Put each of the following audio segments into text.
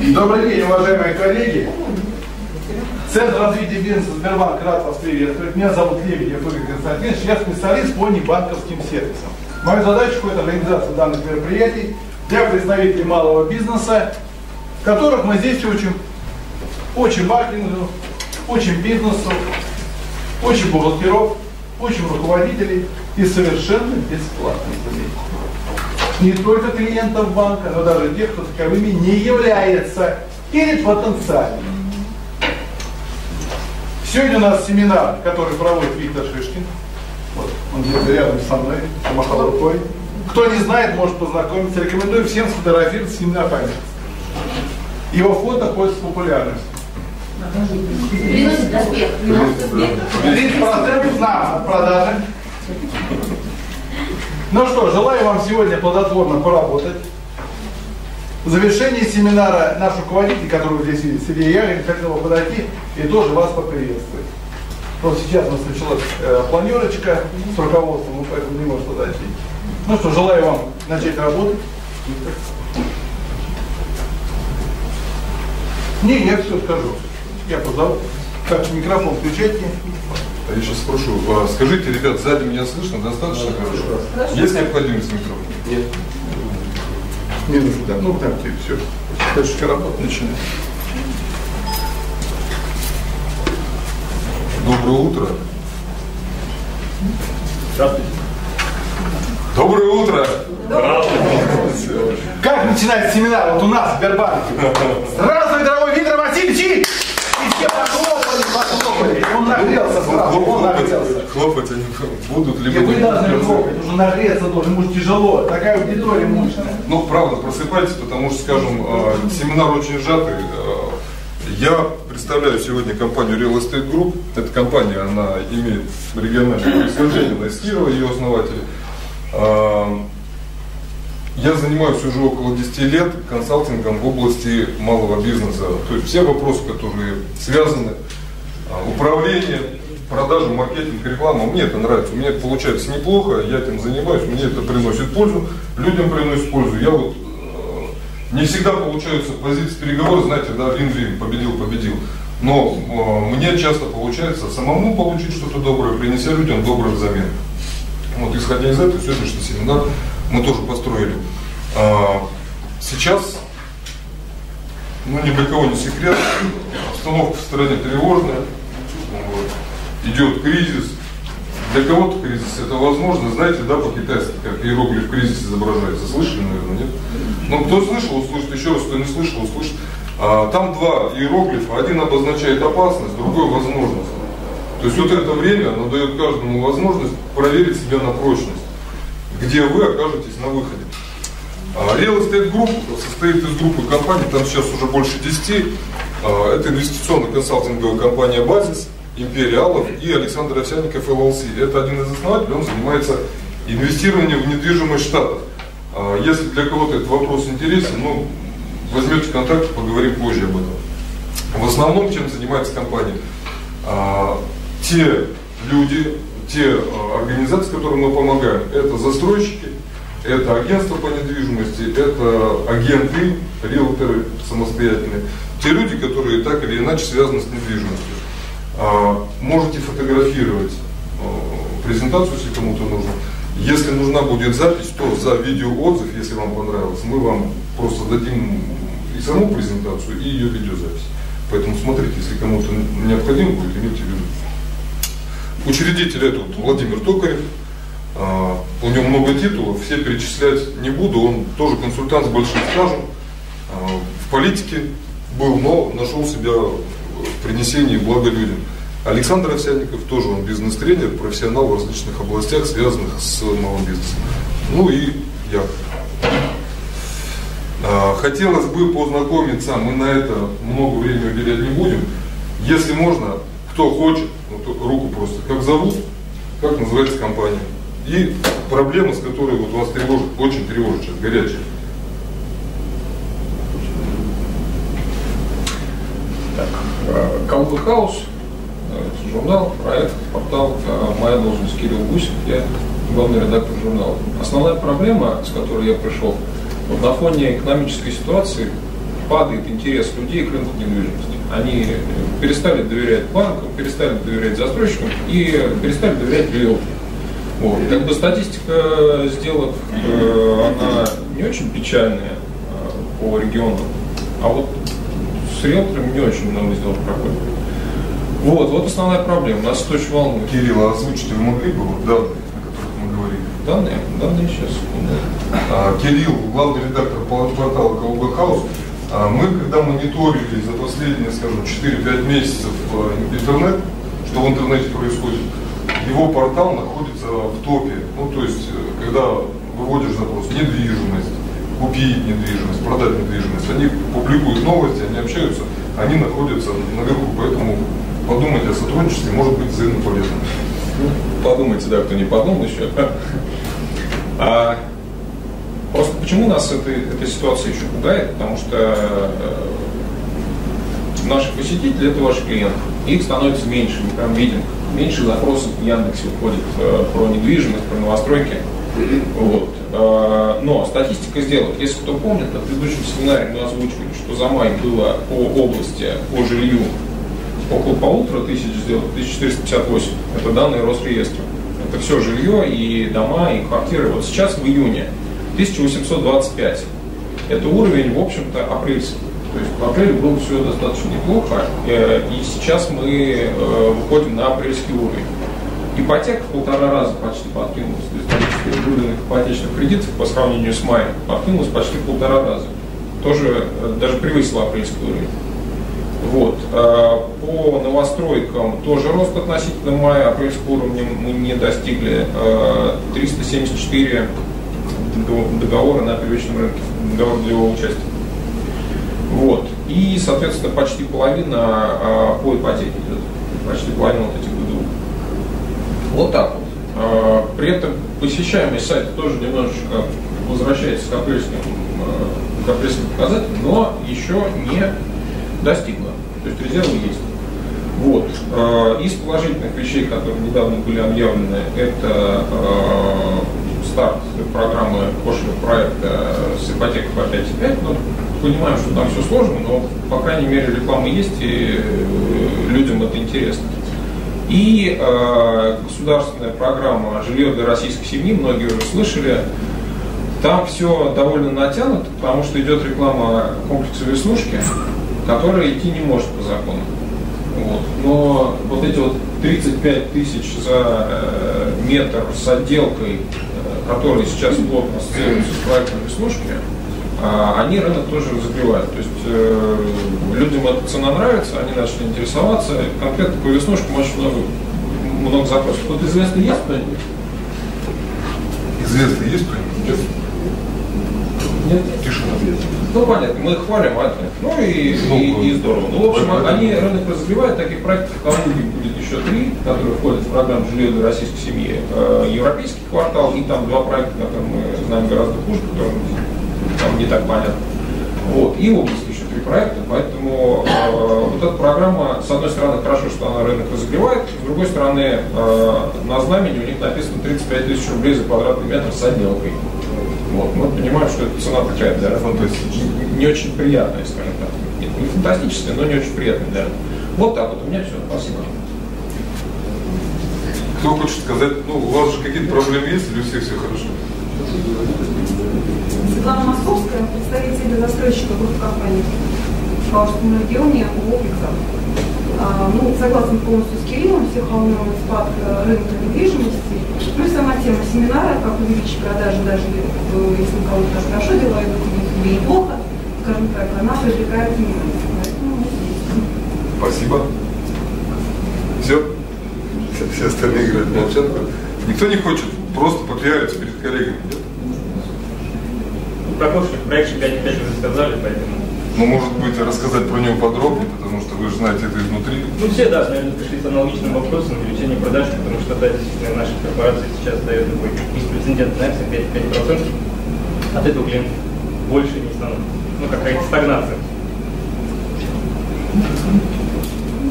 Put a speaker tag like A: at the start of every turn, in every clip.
A: Добрый день, уважаемые коллеги. Центр развития бизнеса Сбербанк рад вас приветствовать. Меня зовут Лебедев Игорь Константинович. Я специалист по небанковским сервисам. Мою задачу – это организация данных мероприятий для представителей малого бизнеса, которых мы здесь учим. Очень маркетингу, очень бизнесу, очень бухгалтеров, очень руководителей и совершенно бесплатно, Не только клиентов банка, но даже тех, кто таковыми не является или потенциально. Сегодня у нас семинар, который проводит Виктор Шишкин. Вот, он где-то рядом со мной, помахал рукой. Кто не знает, может познакомиться. Рекомендую всем сфотографироваться с ним на память. Его фото пользуется популярностью.
B: Приносит успех.
A: 30% на продажи. Ну что, желаю вам сегодня плодотворно поработать. В завершении семинара наш руководитель, который здесь видит, Сергей Ярин, хотел бы подойти и тоже вас поприветствовать. Вот сейчас у нас началась э, планерочка с руководством, мы поэтому не можем подойти. Ну что, желаю вам начать работать. Не, я все скажу. Я позову. Так, микрофон включайте.
C: Я сейчас спрошу, а, скажите, ребят, сзади меня слышно достаточно хорошо?
B: Хорошо.
C: Есть необходимость микрофона?
A: Нет. Не нужно, да. Ну, там ты все. Дальше работа начинает.
C: Доброе утро.
A: Здравствуйте.
C: Доброе утро.
A: Как начинается семинар вот у нас в Сбербанке? Здравствуй, дорогой Виктор Васильевич! Все похлопали, похлопали. Он нагрелся сразу, он нагрелся.
C: Хлопать они будут, либо
A: И вы должны хлопать, уже нагреться должен, может тяжело. Такая аудитория мощная.
C: Ну, правда, просыпайтесь, потому что, скажем, э, семинар очень сжатый. Э, Я представляю сегодня компанию Real Estate Group. Эта компания, она имеет региональное происхождение, она из Кирова, ее основатели. Я занимаюсь уже около 10 лет консалтингом в области малого бизнеса. То есть все вопросы, которые связаны, а, управление, продажа, маркетинг, реклама, мне это нравится. Меня это получается неплохо, я этим занимаюсь, мне это приносит пользу, людям приносит пользу. Я вот э, не всегда получаются позиции переговоров, знаете, да, вин-вин, победил, победил. Но э, мне часто получается самому получить что-то доброе, принеся людям доброе взамен. Вот, исходя из этого, сегодняшний семинар мы тоже построили. А, Сейчас, ну ни для кого не секрет, обстановка в стране тревожная, идет кризис. Для кого-то кризис это возможно, знаете, да, по-китайски, как иероглиф кризис изображается. Слышали, наверное, нет? Ну, кто слышал, услышит, еще раз, кто не слышал, услышит. А, там два иероглифа, один обозначает опасность, другой возможность. То есть вот это время, оно дает каждому возможность проверить себя на прочность, где вы окажетесь на выходе. А, Real Estate Group состоит из группы компаний, там сейчас уже больше 10. А, Это инвестиционно-консалтинговая компания «Базис», «Империя Аллов» и Александр Овсянников ЛЛС. Это один из основателей, он занимается инвестированием в недвижимость в Штатах. А, Если для кого-то этот вопрос интересен, ну, возьмете контакт, поговорим позже об этом. В основном, чем занимается компания? Те люди, те а, организации, которым мы помогаем, это застройщики, это агентство по недвижимости, это агенты, риэлторы самостоятельные. Те люди, которые так или иначе связаны с недвижимостью. А, Можете фотографировать а, презентацию, если кому-то нужно. Если нужна будет запись, то за видеоотзыв, если вам понравилось, мы вам просто дадим и саму презентацию, и ее видеозапись. Поэтому смотрите, если кому-то необходимо будет, имейте в виду. Учредитель это вот Владимир Токарев. А, У него много титулов, все перечислять не буду. Он тоже консультант с большим стажем. А, В политике был, но нашел себя в принесении блага людям. Александр Овсянников тоже он бизнес-тренер, профессионал в различных областях, связанных с малым бизнесом. Ну и я. А, Хотелось бы познакомиться, мы на это много времени уделять не будем. Если можно, кто хочет, вот руку просто, как зовут, как называется компания. И проблема, с которой вот вас тревожит, очень тревожит сейчас, горячая.
D: Компьютер Хаус, э, журнал, проект, портал, э, моя должность Кирилл Гусев, я главный редактор журнала. Основная проблема, с которой я пришел, вот на фоне экономической ситуации падает интерес людей к рынку недвижимости. Они перестали доверять банкам, перестали доверять застройщикам и перестали доверять риэлторам. Вот. Как бы статистика сделок, э, она не очень печальная э, по регионам, а вот с риэлторами не очень много сделок проходит. Вот, вот основная проблема. Нас это очень волнует.
C: Кирилл, а озвучите вы могли бы вот данные, о которых мы говорили?
D: Данные? Данные сейчас.
C: А, Кирилл, главный редактор портала КЛБ Хаус. А, мы, когда мониторили за последние, скажем, 4-5 месяцев э, интернет, что в интернете происходит, его портал находится в топе. Ну, то есть, э, когда выводишь запрос недвижимость, купить недвижимость, продать недвижимость, они публикуют новости, они общаются, они находятся наверху, поэтому подумайте о сотрудничестве, может быть взаимно полезно.
D: Подумайте, да, кто не подумал еще. А, просто почему нас эта, эта ситуация еще пугает? Потому что э, наши посетители это ваши клиенты. Их становится меньше, мы прям видим. Меньше запросов в Яндексе уходит э, про недвижимость, про новостройки. Вот. Э, но статистика сделок, если кто помнит, на предыдущем семинаре мы озвучивали, что за май было по области, по жилью около полутора тысяч сделок, 1458. Это данные Росреестра. Это все жилье и дома, и квартиры. Вот сейчас в июне 1825. Это уровень, в общем-то, апрельский. То есть в апреле было все достаточно неплохо, э, и сейчас мы э, выходим на апрельский уровень. Ипотека в полтора раза почти подкинулась, то есть выданных ипотечных кредитов по сравнению с маем подкинулось почти в полтора раза. Тоже э, даже превысило апрельский уровень. Вот. По новостройкам тоже рост относительно мая, апрельского уровня мы не достигли. 374 договора на первичном рынке, договор для его участия. Вот. И, соответственно, почти половина а, по ипотеке идет. Почти половина вот этих ГДУ. Вот так вот. А, при этом посещаемость сайта тоже немножечко возвращается к апрельским, а, к апрельским показателям, но еще не достигла. То есть резервы есть. Вот. Из положительных вещей, которые недавно были объявлены, это старт программы пошлого проекта с ипотекой по 5,5. Ну, понимаем, что там все сложно, но, по крайней мере, реклама есть, и э, людям это интересно. И э, государственная программа «Жилье для российской семьи», многие уже слышали, там все довольно натянуто, потому что идет реклама комплекса «Веснушки», которая идти не может по закону. Вот. Но вот эти вот 35 тысяч за э, метр с отделкой, э, которые сейчас плотно ассоциируются с проектом «Веснушки», а они рынок тоже разогревают. То есть э, людям эта цена нравится, они начали интересоваться. Конкретно по веснушкам очень много, много запросов. Вот известно есть кто-нибудь?
C: Известно есть кто-нибудь?
D: Нет?
C: Тишина.
D: Ну, понятно, мы их хвалим, а это, ну и, ну, и, и здорово. Ну, в общем, они рынок разогревают, таких проектов в Калуге будет еще три, которые входят в программу «Жилье для российской семьи». Э, европейский квартал и там два проекта, которые мы знаем гораздо хуже, которые там не так понятно. Вот. И область еще три проекта, поэтому э, вот эта программа, с одной стороны, хорошо, что она рынок разогревает, с другой стороны, э, на знамени у них написано 35 тысяч рублей за квадратный метр с отделкой. Вот. Мы понимаем, что эта цена такая для не, не очень приятная, скажем так. Нет, не фантастическая, но не очень приятная для Вот так вот, у меня все, спасибо.
C: Кто хочет сказать, ну, у вас же какие-то проблемы есть или у всех все хорошо?
B: Светлана Московская, представитель застройщика группы компаний в Калужском регионе «Пиксап». А, ну, согласен полностью с Кириллом, всех волнует спад э, рынка недвижимости. Ну и сама тема семинара, как увеличить продажи, даже э, если у кого-то хорошо дела идут, или плохо, скажем так, она привлекает внимание. Поэтому
C: Спасибо. Все? Все остальные играют молчат. Никто не хочет просто попиариться перед коллегами, нет?
E: Про прошлый проект 5 5 уже сказали, поэтому...
C: Ну, может быть, рассказать про него подробнее, потому что вы же знаете это изнутри.
E: Ну, все, да, наверное, пришли с аналогичным вопросом увеличение продаж, потому что, да, действительно, наша корпорация сейчас дает такой беспрецедентный акции 5%, 5%. От этого клиентов больше не становится. Ну, какая-то стагнация.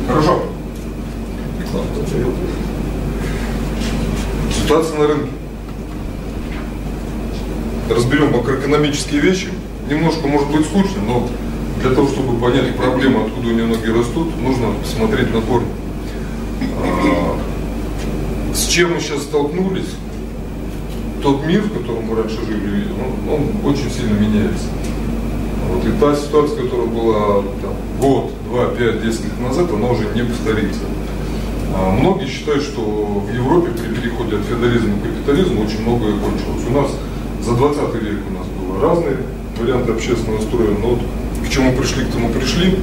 C: Хорошо. Ситуация на рынке разберем макроэкономические вещи. Немножко может быть скучно, но для того, чтобы понять проблему, откуда у нее ноги растут, нужно смотреть на корни. А, с чем мы сейчас столкнулись, тот мир, в котором мы раньше жили, он, он очень сильно меняется. Вот, и та ситуация, которая была там, год, два, пять, десять лет назад, она уже не повторится. А многие считают, что в Европе при переходе от феодализма к капитализму очень многое кончилось. У нас за 20 век у нас было разные варианты общественного строя, но вот к чему пришли, к тому пришли.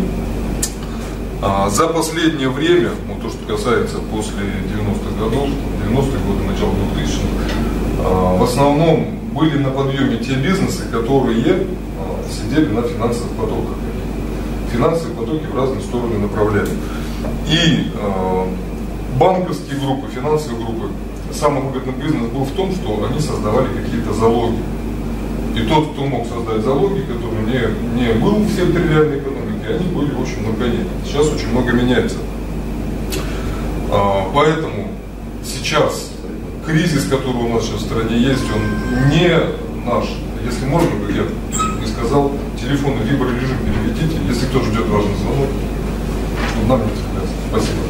C: А за последнее время, вот то, что касается после 90-х годов, 90-е годы, начала 2000-х, а, в основном были на подъеме те бизнесы, которые сидели на финансовых потоках. Финансовые потоки в разные стороны направляли. И банковские группы, финансовые группы, самый выгодный бизнес был в том, что они создавали какие-то залоги. И тот, кто мог создать залоги, который не, не был в секторе реальной экономики, они были очень многолетние. Сейчас очень много меняется. А, поэтому сейчас кризис, который у нас сейчас в стране есть, он не наш. Если можно, я не сказал, телефон в виброрежим переведите, если кто ждет важный звонок, нам не. Спасибо.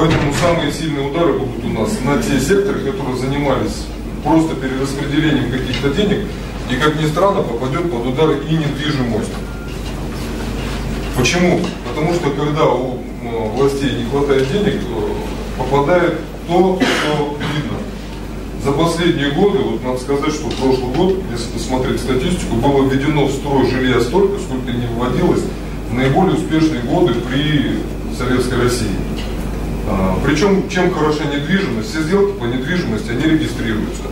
C: Поэтому самые сильные удары будут у нас на те секторы, которые занимались просто перераспределением каких-то денег, и, как ни странно, попадет под удары и недвижимость. Почему? Потому что когда у властей не хватает денег, попадает то, что видно. За последние годы, вот надо сказать, что прошлый год, если посмотреть статистику, было введено в строй жилья столько, сколько не вводилось в наиболее успешные годы при Советской России. А, причем, чем хороша недвижимость, все сделки по недвижимости, они регистрируются.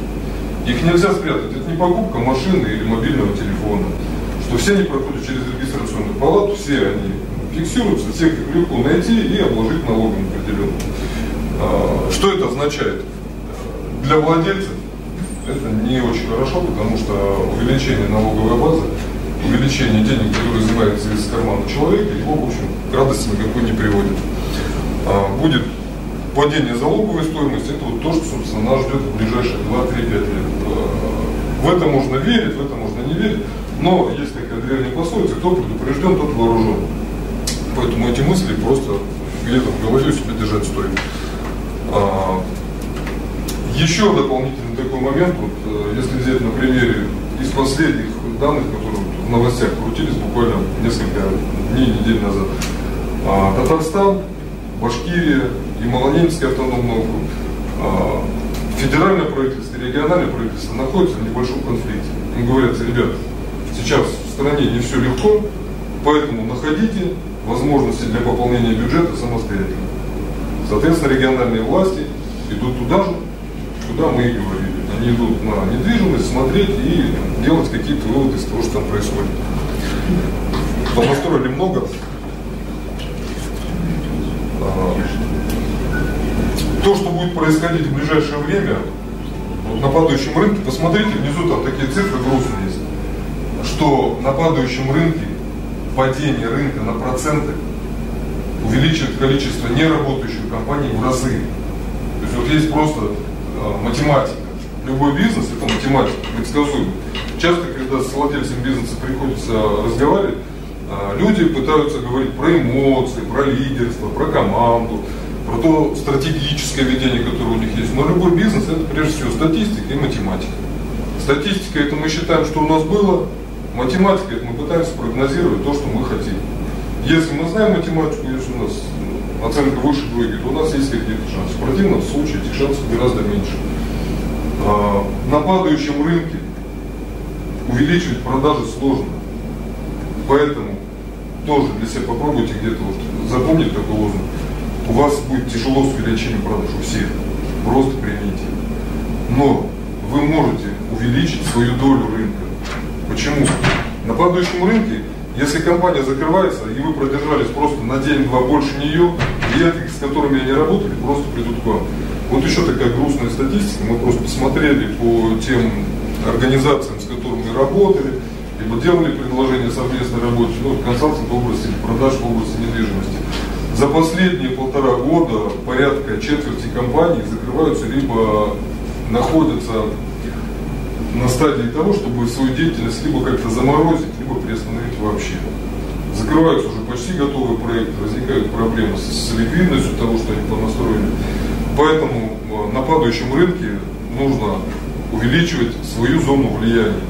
C: Их нельзя спрятать. Это не покупка машины или мобильного телефона. Что все они проходят через регистрационную палату, все они фиксируются, всех их легко найти и обложить налогом определенным. А, что это означает? Для владельцев это не очень хорошо, потому что увеличение налоговой базы, увеличение денег, которые изымаются из кармана человека, его, в общем, к радости никакой не приводит. А, будет падение залоговой стоимости, это вот то, что, собственно, нас ждет в ближайшие 2-3-5 лет. А, в это можно верить, в это можно не верить, но есть такая древняя пословица, кто предупрежден, тот вооружен. Поэтому эти мысли просто где-то в голове себе держать стоит. А, еще дополнительный такой момент, вот, э, если взять на примере из последних данных, которые в новостях крутились буквально несколько дней, недель назад, Татарстан Башкирия, Ямало-Ненецкий автономный округ, а, федеральное правительство и региональное правительство находятся в небольшом конфликте. Им говорят, ребят, сейчас в стране не все легко, поэтому находите возможности для пополнения бюджета самостоятельно. Соответственно, региональные власти идут туда же, куда мы и говорили. Они идут на недвижимость, смотреть и делать какие-то выводы из того, что там происходит. Понастроили много, то, что будет происходить в ближайшее время вот на падающем рынке, посмотрите, внизу там такие цифры грустные есть, что на падающем рынке падение рынка на проценты увеличит количество неработающих компаний в разы. То есть вот есть просто э, математика. Любой бизнес это математика, предсказуемый. Часто, когда с владельцем бизнеса приходится разговаривать, люди пытаются говорить про эмоции, про лидерство, про команду, про то стратегическое ведение, которое у них есть. Но любой бизнес это прежде всего статистика и математика. Статистика это мы считаем, что у нас было, математика это мы пытаемся прогнозировать то, что мы хотим. Если мы знаем математику, если у нас оценка выше двойки, то у нас есть какие-то шансы. В противном случае этих шансов гораздо меньше. А, на падающем рынке увеличивать продажи сложно. Поэтому тоже для себя попробуйте где-то вот запомнить такой лозунг. У вас будет тяжело с увеличением продаж у всех. Просто примите. Но вы можете увеличить свою долю рынка. Почему? На падающем рынке, если компания закрывается, и вы продержались просто на день-два больше нее, клиенты, с которыми они работали, просто придут к вам. Вот еще такая грустная статистика. Мы просто посмотрели по тем организациям, с которыми работали, либо делали предложение совместной работе, ну, консалтинг в области продаж в области недвижимости. За последние полтора года порядка четверти компаний закрываются, либо находятся на стадии того, чтобы свою деятельность либо как-то заморозить, либо приостановить вообще. Закрываются уже почти готовые проекты, возникают проблемы с, с ликвидностью того, что они понастроили. Поэтому э, на падающем рынке нужно увеличивать свою зону влияния.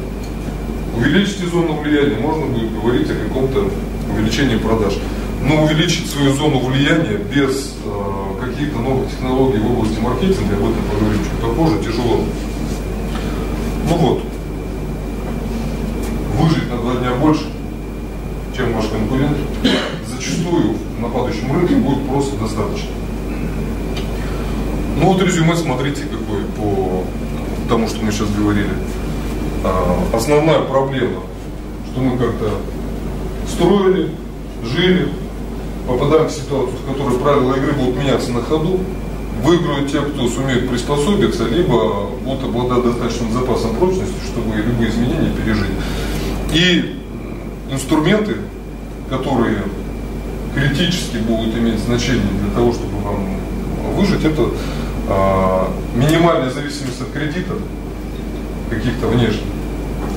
C: Увеличить зону влияния, можно будет говорить о каком-то увеличении продаж. Но увеличить свою зону влияния без э, каких-то новых технологий в области маркетинга, об этом поговорим чуть попозже, тяжело. Ну вот, выжить на два дня больше, чем ваш конкурент, зачастую на падающем рынке будет просто достаточно. Ну вот резюме смотрите какое по тому, что мы сейчас говорили. А, основная проблема, что мы как-то строили, жили, попадаем в ситуацию, в которой правила игры будут меняться на ходу, выиграют те, кто сумеет приспособиться, либо будут обладать достаточным запасом прочности, чтобы любые изменения пережить. И инструменты, которые критически будут иметь значение для того, чтобы вам выжить, это а, минимальная зависимость от кредитов, каких-то внешних.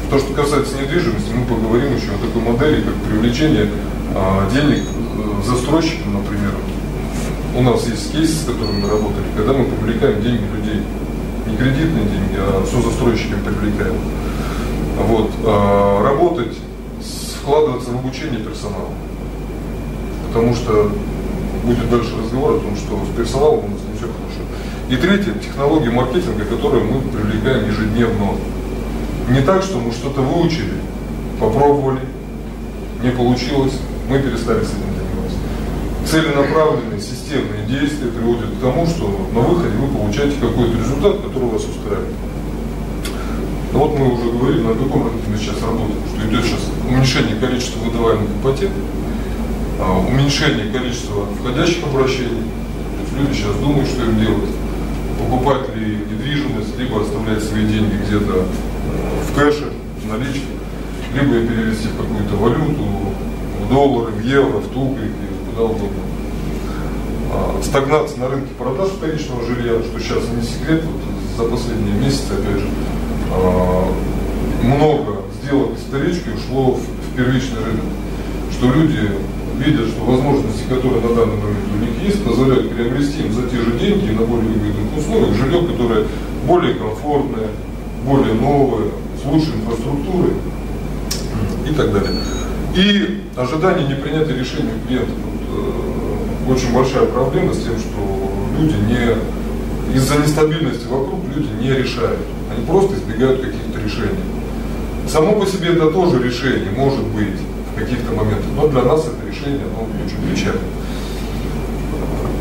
C: То, что касается недвижимости, мы поговорим еще о такой модели, как привлечение а, денег э, застройщикам, например, у нас есть кейсы, с которыми мы работали, когда мы привлекаем деньги людей. Не кредитные деньги, а застройщиками привлекаем. Вот. А, работать, вкладываться в обучение персонала. Потому что будет дальше разговор о том, что с персоналом у нас не все хорошо. И третье, технологии маркетинга, которые мы привлекаем ежедневно. Не так, что мы что-то выучили, попробовали, не получилось, мы перестали с этим целенаправленные системные действия приводят к тому, что на выходе вы получаете какой-то результат, который вас устраивает. Но ну вот мы уже говорили, на каком рынке мы сейчас работаем, что идет сейчас уменьшение количества выдаваемых ипотек, уменьшение количества входящих обращений. Люди сейчас думают, что им делать. Покупать ли недвижимость, либо оставлять свои деньги где-то в кэше, в наличке, либо перевести в какую-то валюту, в доллары, в евро, в тугрики, куда угодно. А, стагнация на рынке продаж вторичного жилья, что сейчас не секрет, вот за последние месяцы, опять же, а, много сделок с вторички ушло в первичный рынок, что люди видят, что возможности, которые на данный момент у них есть, позволяют приобрести им за те же деньги на более выгодных условиях жилье, которое более комфортное, более новое, с лучшей инфраструктурой и так далее. И ожидание непринятия решения клиентов. Э, очень большая проблема с тем, что люди не из-за нестабильности вокруг люди не решают. Они просто избегают каких-то решений. Само по себе это тоже решение, может быть, каких-то моментах, но для нас это решение оно очень печально.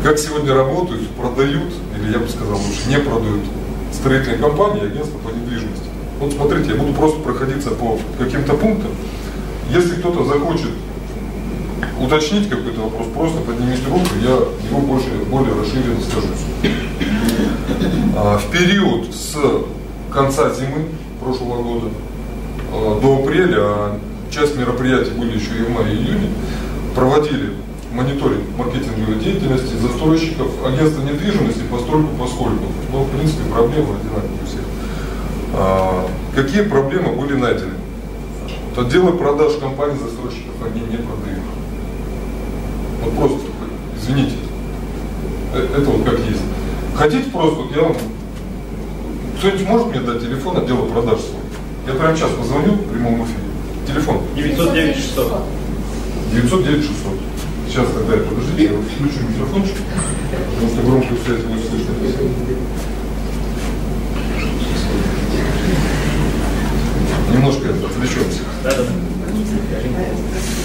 C: Как сегодня работают, продают, или я бы сказал лучше, не продают строительные компании и агентства по недвижимости. Вот смотрите, я буду просто проходиться по каким-то пунктам. Если кто-то захочет уточнить какой-то вопрос, просто поднимите руку, я его больше, более расширенно скажусь. А, в период с конца зимы прошлого года а, до апреля, а часть мероприятий были еще и в мае и июне, проводили мониторинг маркетинговой деятельности застройщиков, агентства недвижимости постольку поскольку. Но, в принципе, проблемы одинаковые у всех. А, какие проблемы были найдены? Вот отделы продаж компаний застройщиков, они не продают. Вот просто, извините, э, это вот как есть. Хотите просто, я вам, кто-нибудь может мне дать телефон отдела продаж свой? Я прямо сейчас позвоню в прямом эфире. Телефон.
E: 909 600.
C: 909 600. Сейчас тогда, подождите, я включу микрофончик, потому что громкую связь будет слышно. Немножко отвлечемся. Да, да, да.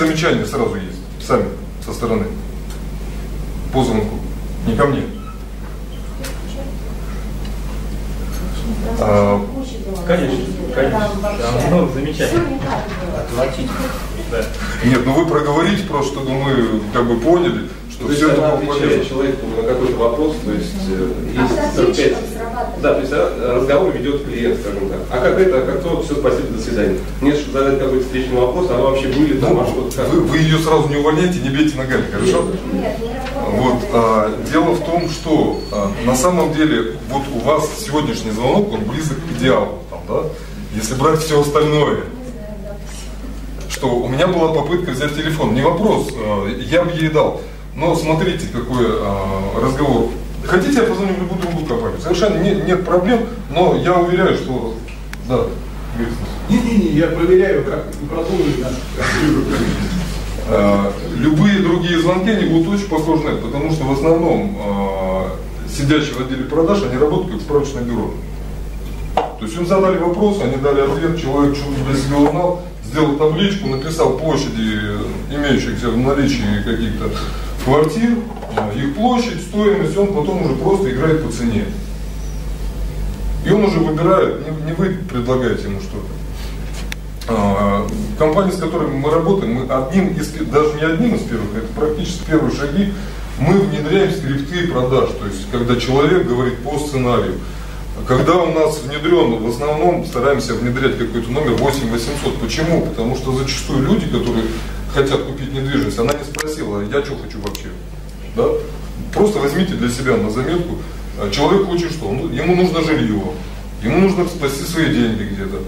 C: Замечания сразу есть? Сами, со стороны. По звонку. Не ко мне. А,
E: Конечно, конечно. Да, ну, замечательно. Да.
C: Нет, ну вы проговорите просто, чтобы мы как бы поняли, что
F: То есть
C: все это
F: она
C: было
F: отвечает
C: полезно.
F: человеку на какой-то вопрос, то есть э, есть 45. Да, то есть э, разговор ведет клиент, скажем так. А как это, а как то, все, спасибо, до свидания. Мне же задать какой-то встречный вопрос, она вообще будет там, а как.
C: Вы, вы ее сразу не увольняйте, не бейте ногами, хорошо? Вот, а, дело в том, что а, на самом деле вот у вас сегодняшний звонок, он близок к идеалу, там, да? Если брать все остальное, что у меня была попытка взять телефон, не вопрос, а, я бы ей дал. Но смотрите, какой а, разговор. Хотите, я позвоню в любую другую компанию? Совершенно не- нет проблем, но я уверяю, что да.
A: Не-не-не, я проверяю, как продолжить наш
C: Э, Любые другие звонки, они будут очень похожи на это, потому что в основном э, сидящие в отделе продаж, они работают как справочное бюро. То есть им задали вопрос, они дали ответ, человек что-то для себя узнал, сделал табличку, написал площади, имеющихся в наличии каких-то квартир, э, их площадь, стоимость, он потом уже просто играет по цене. И он уже выбирает, не, не вы предлагаете ему что-то. А, Компания, с которой мы работаем, мы одним из, даже не одним из первых, это практически первые шаги, мы внедряем скрипты продаж, то есть когда человек говорит по сценарию. Когда у нас внедрен, в основном стараемся внедрять какой-то номер 8800. Почему? Потому что зачастую люди, которые хотят купить недвижимость, она не спросила, я что хочу вообще. Да? Просто возьмите для себя на заметку, а человек хочет что? Он- ему нужно жилье, ему нужно спасти свои деньги где-то.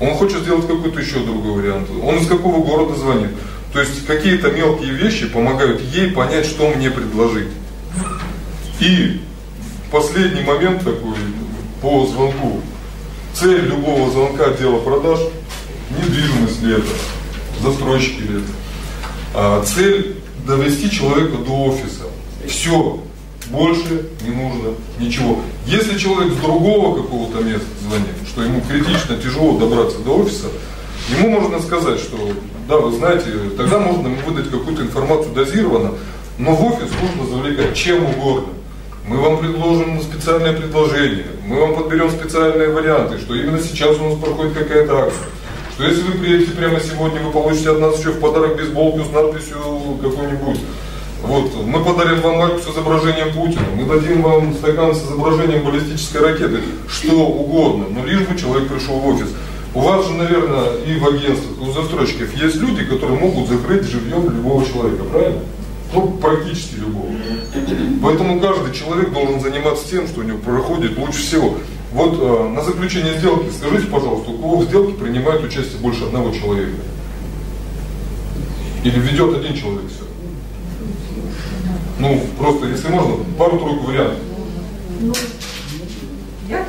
C: Он хочет сделать какой-то еще другой вариант. Он из какого города звонит. То есть какие-то мелкие вещи помогают ей понять, что мне предложить. И последний момент такой по звонку. Цель любого звонка отдела продаж – недвижимость ли это, застройщики ли это. А цель – довести человека до офиса. Все, больше не нужно ничего. Если человек с другого какого-то места звонит, что ему критично тяжело добраться до офиса, ему можно сказать, что да, вы знаете, тогда можно ему выдать какую-то информацию дозированно, но в офис нужно завлекать чем угодно. мы вам предложим специальное предложение, мы вам подберем специальные варианты, что именно сейчас у нас проходит какая-то акция. Что если вы приедете прямо сегодня, вы получите от нас еще в подарок бейсболку с надписью какой-нибудь. Вот, мы подарим вам марку с изображением Путина, мы дадим вам стакан с изображением баллистической ракеты, что угодно, но лишь бы человек пришел в офис. У вас же, наверное, и в агентствах, у застройщиков есть люди, которые могут закрыть живьем любого человека, правильно? Ну, практически любого. Поэтому каждый человек должен заниматься тем, что у него проходит лучше всего. Вот э, на заключение сделки скажите, пожалуйста, у кого в сделке принимает участие больше одного человека? Или ведет один человек все? Ну, просто, если можно, пару-тройку вариантов.
B: Ну, я?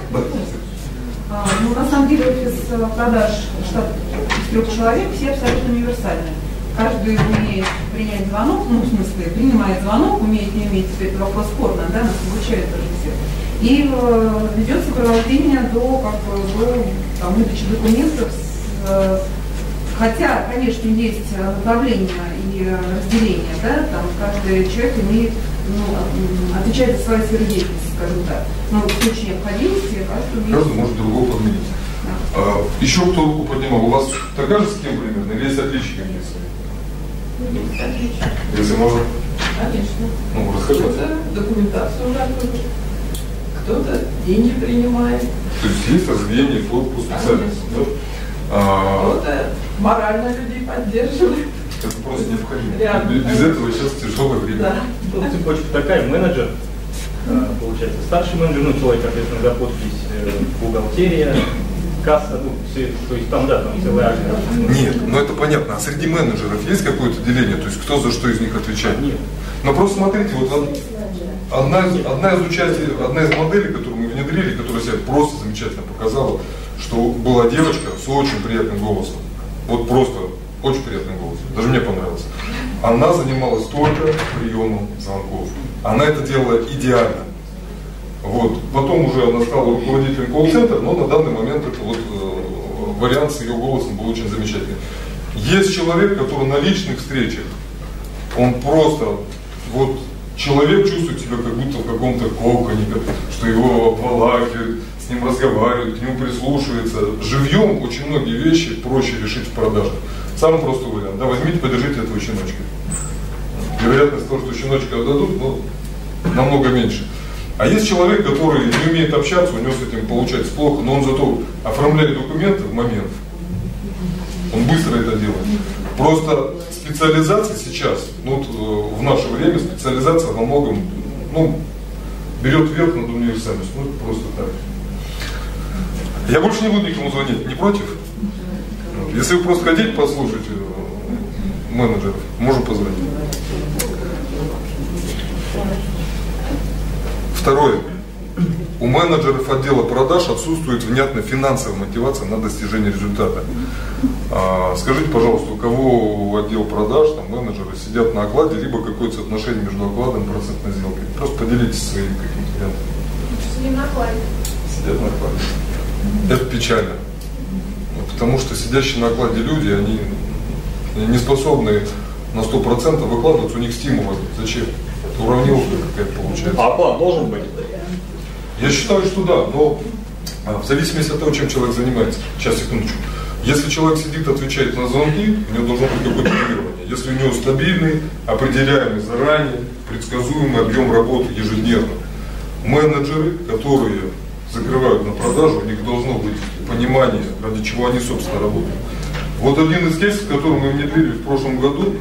B: А, ну, на самом деле, офис э, продаж штат из трех человек, все абсолютно универсальные. Каждый умеет принять звонок, ну, в смысле, принимает звонок, умеет, не умеет, это вопрос спорно, да, нас обучают тоже все. И э, ведет сопровождение до, как бы, до там, выдачи документов с, э, Хотя, конечно, есть направления и разделения, да, там каждый человек имеет, ну, отвечает за свою сферу деятельности, скажем так. Но в случае необходимости каждый имеет...
C: Каждый может другого подменить.
B: Да.
C: А, еще кто руку поднимал? У вас такая же схема примерно? Или есть отличия какие-то?
G: Есть отличия.
C: Если можно,
G: Конечно.
C: ну, расскажите.
G: Документацию готовит, кто-то деньги принимает,
C: То есть есть разделение по, по специальности. да? А,
G: кто-то морально людей поддерживает.
C: это просто необходимо.
G: Реально.
C: Без, этого сейчас тяжелое время.
G: Да.
E: Тут цепочка такая, менеджер, э, получается, старший менеджер, ну, человек, соответственно, за подпись, э, бухгалтерия, касса, ну, все, то есть там, да, там целая армия.
C: Нет, ну это понятно. А среди менеджеров есть какое-то деление? То есть кто за что из них отвечает?
E: Нет.
C: Но просто смотрите, вот од- одна, одна из участий, одна из моделей, которую мы внедрили, которая себя просто замечательно показала, что была девочка с очень приятным голосом. Вот просто очень приятным голосом. Даже мне понравилось. Она занималась только приемом звонков. Она это делала идеально. Вот. Потом уже она стала руководителем колл-центра, но на данный момент это вот э, вариант с ее голосом был очень замечательный. Есть человек, который на личных встречах, он просто, вот человек чувствует себя как будто в каком-то коконе, что его обволакивают, с ним разговаривают, к нему прислушиваются. Живьем очень многие вещи проще решить в продаже. Самый простой вариант. Да, возьмите, подержите этого щеночка. Вероятность того, что щеночка отдадут, ну, намного меньше. А есть человек, который не умеет общаться, у него с этим получается плохо, но он зато оформляет документы в момент. Он быстро это делает. Просто специализация сейчас, ну, вот, э, в наше время специализация во многом, ну, берет верх над универсальностью. Ну, просто так. Я больше не буду никому звонить, не против? Если вы просто хотите послушать э, менеджеров, можем позвонить. Второе. У менеджеров отдела продаж отсутствует внятная финансовая мотивация на достижение результата. А, скажите, пожалуйста, у кого отдел продаж, там, менеджеры сидят на окладе, либо какое-то соотношение между окладом и процентной сделкой? Просто поделитесь своим каким-то вариантом.
B: Сидим на окладе.
C: Сидят на окладе. Это печально. Потому что сидящие на окладе люди, они не способны на 100% выкладываться, у них стимула. Зачем? Это уравниловка какая-то получается.
H: А оклад должен быть?
C: Я считаю, что да, но а, в зависимости от того, чем человек занимается. Сейчас, секундочку. Если человек сидит, отвечает на звонки, у него должно быть какое-то регулирование. Если у него стабильный, определяемый заранее, предсказуемый объем работы ежедневно. Менеджеры, которые закрывают на продажу, у них должно быть понимание, ради чего они, собственно, работают. Вот один из кейсов, который мы внедрили в прошлом году,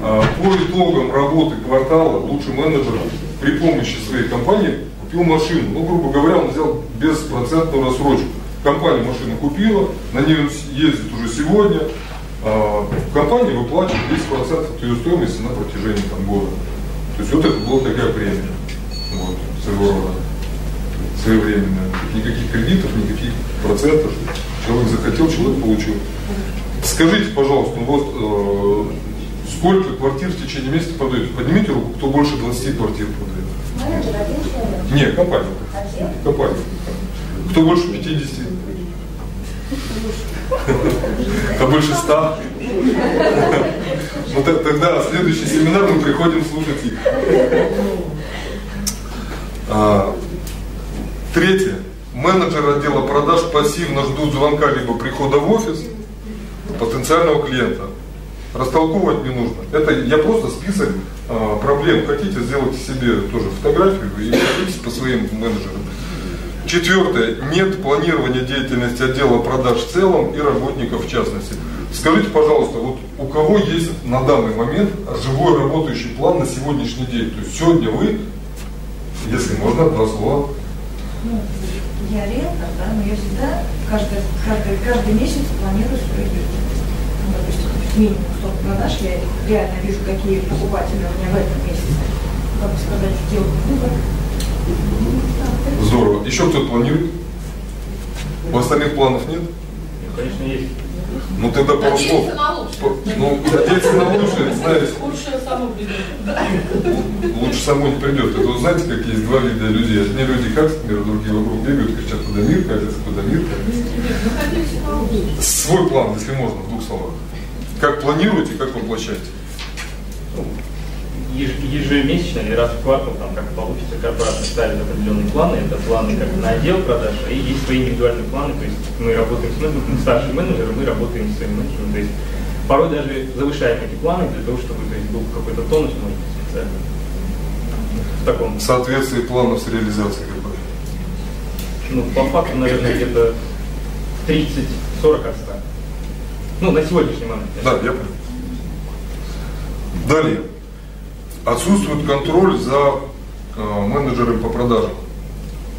C: а, по итогам работы квартала лучший менеджер при помощи своей компании купил машину. Ну, грубо говоря, он взял беспроцентную рассрочку. Компания машину купила, на ней он ездит уже сегодня. А, Компания выплачивает 10% от ее стоимости на протяжении там, года. То есть вот это была такая премия. Вот, своего рода. Своевременная. Никаких кредитов, никаких процентов. Человек захотел, человек получил. Скажите, пожалуйста, ну вот э, сколько квартир в течение месяца продаете? Поднимите руку, кто больше 20 квартир продает.
I: Менеджер один человек.
C: Нет, компания.
I: Один.
C: Компания. Кто больше 50? А больше 100? Ну т- тогда следующий семинар мы приходим слушать их. А, третье. Менеджеры отдела продаж пассивно ждут звонка либо прихода в офис потенциального клиента. Растолковывать не нужно. Это я просто список а, проблем. Хотите, сделайте себе тоже фотографию и пройдитесь по своим менеджерам. Четвертое. Нет планирования деятельности отдела продаж в целом и работников в частности. Скажите, пожалуйста, вот у кого есть на данный момент живой работающий план на сегодняшний день? То есть сегодня вы, если можно, два слова.
H: Ну, я риэлтор, да, но я всегда каждый, каждый, каждый месяц планирую свою деятельность. Ну, допустим, минимум 100 продаж, я реально вижу, какие покупатели у меня в этом месяце. Как бы сказать, делаю выбор.
C: Здорово. Еще кто-то планирует? У остальных планов нет?
E: Ну, конечно, есть.
C: Ну тогда пару слов.
G: На
C: Ну, надеяться на лучшее, знаете,
G: Лучшее само придет.
C: лучше самой не придет. Это вы знаете, как есть два вида людей. Одни люди как, например, другие вокруг бегают, кричат, куда мир катится, куда мир
G: на лучшее.
C: Свой план, если можно, в двух словах. Как планируете, как воплощаете?
E: Еж- ежемесячно или раз в квартал, там как получится, корпорация ставит определенные планы, это планы как на отдел продаж, и есть свои индивидуальные планы, то есть мы работаем с менеджером, старший менеджер, мы работаем с своим менеджером, то есть порой даже завышаем эти планы для того, чтобы то есть, был какой-то тонус, может быть, специально. В таком,
C: В соответствии планов с реализацией какой?
E: ну, по факту, наверное, где-то 30-40 от 100. Ну, на сегодняшний момент.
C: Да, я понял. Далее. Отсутствует контроль за э, менеджерами по продажам,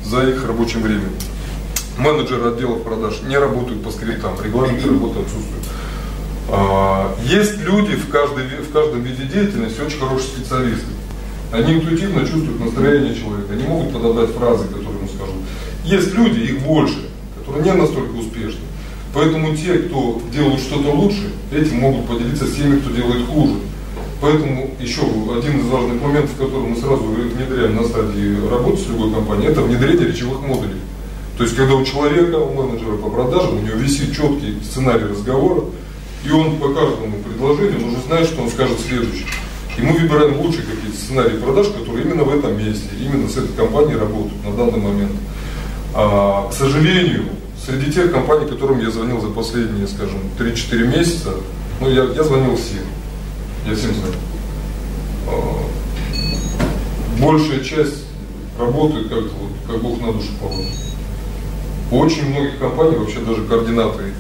C: за их рабочим временем. Менеджеры отделов продаж не работают по скриптам, регламенты работы отсутствуют. А, Есть люди в, каждой, в каждом виде деятельности очень хорошие специалисты. Они интуитивно чувствуют настроение человека, они могут подобрать фразы, которые ему скажут. Есть люди, их больше, которые не настолько успешны. Поэтому те, кто делают что-то лучше, этим могут поделиться с теми, кто делает хуже. Поэтому еще один из важных моментов, который мы сразу внедряем на стадии работы с любой компанией, это внедрение речевых модулей. То есть, когда у человека, у менеджера по продажам, у него висит четкий сценарий разговора, и он по каждому предложению, он уже знает, что он скажет следующее. И мы выбираем лучшие какие-то сценарии продаж, которые именно в этом месте, именно с этой компанией работают на данный момент. А, к сожалению, среди тех компаний, которым я звонил за последние, скажем, 3-4 месяца, ну, я, я звонил всем. Я всем знаю. А, большая часть работает как-то вот, как Бог на душу положит. У очень многих компаний вообще даже координаторы,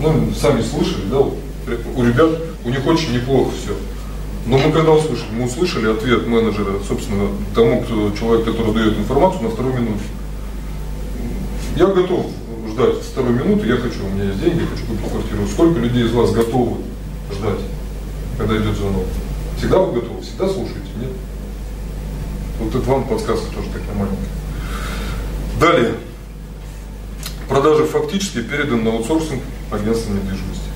C: ну, сами слышали, да, у ребят, у них очень неплохо все. Но мы когда услышали, мы услышали ответ менеджера, собственно, тому, кто, человек, который дает информацию на второй минуте. Я готов ждать второй минуты, я хочу, у меня есть деньги, хочу купить квартиру. Сколько людей из вас готовы ждать, когда идет звонок? Всегда вы готовы? Всегда слушаете? Нет? Вот это вам подсказка тоже такая маленькая. Далее. Продажи фактически переданы на аутсорсинг агентства недвижимости.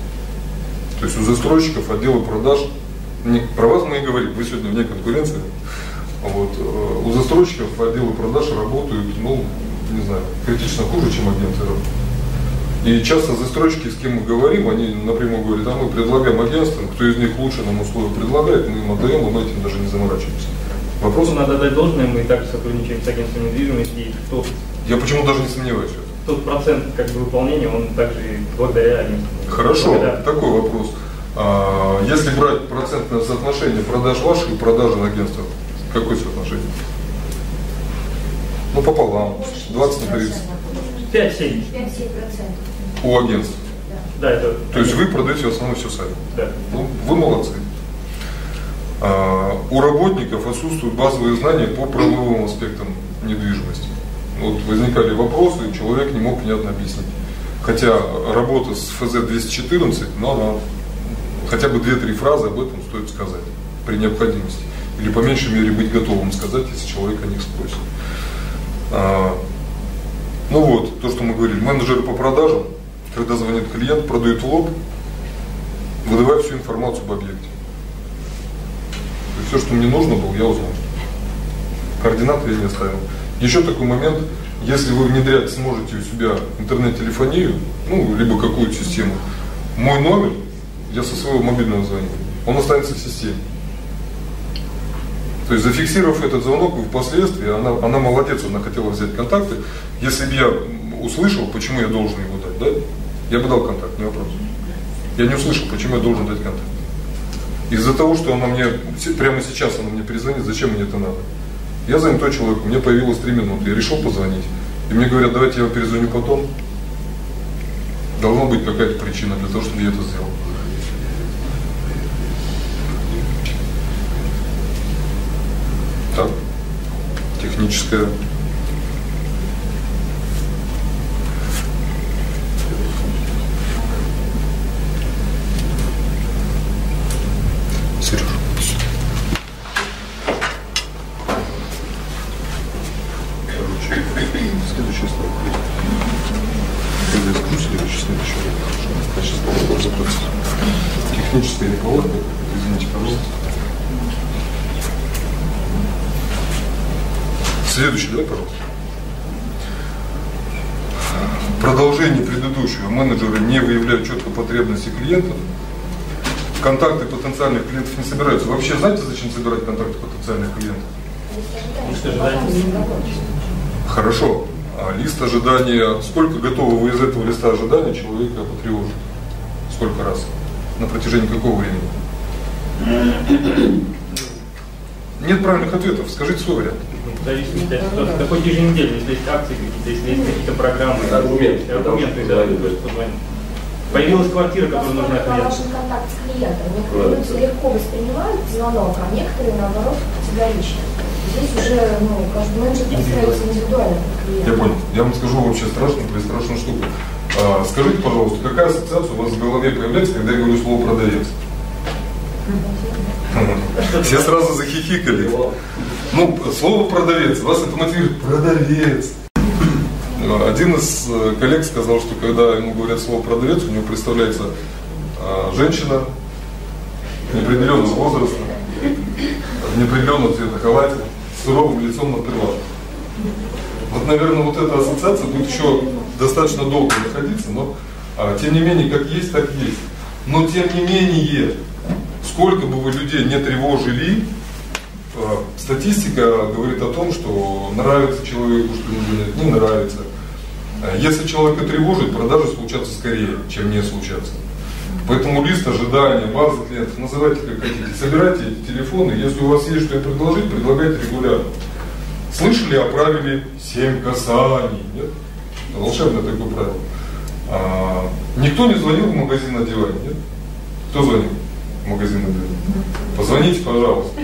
C: То есть у застройщиков отдела продаж, не, про вас мы и говорим, вы сегодня вне конкуренции. Вот, э, у застройщиков отделы продаж работают, ну, не знаю, критично хуже, чем агенты работают. И часто застройщики, с кем мы говорим, они напрямую говорят, а мы предлагаем агентствам, кто из них лучше нам условия предлагает, мы им отдаем, и мы этим даже не заморачиваемся. Вопрос?
E: Просто надо дать должное, мы также сотрудничаем с агентством недвижимости, и тот,
C: Я почему даже не сомневаюсь в этом.
E: тот процент как бы, выполнения, он также и благодаря агентству.
C: Хорошо,
E: Благодаря.
C: такой вопрос. А, если брать процентное соотношение продаж ваших и продажи на агентствах, какое соотношение? Ну, пополам, 20 на 30
E: 5-7.
H: 5-7%.
C: у агентств.
E: Да, это...
C: То есть вы продаете в основном все сами.
E: Да.
C: Ну, вы молодцы. А, у работников отсутствуют базовые знания по правовым аспектам недвижимости. Вот возникали вопросы, и человек не мог внятно объяснить. Хотя работа с ФЗ-214, но она хотя бы 2-3 фразы об этом стоит сказать при необходимости. Или по меньшей мере быть готовым сказать, если человек о них спросит. А, ну вот, то, что мы говорили, менеджеры по продажам, когда звонит клиент, продают лоб, выдавая всю информацию об объекте. То есть все, что мне нужно было, я узнал. Координаты я не оставил. Еще такой момент, если вы внедрять сможете у себя интернет-телефонию, ну, либо какую-то систему, мой номер, я со своего мобильного звоню, он останется в системе. То есть зафиксировав этот звонок, впоследствии она, она молодец, она хотела взять контакты. Если бы я услышал, почему я должен его дать, да, я бы дал контакт, не вопрос. Я не услышал, почему я должен дать контакт. Из-за того, что она мне, прямо сейчас она мне перезвонит, зачем мне это надо? Я занятой человек, у меня появилось три минуты, я решил позвонить. И мне говорят, давайте я вам перезвоню потом. Должна быть какая-то причина для того, чтобы я это сделал. Так, техническая клиентов. Контакты потенциальных клиентов не собираются. Вообще знаете, зачем собирать контакты потенциальных клиентов? Хорошо. А лист ожидания, сколько готовы вы из этого листа ожидания человека потревожить? Сколько раз? На протяжении какого времени? Нет правильных ответов. Скажите свой вариант.
E: В зависимости от ситуации. Какой еженедельный, если есть акции какие-то, если есть какие-то программы.
F: Аргумент.
E: Аргументы, да, то есть позвонить. Появилась квартира, которая нужна клиенту.
J: Хороший контакт с клиентом. Некоторые люди легко воспринимают звонок, а некоторые, наоборот, категорично. Здесь уже, ну, каждый менеджер подстраивается индивидуально под клиента.
C: Я понял. Я вам скажу вообще страшную, страшную штуку. А, скажите, пожалуйста, какая ассоциация у вас в голове появляется, когда я говорю слово продавец? Все сразу захихикали. Ну, слово продавец, вас это мотивирует. Продавец. Один из э, коллег сказал, что когда ему говорят слово продавец, у него представляется а, женщина неопределенного возраста, в неопределенном цвета халате, с суровым лицом на прилавке. Вот, наверное, вот эта ассоциация будет еще достаточно долго находиться, но а, тем не менее, как есть, так есть. Но тем не менее, сколько бы вы людей не тревожили, статистика говорит о том, что нравится человеку, что нет, не нравится. А Если человека тревожит, продажи случатся скорее, чем не случатся. Поэтому лист ожидания, базы клиентов, называйте как хотите. Собирайте эти телефоны, если у вас есть что предложить, предлагайте регулярно. Слышали о правиле 7 касаний? Нет? Волшебное такое правило. А, никто не звонил в магазин одевания, нет? Кто звонил в магазин одевания? Позвоните, пожалуйста.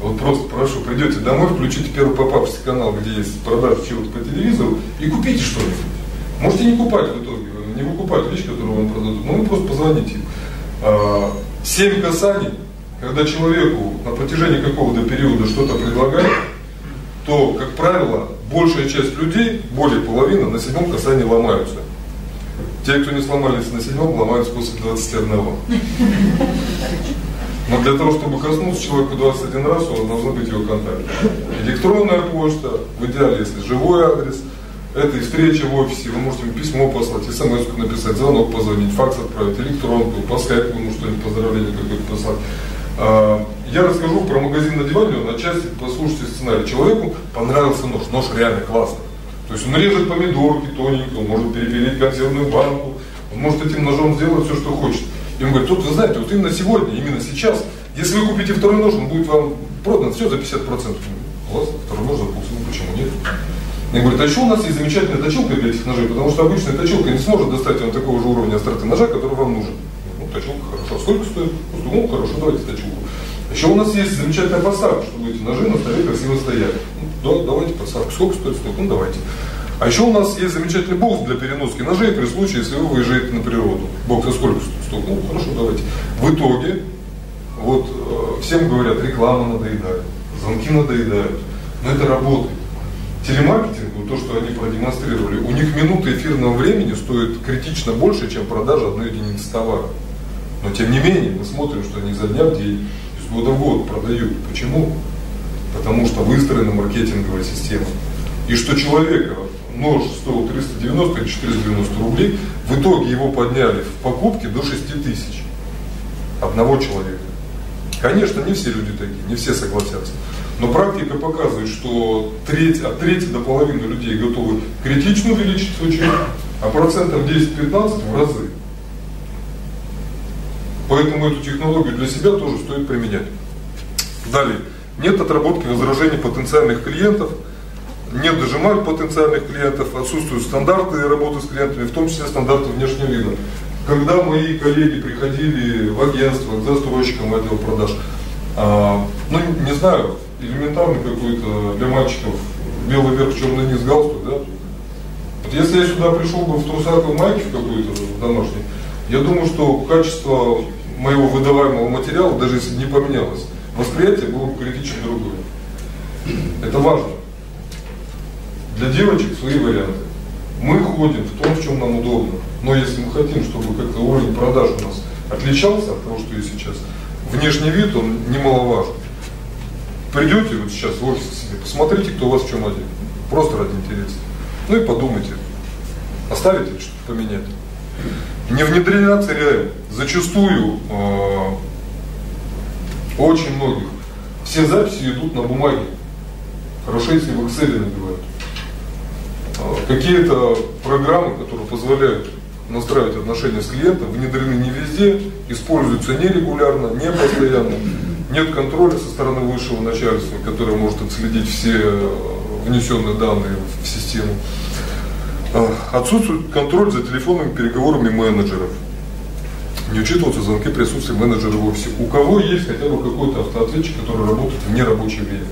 C: Вот просто прошу, придете домой, включите первый попавшийся канал, где есть продажа чего-то по телевизору, и купите что-нибудь. Можете не купать в итоге, не выкупать вещь, которую вам продадут, но вы просто позвоните им. А, семь касаний, когда человеку на протяжении какого-то периода что-то предлагают, то, как правило, большая часть людей, более половины, на седьмом касании ломаются. Те, кто не сломались на седьмом, ломаются после 21. Но для того, чтобы коснуться человека 21 раз, у вас должны быть его контакты. Электронная почта, в идеале, если живой адрес, это и встреча в офисе, вы можете ему письмо послать, смс написать, звонок позвонить, факс отправить, электронку, по скайпу ему что-нибудь, поздравление какое-то послать. А, я расскажу про магазин на диване, на части послушайте сценарий. Человеку понравился нож, нож реально классный. То есть он режет помидорки тоненько, он может перепилить консервную банку, он может этим ножом сделать все, что хочет. И он говорит, тут вы знаете, вот именно сегодня, именно сейчас, если вы купите второй нож, он будет вам продан все за 50%. Классно, второй нож за? Я говорю, а еще у нас есть замечательная точилка для этих ножей, потому что обычная точилка не сможет достать вам такого же уровня остроты ножа, который вам нужен. Ну, точилка хорошо. Сколько стоит? Ну, хорошо, давайте точилку. Еще у нас есть замечательная подставка, чтобы эти ножи на столе красиво стояли. Ну, да, давайте подставку. Сколько стоит? Столько? Ну, давайте. А еще у нас есть замечательный бокс для переноски ножей при случае, если вы выезжаете на природу. Бокс а сколько стоит? Столько? Ну, хорошо, давайте. В итоге, вот э, всем говорят, реклама надоедает, звонки надоедают. Но это работает. Телемаркетинг, вот то, что они продемонстрировали, у них минута эфирного времени стоит критично больше, чем продажа одной единицы товара. Но тем не менее, мы смотрим, что они за дня в день, из года в год продают. Почему? Потому что выстроена маркетинговая система. И что человека нож стоил 390 или 490 рублей, в итоге его подняли в покупке до 6 тысяч. Одного человека. Конечно, не все люди такие, не все согласятся. Но практика показывает, что треть, от трети до половины людей готовы критично увеличить свой чек, а процентов 10-15 в разы. Поэтому эту технологию для себя тоже стоит применять. Далее. Нет отработки возражений потенциальных клиентов, нет дожимать потенциальных клиентов, отсутствуют стандарты работы с клиентами, в том числе стандарты внешнего вида. Когда мои коллеги приходили в агентство к застройщикам отдел продаж, а, ну, не знаю, элементарный какой-то для мальчиков белый верх, черный низ, галстук, да? Вот если я сюда пришел бы в трусах и майке в какой-то домашний, я думаю, что качество моего выдаваемого материала, даже если не поменялось, восприятие было бы критично другое. Это важно. Для девочек свои варианты. Мы ходим в том, в чем нам удобно. Но если мы хотим, чтобы как-то уровень продаж у нас отличался от того, что есть сейчас, внешний вид, он немаловажен. Придете вот сейчас в офис себе, посмотрите, кто у вас в чем один. Просто ради интереса. Ну и подумайте, оставите что-то поменять. Не внедряться реально. Зачастую э, очень многих все записи идут на бумаге. Хорошо, если в Excel набивают. Э, Какие-то программы, которые позволяют настраивать отношения с клиентом, внедрены не везде, используются нерегулярно, не постоянно. Нет контроля со стороны высшего начальства, которое может отследить все э, внесенные данные в систему. Э, Отсутствует контроль за телефонными переговорами менеджеров. Не учитываются звонки присутствия менеджера в офисе. У кого есть хотя бы какой-то автоответчик, который работает в нерабочее время?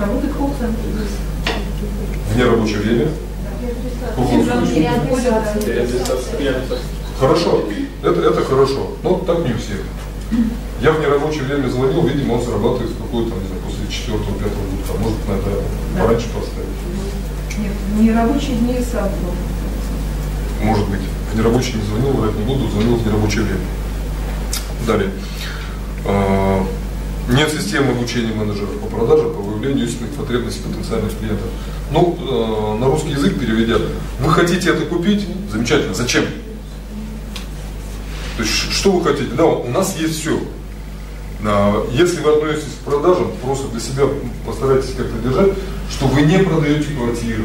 B: Работает колл-центр.
C: В нерабочее время? Хорошо, это, это хорошо, но так не у всех. Я в нерабочее время звонил, видимо, он срабатывает в какой-то, не знаю, после четвертого, пятого года, может, надо
B: Да.
C: пораньше поставить.
B: Нет, не рабочие дни сразу.
C: Может быть. В нерабочий не звонил, врать не буду, звонил в нерабочее время. Далее. А, Нет системы обучения менеджеров по продажам, по выявлению истинных потребностей потенциальных клиентов. Ну, э, на русский язык переведя, вы хотите это купить? Замечательно. Зачем? То есть, что вы хотите? Да, у нас есть все. Если вы относитесь к продажам, просто для себя постарайтесь как-то держать, что вы не продаете квартиры,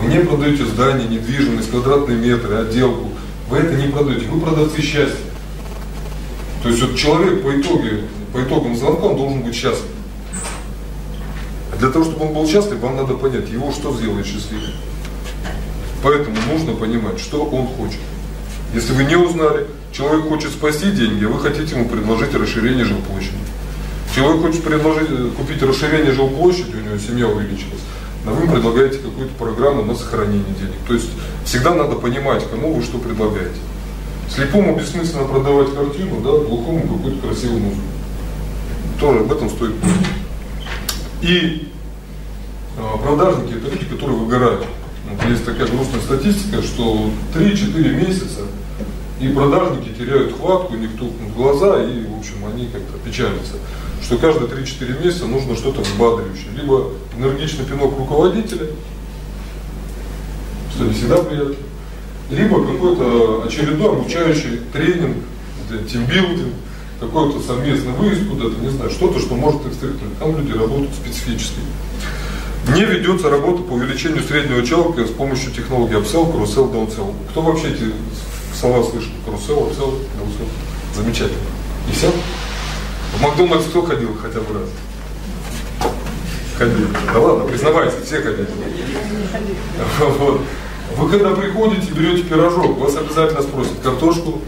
C: вы не продаете здание, недвижимость, квадратные метры, отделку. Вы это не продаете, вы продавцы счастья. То есть вот человек по итоге, по итогам звонка он должен быть счастлив. А для того, чтобы он был счастлив, вам надо понять, его что сделает счастливым. Поэтому нужно понимать, что он хочет. Если вы не узнали, человек хочет спасти деньги, а вы хотите ему предложить расширение жилплощади. Человек хочет предложить, э, купить расширение жилплощади, у него семья увеличилась, а вы предлагаете какую-то программу на сохранение денег. То есть всегда надо понимать, кому вы что предлагаете. Слепому бессмысленно продавать картину, да, глухому какую-то красивую музыку. Тоже об этом стоит помнить. И э, продажники это люди, которые выгорают. Вот есть такая грустная статистика, что 3-4 месяца и продажники теряют хватку, у них тухнут глаза, и, в общем, они как-то печалятся. Что каждые 3-4 месяца нужно что-то взбадривающее. Либо энергичный пинок руководителя, что не всегда приятно, либо какой-то очередной обучающий тренинг, тимбилдинг, какой-то совместный выезд куда-то, не знаю, что-то, что может их стряхнуть. Там люди работают специфически. Не ведется работа по увеличению среднего чалка с помощью технологии upsell, cross-sell, downsell. Кто вообще эти слова слышит? Cross-sell, upsell, downsell. Замечательно. И все? В Макдональдс кто ходил хотя бы раз? Ходили. Да ладно, признавайте, все ходили. Вот. Вы когда приходите, берете пирожок, вас обязательно спросят картошку,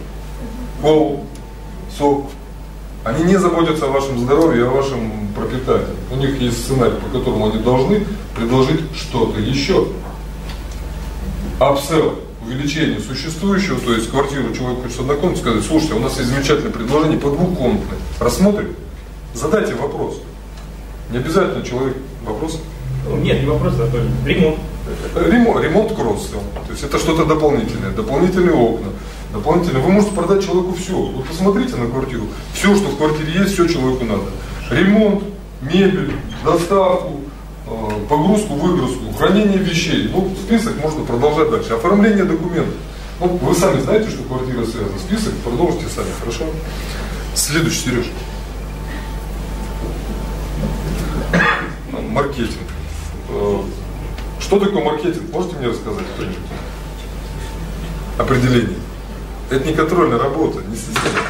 C: колу, сок. Они не заботятся о вашем здоровье о вашем пропитании. У них есть сценарий, по которому они должны предложить что-то еще. Апсел, увеличение существующего, то есть квартиру человек хочет однокомнатную, сказать, слушайте, у нас есть замечательное предложение по двухкомнатной. Рассмотрим? Задайте вопрос. Не обязательно человек вопрос.
E: Нет, не вопрос, а ремонт.
C: Ремонт, ремонт кросс То есть это что-то дополнительное, дополнительные окна, дополнительные. Вы можете продать человеку все. Вы посмотрите на квартиру. Все, что в квартире есть, все человеку надо. Ремонт, мебель, доставку, погрузку, выгрузку, хранение вещей. Ну, список можно продолжать дальше. Оформление документов. Ну, вы сами знаете, что квартира связана. Список продолжите сами, хорошо? Следующий, Сереж. маркетинг. Э, что такое маркетинг? Можете мне рассказать кто-нибудь? Определение. Это не контрольная работа, не система.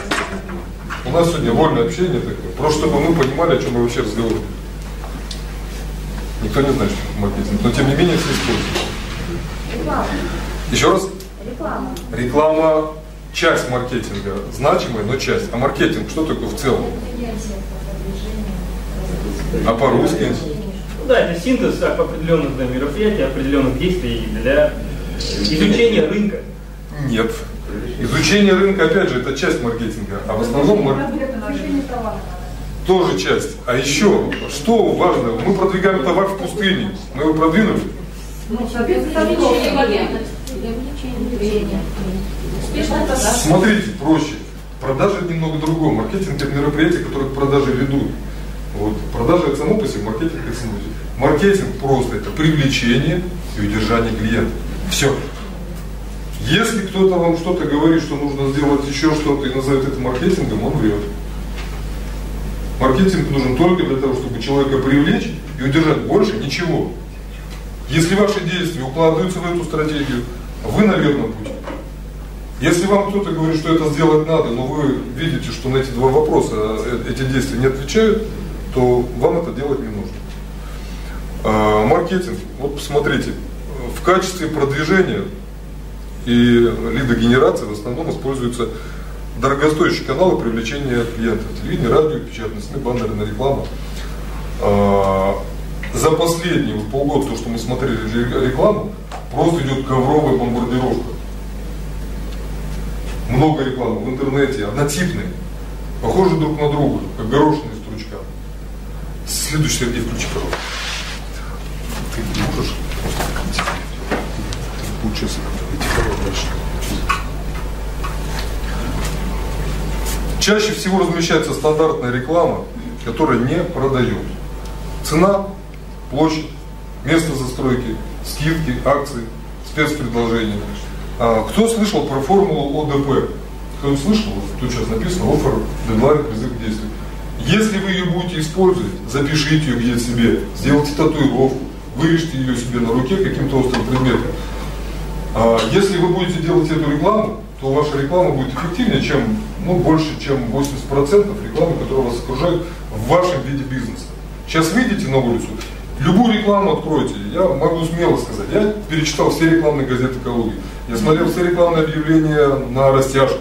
C: У нас сегодня вольное общение такое. Просто чтобы мы понимали, о чем мы вообще разговариваем. Никто не знает, что такое маркетинг, но тем не менее все используют.
J: Реклама.
C: Еще раз?
J: Реклама.
C: Реклама часть маркетинга, значимая, но часть. А маркетинг что такое в целом? А по-русски?
E: Ну да, это синтез определенных да, мероприятий, определенных действий для изучения рынка.
C: Нет. Изучение рынка, опять же, это часть маркетинга, а в основном мар... тоже часть. А еще, что важно, мы продвигаем товар в пустыне, мы его продвинули. Смотрите, проще. Продажа это немного другое. Маркетинг это мероприятие, которое к продаже ведут. Вот. Продажа это само по себе, маркетинг это само по себе. Маркетинг просто это привлечение и удержание клиента. Все. Если кто-то вам что-то говорит, что нужно сделать еще что-то и назовет это маркетингом, он врет. Маркетинг нужен только для того, чтобы человека привлечь и удержать. Больше ничего. Если ваши действия укладываются в эту стратегию, вы на верном пути. Если вам кто-то говорит, что это сделать надо, но вы видите, что на эти два вопроса э, эти действия не отвечают, то вам это делать не нужно. А, маркетинг. Вот посмотрите, в качестве продвижения и лидогенерации в основном используются дорогостоящие каналы привлечения клиентов. Телевидение, радио, печатные СМИ, баннерная реклама. За последние вот полгода, то, что мы смотрели рекламу, просто идет ковровая бомбардировка. Много рекламы в интернете, однотипные, похожи друг на друга, как горошные стручка. Следующий Сергей, включи, пожалуйста. Ты не можешь просто Получился дальше. Чаще всего размещается стандартная реклама, которая не продает. Цена, площадь, место застройки, скидки, акции, спецпредложения. А, кто слышал про формулу ОДП? Кто слышал? Тут сейчас написано офер, дедлайн, призыв к действию. Если вы ее будете использовать, запишите ее где-то себе, сделайте татуировку, вырежьте ее себе на руке каким-то острым предметом. А если вы будете делать эту рекламу, то ваша реклама будет эффективнее, чем, ну, больше, чем 80% рекламы, которая вас окружает в вашем виде бизнеса. Сейчас видите на улицу, любую рекламу откройте, я могу смело сказать, я перечитал все рекламные газеты Калуги, я смотрел все рекламные объявления на растяжках,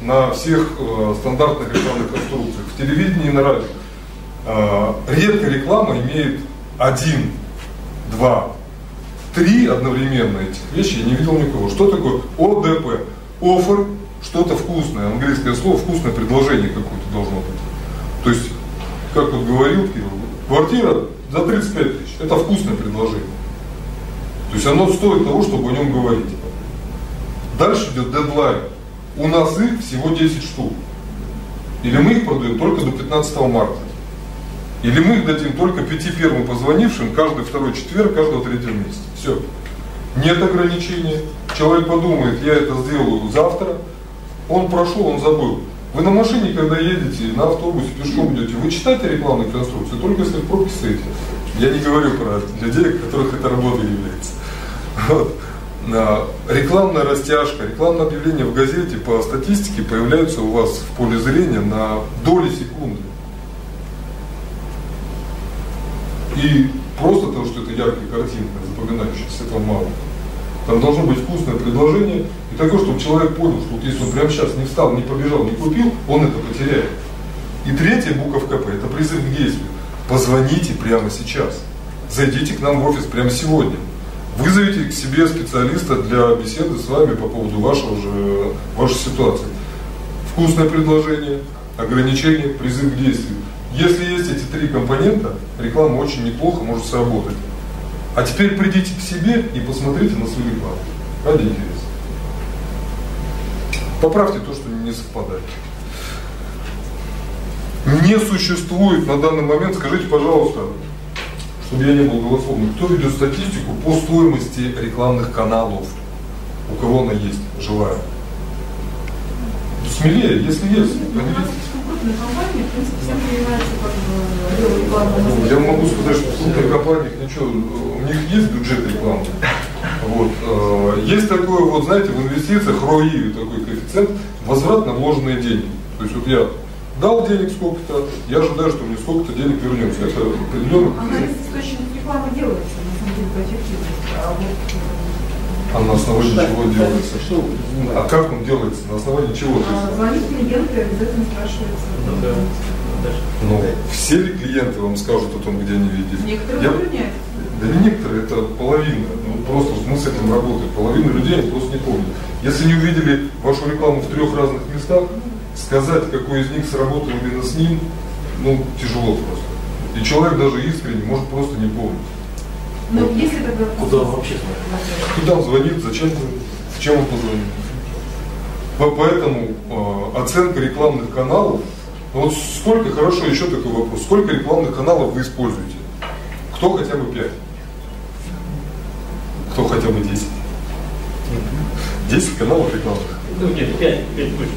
C: на всех э, стандартных рекламных конструкциях, в телевидении и на радио. Э, редко реклама имеет один, два, три одновременно этих вещи, я не видел никого. Что такое ОДП? Offer, что-то вкусное, английское слово, вкусное предложение какое-то должно быть. То есть, как вот говорил Кирилл, квартира за 35 тысяч, это вкусное предложение. То есть оно стоит того, чтобы о нем говорить. Дальше идет дедлайн. У нас их всего 10 штук. Или мы их продаем только до 15 марта. Или мы их дадим только пяти первым позвонившим каждый второй четверг, каждого третьего месяца. Все. Нет ограничения. Человек подумает, я это сделаю завтра. Он прошел, он забыл. Вы на машине, когда едете, на автобусе, пешком идете, вы читаете рекламные конструкции, только если в пробке стоите. Я не говорю про людей, которых это работа является. Вот. Рекламная растяжка, рекламное объявление в газете по статистике появляются у вас в поле зрения на доли секунды. И просто то, что это яркая картинка, запоминающаяся, этого мало. Там должно быть вкусное предложение и такое, чтобы человек понял, что вот если он прямо сейчас не встал, не побежал, не купил, он это потеряет. И третья буковка П – это призыв к действию. Позвоните прямо сейчас. Зайдите к нам в офис прямо сегодня. Вызовите к себе специалиста для беседы с вами по поводу вашего же, вашей ситуации. Вкусное предложение, ограничение, призыв к действию. Если есть эти три компонента, реклама очень неплохо может сработать. А теперь придите к себе и посмотрите на свою рекламу. Ради интереса. Поправьте то, что не совпадает. Не существует на данный момент, скажите, пожалуйста, чтобы я не был голословным, кто ведет статистику по стоимости рекламных каналов? У кого она есть, живая? Смелее, если есть,
B: крупная компания, всем принимается как бы дело рекламы.
C: Ну, Я могу сказать, что в крупных компаниях ничего, у них есть бюджет рекламы. Вот. э, Есть такое, вот знаете, в инвестициях ROI, такой коэффициент, возврат на вложенные деньги. То есть вот я дал денег сколько-то, я ожидаю, что мне сколько-то денег вернется. Это определенно.
B: Анализ источников рекламы делается, на самом деле, по эффективности. А вот
C: А на основании чего делается? А как он делается? На основании чего?
B: А, звонит клиент и обязательно спрашивается.
E: Ну да. Даже.
C: ну, все ли клиенты вам скажут о том, где они видели?
B: Некоторые
C: Я-
B: затрудняются.
C: Да не некоторые, это половина. Ну, просто вот мы с этим работаем. Половина людей они просто не помнят. Если не увидели вашу рекламу в трех разных местах, сказать, какой из них сработал именно с ним, ну, тяжело просто. И человек даже искренне может просто не помнить.
B: Но если тогда...
K: Куда он вообще смотрит?
C: Куда он звонит, зачем, звонит, в чем он позвонит. По- Поэтому э, оценка рекламных каналов, ну вот сколько, хорошо, еще такой вопрос, сколько рекламных каналов вы используете? Кто хотя бы 5? Кто хотя бы 10? 10 каналов рекламных.
E: Ну нет, 5, 5 точно.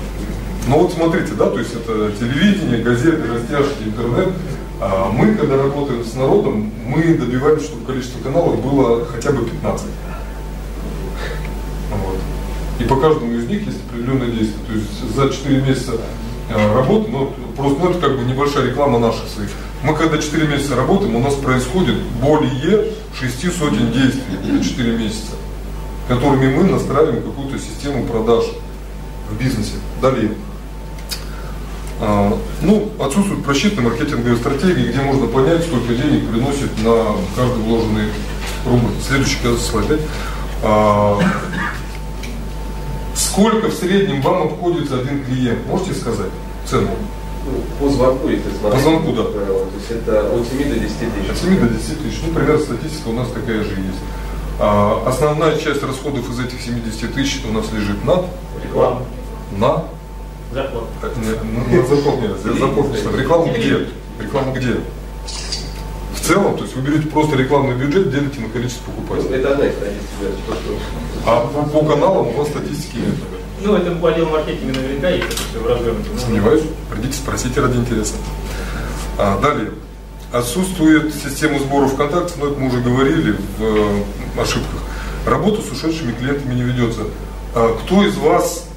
C: Ну вот смотрите, да, то есть это телевидение, газеты, растяжки, интернет. А мы, когда работаем с народом, мы добиваемся, чтобы количество каналов было хотя бы 15. Вот. И по каждому из них есть определенное действие. То есть за 4 месяца работы, ну, просто ну, это как бы небольшая реклама наших своих. Мы когда 4 месяца работаем, у нас происходит более 6 сотен действий за 4 месяца, которыми мы настраиваем какую-то систему продаж в бизнесе. Далее. А, ну, отсутствуют просчитанные маркетинговые стратегии, где можно понять, сколько денег приносит на каждый вложенный рубль. Следующий слайд. Сколько в среднем вам обходится один клиент? Можете сказать цену?
F: Ну, По звонку, если смотреть.
C: По звонку, да.
F: правило, То есть это от 7 до 10 тысяч.
C: От 7 до 10 тысяч. Ну, примерно статистика у нас такая же есть. А, основная часть расходов из этих 70 тысяч у нас лежит на,
E: Реклама.
C: на. Так, нет, ну, на зарплату нет, за зарплату что? Рекламу где? Рекламу где? В целом, то есть вы берете просто рекламный бюджет, делите на количество покупателей.
F: Это одна из статистик, да, то, что
C: А по, по каналам у вас статистики нет.
E: Ну, это по отделу маркетинга наверняка есть, это все в развернуте.
C: Сомневаюсь, придите спросите ради интереса. А, далее. Отсутствует система сбора ВКонтакте, но это мы уже говорили в э, ошибках. Работа с ушедшими клиентами не ведется. А кто из вас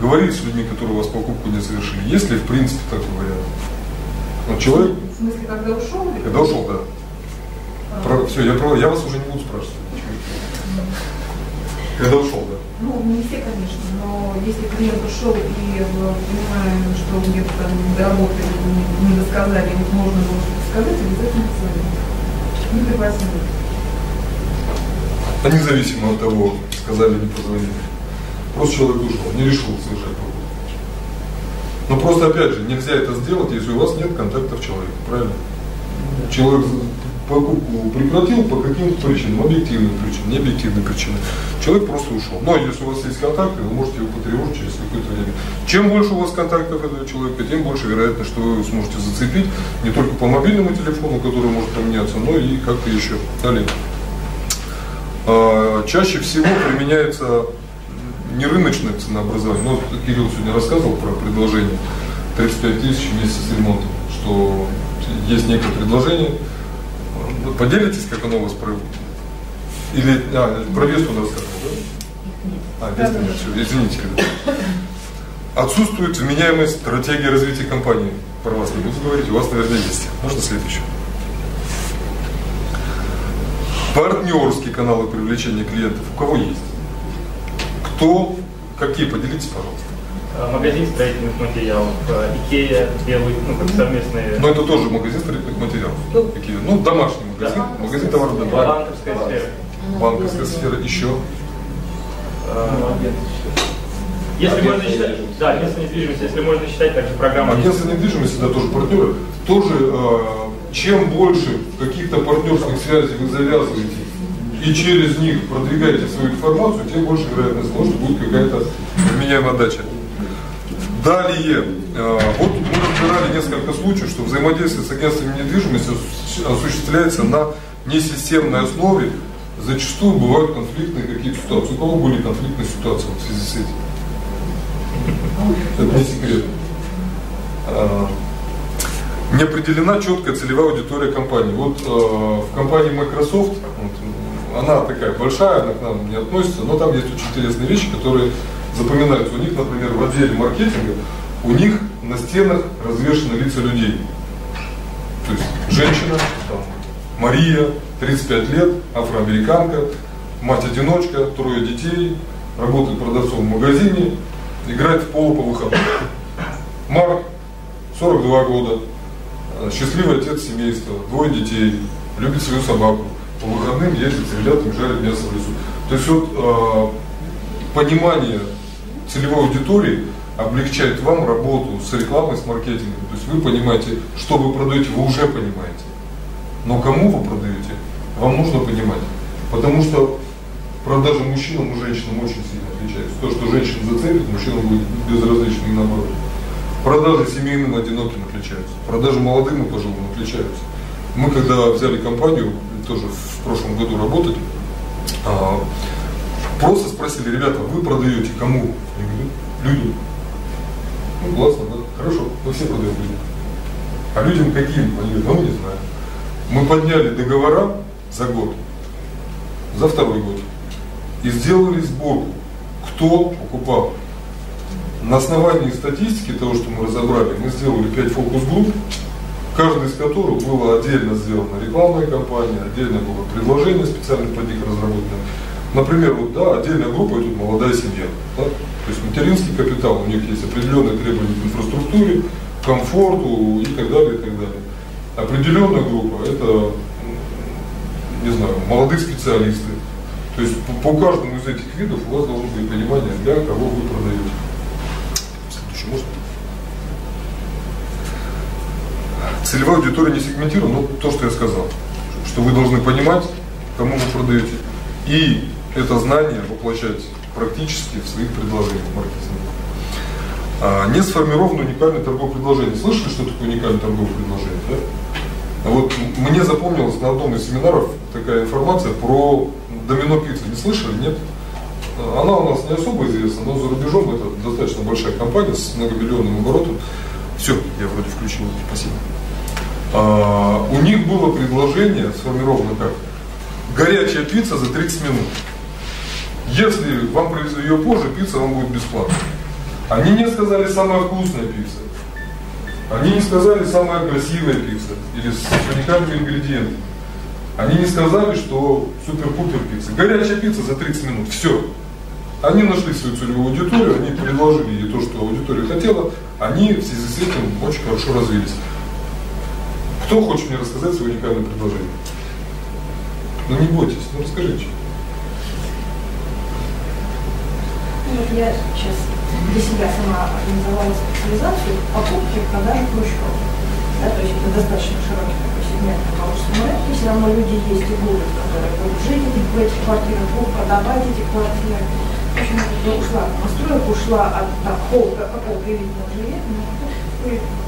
C: говорит с людьми, которые у вас покупку не совершили? Есть ли в принципе такой вариант? Вот человек,
B: В смысле, когда ушел? или-
C: когда ушел, да. Про, все, я, про, я вас уже не буду спрашивать. Когда ушел, да.
B: Ну, не все, конечно, но если клиент ушел и понимаем, что где-то там доработали, не, досказали, можно было что-то сказать, обязательно позвонить. Не пригласили.
C: А независимо от того, сказали, не позвонили. Просто человек ушел, не решил совершать. Но просто опять же, нельзя это сделать, если у вас нет контактов человека, правильно? Человек покупку прекратил по каким-то причинам, объективным причинам, не объективным причинам. Человек просто ушел. Но если у вас есть контакты, вы можете его потревожить через какое-то время. Чем больше у вас контактов этого человека, тем больше вероятность, что вы его сможете зацепить не только по мобильному телефону, который может поменяться, но и как-то еще. Далее. А, Чаще всего применяется не рыночное ценообразование, но вот Кирилл сегодня рассказывал про предложение 35 тысяч вместе с ремонтом, что есть некое предложение. Вы Поделитесь, как оно у вас про... Или, а, про Весту рассказывал, да? А, Весту нет, все, извините, ребята. Отсутствует вменяемая стратегия развития компании. Про вас не буду говорить, у вас, наверное, есть. Можно следующее? Партнерские каналы привлечения клиентов у кого есть? Кто? Какие? Поделитесь, пожалуйста.
E: А, Магазин строительных материалов, а, Икея, Белый, ну, как совместные.
C: Но это тоже магазин строительных материалов. Какие? Ну, домашний магазин. Магазин товаров домашних.
E: Банковская сфера.
C: Банковская сфера. Еще.
E: А, Если можно считать, да, агентство недвижимости, если можно считать также программа.
C: Агентство недвижимости, да, тоже партнеры. Тоже, э, чем больше каких-то партнерских связей вы завязываете и через них продвигаете свою информацию, тем больше вероятность того, что будет какая-то вменяемая дача. Далее, э, вот мы разбирали несколько случаев, что взаимодействие с агентствами недвижимости осу- осуществляется на несистемной основе. Зачастую бывают конфликтные какие-то ситуации. У кого были конфликтные ситуации в связи с этим? Это не секрет. э, не определена четкая целевая аудитория компании. Вот э, в компании Microsoft, вот, она такая большая, она к нам не относится, но там есть очень интересные вещи, которые запоминаются. У них, например, в отделе маркетинга, у них на стенах развешаны лица людей. То есть женщина, там, Мария, 35 лет, афроамериканка, мать-одиночка, трое детей, работает продавцом в магазине, играет в поло по выходным. Марк, 42 года, э, счастливый отец семейства, двое детей, любит свою собаку. По выходным ездит с ребятами, жарит мясо в лесу. То есть вот э, понимание целевой аудитории облегчает вам работу с рекламой, с маркетингом. То есть вы понимаете, что вы продаете, вы уже понимаете. Но кому вы продаете, вам нужно понимать. Потому что продажи мужчинам и женщинам очень сильно отличаются. То, что женщина зацепит, мужчина будет безразличным и наоборот. Продажи семейным одиноким отличаются. Продажи молодым и пожилым отличаются. Мы когда взяли компанию, тоже в прошлом году работать, а, просто спросили, ребята, вы продаете кому? Я говорю, людям. Ну, классно, да? Хорошо, мы все продаем людям. А людям каким? Они говорят, ну не знаем. Мы подняли договора за год, за второй год, и сделали сборку, кто покупал. На основании статистики того, что мы разобрали, мы сделали 5 фокус-групп, каждый из которых было отдельно сделана рекламная кампания, отдельно было предложение специально под них разработано. Например, вот, да, отдельная группа идет молодая семья. Да? То есть материнский капитал, у них есть определенные требования к инфраструктуре, комфорту и так далее, и так далее. Определенная группа – это, не знаю, молодые специалисты. То есть по, по каждому из этих видов у вас должно быть понимание, для кого вы продаете. Следующий можно? Целевая аудитория не сегментирована, но то, что я сказал, что вы должны понимать, кому вы продаете, и это знание воплощать практически в своих предложениях маркетинга. А, не сформировано уникальное торговое предложение. Слышали, что такое уникальное торговое предложение? Да? А вот мне запомнилась на одном из семинаров такая информация про домино пиццу. Не слышали, нет? Она у нас не особо известна, но за рубежом это достаточно большая компания с многомиллионным оборотом. Все, я вроде включил, спасибо. А, у них было предложение сформировано как горячая пицца за 30 минут. Если вам привезли ее позже, пицца вам будет бесплатно. Они не сказали самая вкусная пицца. Они не сказали самая красивая пицца или с уникальными ингредиентами. Они не сказали, что супер-пупер пицца. Горячая пицца за 30 минут. Все. Они нашли свою целевую аудиторию, они предложили ей то, что аудитория хотела. Они в связи с этим очень хорошо развились. Кто хочет мне рассказать свое уникальное предложение? Ну не бойтесь, ну расскажите.
H: Ну, я сейчас для себя сама организовала специализацию покупки продажи хрущевок. Да, то есть это достаточно широкий такой сегмент на повышенном рынке. Все равно люди есть и будут, которые будут жить в этих квартирах, будут продавать эти квартиры. В общем, я ушла от настроек, ушла от такого, какого элитного жилья.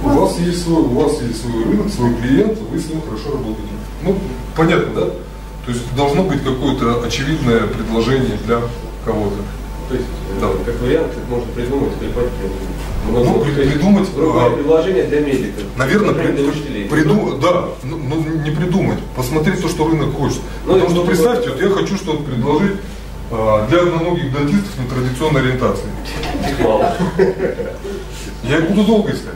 C: У вас есть свой, у вас есть свой рынок, свой клиент, вы с ним хорошо работаете. Ну, понятно, да? То есть должно быть какое-то очевидное предложение для кого-то.
F: То есть,
C: да.
F: как вариант, можно придумать, клепать
C: ну, ну придумать
F: другое а, предложение для медиков.
C: Наверное, при, для учителей. Приду, да, ну, ну, не придумать, посмотреть то, что рынок хочет. Ну, Потому что представьте, вот я хочу что-то предложить а, для одноногих дантистов нетрадиционной ориентации.
F: Мало.
C: Я их буду долго искать.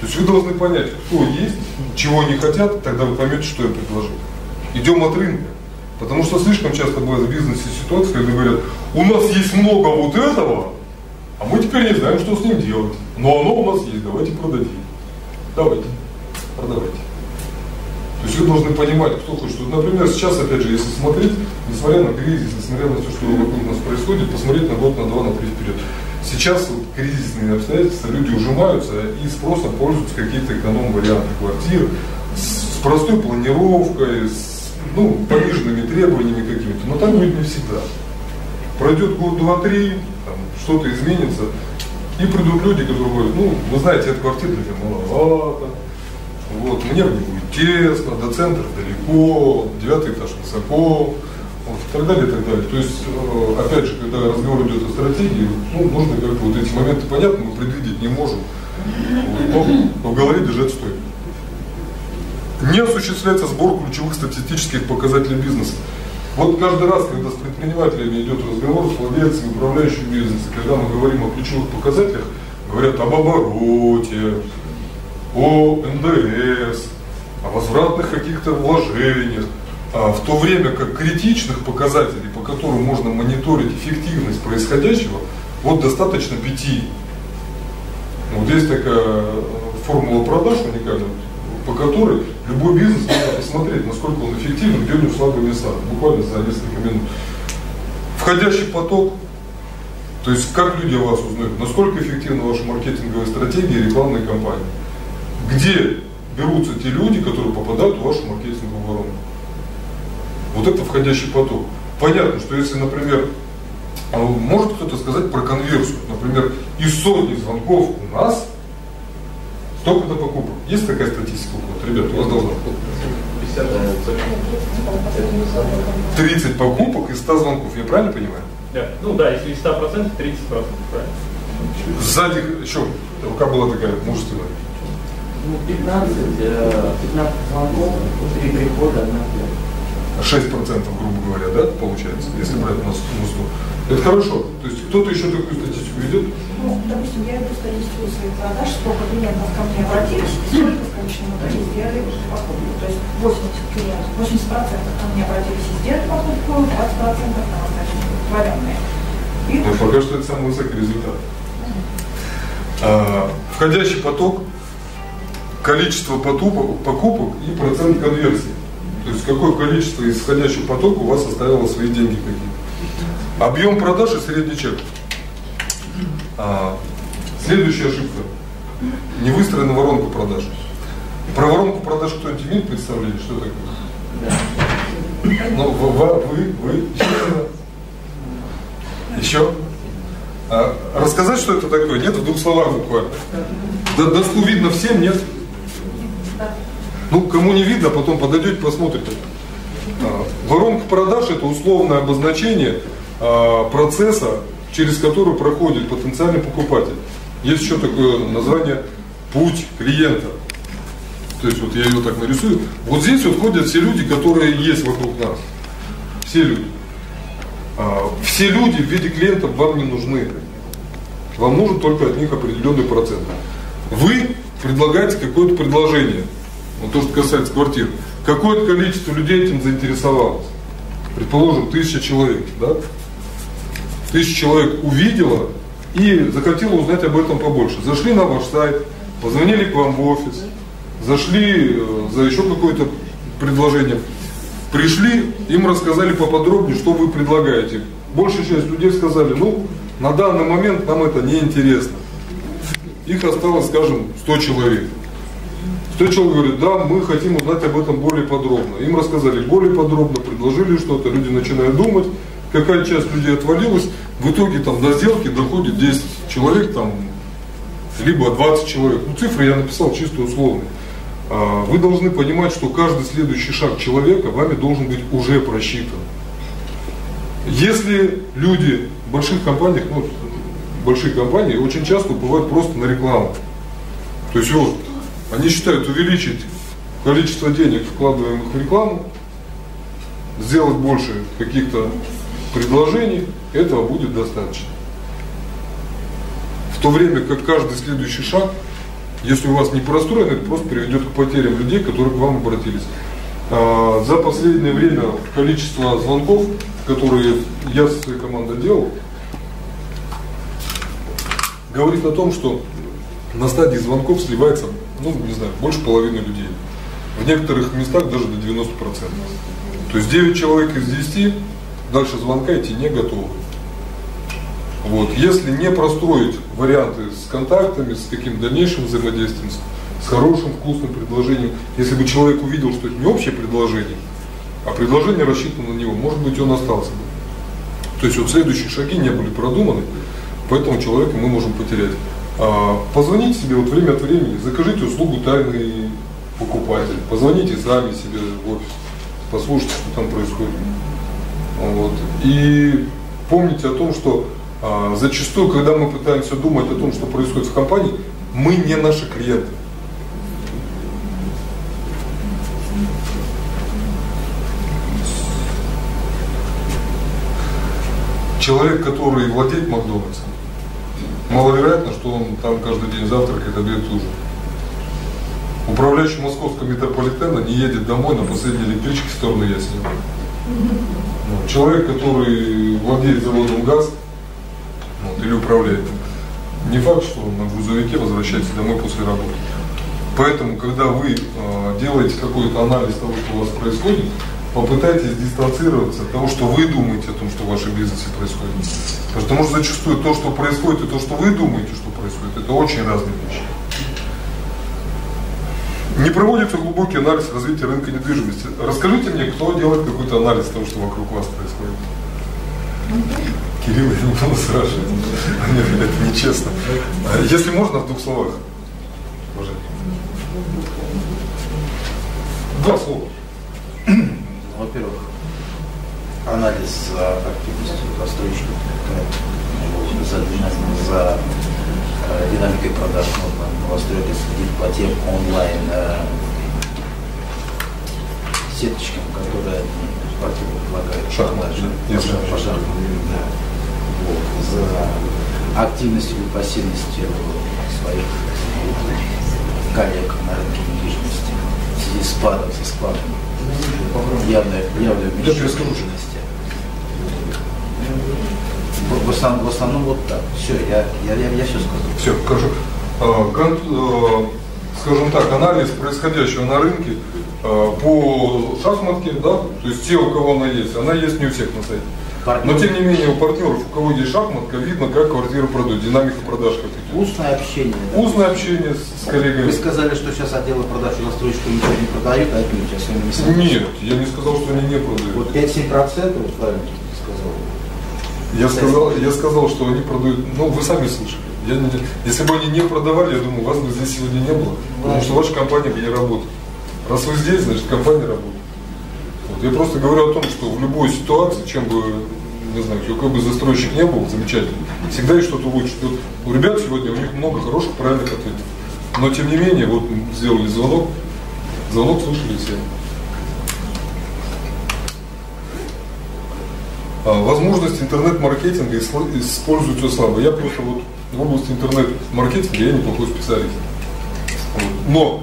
C: То есть вы должны понять, кто есть, чего они хотят, тогда вы поймете, что им предложить. Идем от рынка. Потому что слишком часто бывает в бизнесе ситуация, когда говорят, у нас есть много вот этого, а мы теперь не знаем, что с ним делать. Но оно у нас есть, давайте продадим. Давайте, продавайте. То есть вы должны понимать, кто хочет. Например, сейчас, опять же, если смотреть, несмотря на кризис, несмотря на все, что вокруг нас происходит, посмотреть на год, на два, на три вперед. Сейчас вот, кризисные обстоятельства, люди ужимаются и спросом пользуются какие-то эконом-варианты квартир с, простой планировкой, с ну, пониженными требованиями какими-то, но так будет не всегда. Пройдет год, два, три, что-то изменится, и придут люди, которые говорят, ну, вы знаете, эта квартира для маловато, вот, мне в ней будет тесно, до центра далеко, девятый этаж высоко, вот, и так далее, и так далее. То есть, опять же, когда разговор идет о стратегии, ну, нужно как бы вот эти моменты понятно, мы предвидеть не можем. Вот. Но, но говорить держать стоит. Не осуществляется сбор ключевых статистических показателей бизнеса. Вот каждый раз, когда с предпринимателями идет разговор, с владельцами, управляющими бизнеса, когда мы говорим о ключевых показателях, говорят об обороте, о НДС, о возвратных каких-то вложениях, в то время как критичных показателей, по которым можно мониторить эффективность происходящего, вот достаточно пяти. Вот есть такая формула продаж уникальная, по которой любой бизнес может посмотреть, насколько он эффективен, где у него слабые места, буквально за несколько минут. Входящий поток, то есть как люди о вас узнают, насколько эффективна ваша маркетинговая стратегия и рекламная кампания. Где берутся те люди, которые попадают в вашу маркетинговую воронку. Вот это входящий поток. Понятно, что если, например, а может кто-то сказать про конверсию, например, из сотни звонков у нас столько до покупок. Есть такая статистика? Вот, ребята, у вас должна быть. 30 покупок из 100 звонков, я правильно понимаю?
E: Да. Ну да, если из 100%, 30%, правильно.
C: Сзади еще рука была такая мужественная.
K: Ну, 15, 15 звонков, 3 прихода, одна
C: 6%, грубо говоря, да, получается, если брать на 100. Это хорошо. То есть кто-то еще такую статистику ведет?
H: Ну, допустим, я веду статистику своих продаж, сколько клиентов ко мне обратились, сколько в конечном итоге сделали покупку. То есть 80 клиентов, 80 процентов ко мне обратились и сделали покупку, 20 процентов там остались. И
C: Ну, пока что это самый высокий результат. А, входящий поток, количество потупок, покупок и процент конверсии. То есть какое количество из входящего потока у вас оставило свои деньги какие. Объем продаж и средний чек. А, следующая ошибка. Не выстроена воронка продаж. Про воронку продаж кто-нибудь имеет представление, что такое? Да. Ну, вы, вы, вы, еще? Еще? А, рассказать, что это такое? Нет, в двух словах буквально. Да, доску видно всем, нет? Ну, кому не видно, потом подойдете, посмотрите. А, воронка продаж – это условное обозначение а, процесса, через который проходит потенциальный покупатель. Есть еще такое название «путь клиента». То есть вот я его так нарисую. Вот здесь вот ходят все люди, которые есть вокруг нас. Все люди. А, все люди в виде клиентов вам не нужны. Вам нужен только от них определенный процент. Вы предлагаете какое-то предложение. Вот то, что касается квартир. Какое-то количество людей этим заинтересовалось. Предположим, тысяча человек. Да? Тысяча человек увидела и захотела узнать об этом побольше. Зашли на ваш сайт, позвонили к вам в офис, зашли э, за еще какое-то предложение. Пришли, им рассказали поподробнее, что вы предлагаете. Большая часть людей сказали, ну, на данный момент нам это не интересно. Их осталось, скажем, 100 человек. 100 человек говорят, да, мы хотим узнать об этом более подробно. Им рассказали более подробно, предложили что-то, люди начинают думать, какая часть людей отвалилась. В итоге там до сделки доходит 10 человек, там, либо 20 человек. Ну, цифры я написал чисто условные. А, вы должны понимать, что каждый следующий шаг человека вами должен быть уже просчитан. Если люди в больших компаниях, ну, большие компании очень часто бывают просто на рекламу. То есть вот, они считают увеличить количество денег, вкладываемых в рекламу, сделать больше каких-то предложений, этого будет достаточно. В то время как каждый следующий шаг, если у вас не простроен, это просто приведет к потерям людей, которые к вам обратились. А, за последнее время количество звонков, которые я со своей командой делал, говорит о том, что на стадии звонков сливается, ну, не знаю, больше половины людей. В некоторых местах даже до 90%. То есть 9 человек из 10 дальше звонка идти не готовы. Вот. Если не простроить варианты с контактами, с каким дальнейшим взаимодействием, с хорошим, вкусным предложением, если бы человек увидел, что это не общее предложение, а предложение рассчитано на него, может быть, он остался бы. То есть вот следующие шаги не были продуманы, поэтому человека мы можем потерять. А, позвоните себе вот время от времени, закажите услугу тайный покупатель, позвоните сами себе в офис, послушайте, что там происходит. Вот. И помните о том, что а, зачастую, когда мы пытаемся думать о том, что происходит в компании, Мы не наши клиенты. Человек, который владеет Макдональдсом, маловероятно, что он там каждый день завтракает, обед ужин. Управляющий московского метрополитена не едет домой на последней электричке в сторону Яснева. Ну, человек, который владеет заводом ГАЗ вот, или управляет не факт, что он на грузовике возвращается домой после работы. Поэтому, когда вы э, делаете какой-то анализ того, что у вас происходит, попытайтесь дистанцироваться от того, что вы думаете о том, что в вашем бизнесе происходит. Потому что зачастую то, что происходит, и то, что вы думаете, что происходит, это очень разные вещи. Не проводится глубокий анализ развития рынка недвижимости. Расскажите мне, кто делает какой-то анализ того, что вокруг вас происходит? Кирилл, я буду спрашивать. Нет, это нечестно. А Если можно, в двух словах. Два слова.
L: Во-первых, анализ за активностью застройщиков, за, динамикой- за э, динамикой продаж можно новостройки следить по тем онлайн э, сеточкам, которые предлагают.
C: Шахмат,
L: за активностью и пассивностью своих коллег на рынке недвижимости в связи с спадом, со спадом явное уменьшение загруженности. В, в основном, в основном вот так. Все, я, я, я, я все сказал.
C: Все, хорошо. А, кон- э, скажем так, анализ происходящего на рынке э, по шахматке, да, то есть те, у кого она есть, она есть не у всех на сайте. Но тем не менее у партнеров, у кого есть шахматка, видно, как квартиру продают, динамика продаж как идет.
L: Устное общение. да.
C: Устное общение с, с коллегами.
L: Вы сказали, что сейчас отделы продаж у застройщиков ничего не продают, а отнюдь, я с вами не согласен.
C: Нет, я не сказал, что они не продают.
L: Вот 5-7 процентов, правильно сказал.
C: Я сказал, я сказал, что они продают, ну вы сами слышали. Я не- если бы они не продавали, я думаю, вас бы здесь сегодня не было. Потому что ваша компания бы не работает. Раз вы здесь, значит компания работает. Вот. Я просто говорю о том, что в любой ситуации, чем бы, не знаю, какой бы застройщик не был, замечательный, всегда есть что-то лучше. Вот у ребят сегодня, у них много хороших, правильных ответов. Но тем не менее, вот сделали звонок, звонок слушали все. А, Возможности интернет-маркетинга исла- используются слабо. Я просто вот в области интернет-маркетинга я неплохой специалист. Но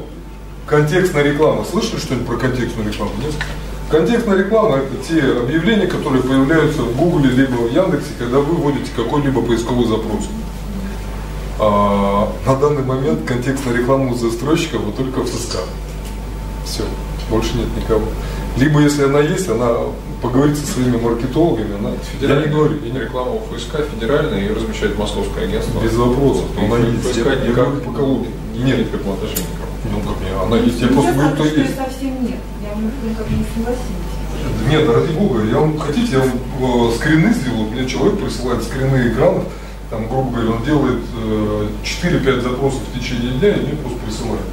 C: контекстная реклама, слышали что-нибудь про контекстную рекламу? Нет? Контекстная реклама это те объявления, которые появляются в Гугле либо в Яндексе, когда вы вводите какой-либо поисковый запрос. А, на данный момент контекстная реклама у застройщиков вот только в ССК. Все, больше нет никого. Либо если она есть, она поговорит со своими маркетологами, она, я не говорю, я не
D: реклама у ФСК федеральная, ее размещает московское агентство.
C: Без вопросов, она есть.
D: ФСК никак
C: по Колумбии.
D: не имеет к этому отношения.
C: Ну как не, она есть. Я просто говорю, кто есть.
B: совсем нет.
C: Нет, ради бога, я вам хотите, я вам э, скрины сделаю, мне человек присылает скрины экранов, там, грубо говоря, он делает э, 4-5 запросов в течение дня и мне просто присылает.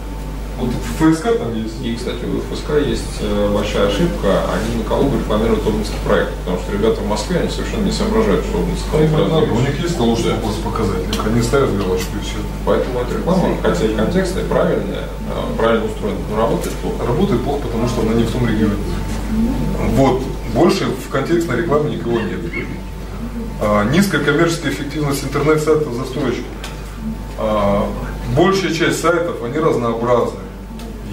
C: Вот в ФСК там есть.
D: И, кстати, у ФСК есть э, большая ошибка, они на Калугу рекламируют Обнинский проект, потому что ребята в Москве, они совершенно не соображают, что Обнинский
C: Они
D: проект
C: надо,
D: разве-
C: у них есть Калужский область показатель, они ставят галочку и все.
D: Поэтому эта реклама, хотя и контекстная, правильная, э, правильно устроена, но работает плохо.
C: Работает плохо, потому что она не в том регионе. Вот, больше в контекстной рекламе никого нет. А, низкая коммерческая эффективность интернет-сайтов застройщиков. А, большая часть сайтов, они разнообразны.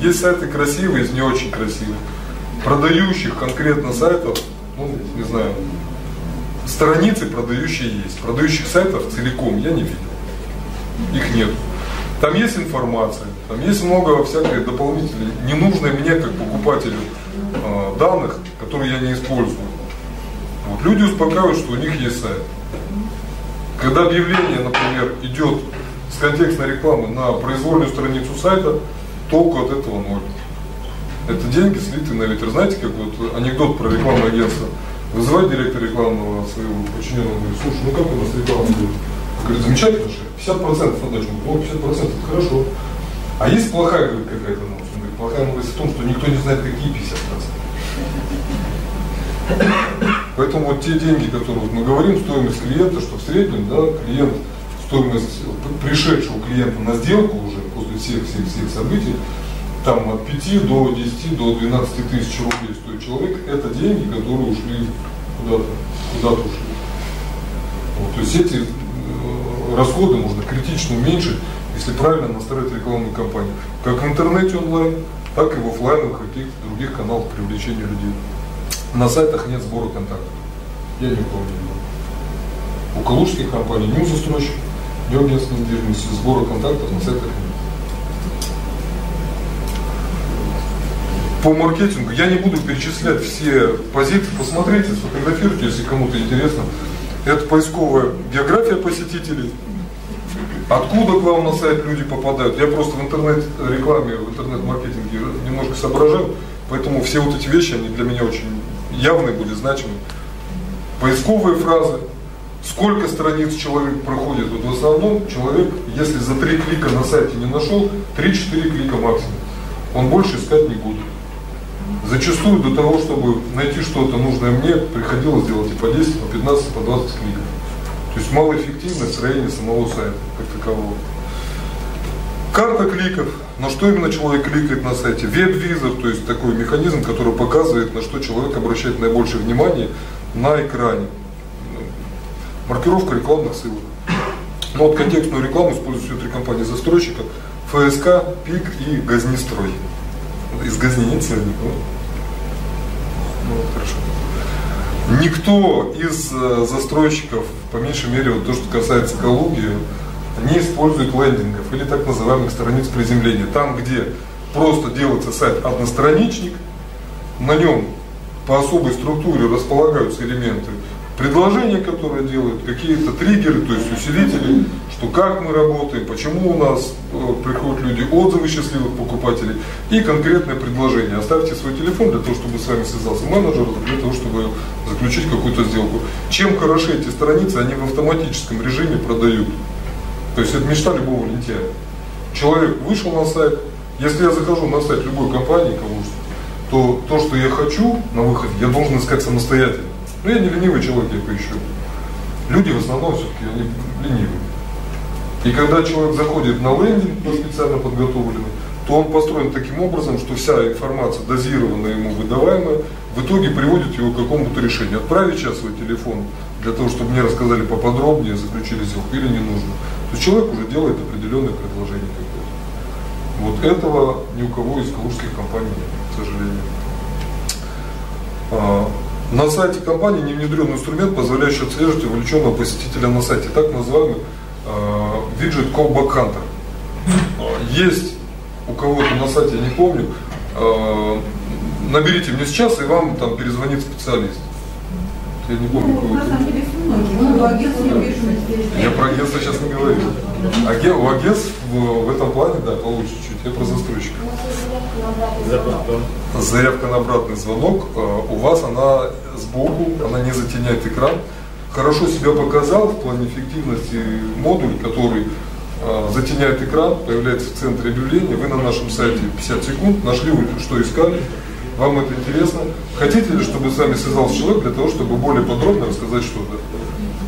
C: Есть сайты красивые, есть не очень красивые. Продающих конкретно сайтов, ну, не знаю, страницы продающие есть. Продающих сайтов целиком я не видел. Их нет. Там есть информация, там есть много всякой дополнительной, ненужной мне как покупателю э, данных, которые я не использую. Вот. Люди успокаивают, что у них есть сайт. Когда объявление, например, идет с контекстной рекламы на произвольную страницу сайта, толку от этого ноль. Это деньги слиты на ветер. Знаете, как вот анекдот про рекламное агентство. Вызывает директор рекламного своего подчиненного, говорит, слушай, ну как у нас реклама будет? Говорит, замечательно же, 50% отдачу. О, 50% это хорошо. А есть плохая, говорит, какая-то новость? Он говорит, плохая новость в том, что никто не знает, какие 50%. Поэтому вот те деньги, которые вот мы говорим, стоимость клиента, что в среднем, да, клиент стоимость пришедшего клиента на сделку уже после всех всех всех событий, там от 5 до 10 до 12 тысяч рублей стоит человек, это деньги, которые ушли куда-то, куда-то ушли. Вот, то есть эти э, расходы можно критично уменьшить, если правильно настроить рекламную кампанию. Как в интернете онлайн, так и в офлайновых каких-то других каналах привлечения людей. На сайтах нет сбора контактов. Я не видел. У калужских компаний ни у застройщиков, ни у агентств недвижимости сбора контактов на сайтах. По маркетингу я не буду перечислять все позиции, посмотрите, сфотографируйте, если кому-то интересно. Это поисковая география посетителей, откуда к вам на сайт люди попадают. Я просто в интернет-рекламе, в интернет-маркетинге немножко соображаю, поэтому все вот эти вещи, они для меня очень явные были, значимы. Поисковые фразы, сколько страниц человек проходит. Вот в основном человек, если за три клика на сайте не нашел, 3-4 клика максимум. Он больше искать не будет. Зачастую до того, чтобы найти что-то нужное мне, приходилось делать и по 10, по 15, по 20 кликов. То есть малоэффективное строение самого сайта как такового. Карта кликов. На что именно человек кликает на сайте? Веб-визор, то есть такой механизм, который показывает, на что человек обращает наибольшее внимание на экране. Маркировка рекламных ссылок. Ну вот контекстную рекламу используют все три компании застройщика. ФСК, ПИК и Газнестрой. Из Газни нет сегодня? Ну, хорошо. Никто из э, застройщиков, по меньшей мере, вот то, что касается Калуги, не использует лендингов или так называемых страниц приземления. Там, где просто делается сайт одностраничник, на нем по особой структуре располагаются элементы предложения, которые делают, какие-то триггеры, то есть усилители, что как мы работаем, почему у нас э, приходят люди, отзывы счастливых покупателей и конкретное предложение. Оставьте свой телефон для того, чтобы с вами связался менеджер, для того, чтобы заключить какую-то сделку. Чем хороши эти страницы, они в автоматическом режиме продают. То есть это мечта любого лентяя. Человек вышел на сайт, если я захожу на сайт любой компании, кому то то, что я хочу на выходе, я должен искать самостоятельно. Но я не ленивый человек, я поищу. Люди в основном все-таки они ленивые. И когда человек заходит на лендинг, специально подготовленный, то он построен таким образом, что вся информация, дозированная ему выдаваемая, в итоге приводит его к какому-то решению. Отправить сейчас свой телефон для того, чтобы мне рассказали поподробнее, заключили сделку или не нужно. То есть человек уже делает определенное предложение какое-то. Вот этого ни у кого из калужских компаний нет, к сожалению. На сайте компании не внедрен инструмент, позволяющий отслеживать увлеченного посетителя на сайте, так называемый э, виджет Callback Hunter. Есть у кого-то на сайте, я не помню, э, наберите мне сейчас, и вам там перезвонит специалист. Я не помню,
B: ну, самом деле,
C: Я про агентство сейчас не говорю. Аген, у агентств в, в этом плане, да, получше чуть. Я про застройщика. Заявка на обратный звонок. Э, у вас она сбоку, она не затеняет экран. Хорошо себя показал в плане эффективности модуль, который э, затеняет экран, появляется в центре объявления. Вы на нашем сайте 50 секунд, нашли что искали, вам это интересно. Хотите ли, чтобы с вами связался человек для того, чтобы более подробно рассказать что-то?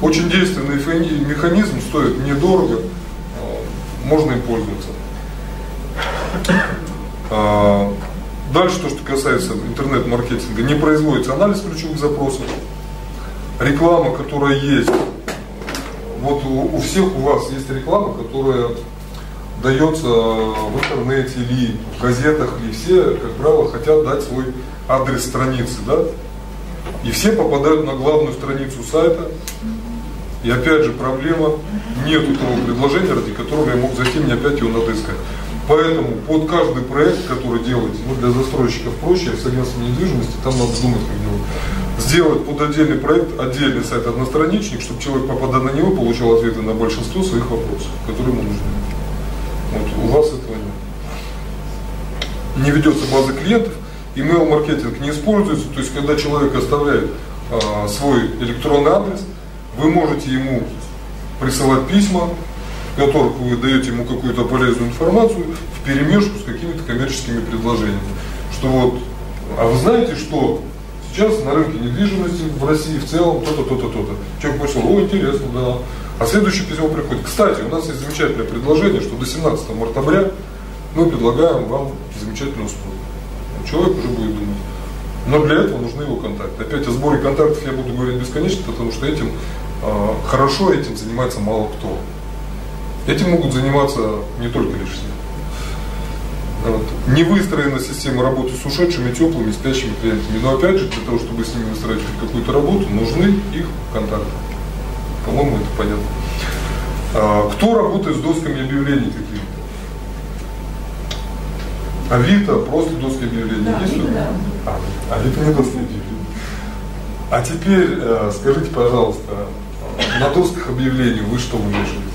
C: Очень действенный механизм, стоит недорого, э, можно им пользоваться. А, дальше то, что касается интернет-маркетинга, не производится анализ ключевых запросов. Реклама, которая есть, вот у всех у вас есть реклама, которая дается в интернете или в газетах, и все, как правило, хотят дать свой адрес страницы, да? И все попадают на главную страницу сайта. И опять же проблема, нету того предложения, ради которого я мог зайти, мне опять его надо искать. Поэтому под каждый проект, который делаете, ну для застройщиков проще, с агентством недвижимости, там надо думать, как делать. Сделать под отдельный проект отдельный сайт одностраничник, чтобы человек, попадая на него, получал ответы на большинство своих вопросов, которые ему нужны. Вот у вас этого нет. Не ведется база клиентов, email маркетинг не используется, то есть когда человек оставляет а, свой электронный адрес, вы можете ему присылать письма, в которых вы даете ему какую-то полезную информацию в перемешку с какими-то коммерческими предложениями. Что вот, а вы знаете, что сейчас на рынке недвижимости в России в целом то-то, то-то, то-то. Человек пришел, о, интересно, да. А следующее письмо приходит. Кстати, у нас есть замечательное предложение, что до 17 октября мы предлагаем вам замечательную услугу. Человек уже будет думать. Но для этого нужны его контакты. Опять о сборе контактов я буду говорить бесконечно, потому что этим э, хорошо этим занимается мало кто. Этим могут заниматься не только лишь все. Вот. Не выстроена система работы с ушедшими, теплыми, спящими клиентами. Но опять же, для того, чтобы с ними выстраивать какую-то работу, нужны их контакты. По-моему, это понятно. А, кто работает с досками объявлений какими-то? Авито, просто доски объявлений
H: Да,
C: есть?
H: Авито, да.
C: А, Авито не доски объявлений. А теперь э, скажите, пожалуйста, на досках объявлений вы что вывешиваете?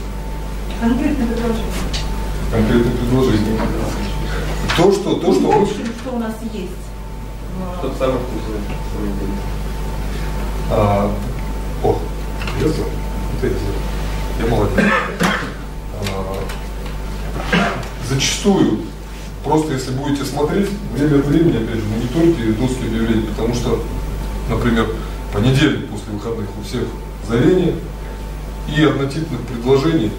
H: Конкретное предложение.
C: Конкретные предложения. То, что, то, что вы...
H: Лучше, что у нас есть.
F: Что-то самое вкусное. на самом деле.
C: А, я сделал. Это я молодец. А, зачастую, просто если будете смотреть, время от времени, опять же, мониторите доски объявлений, потому что, например, понедельник после выходных у всех зарение и однотипных предложений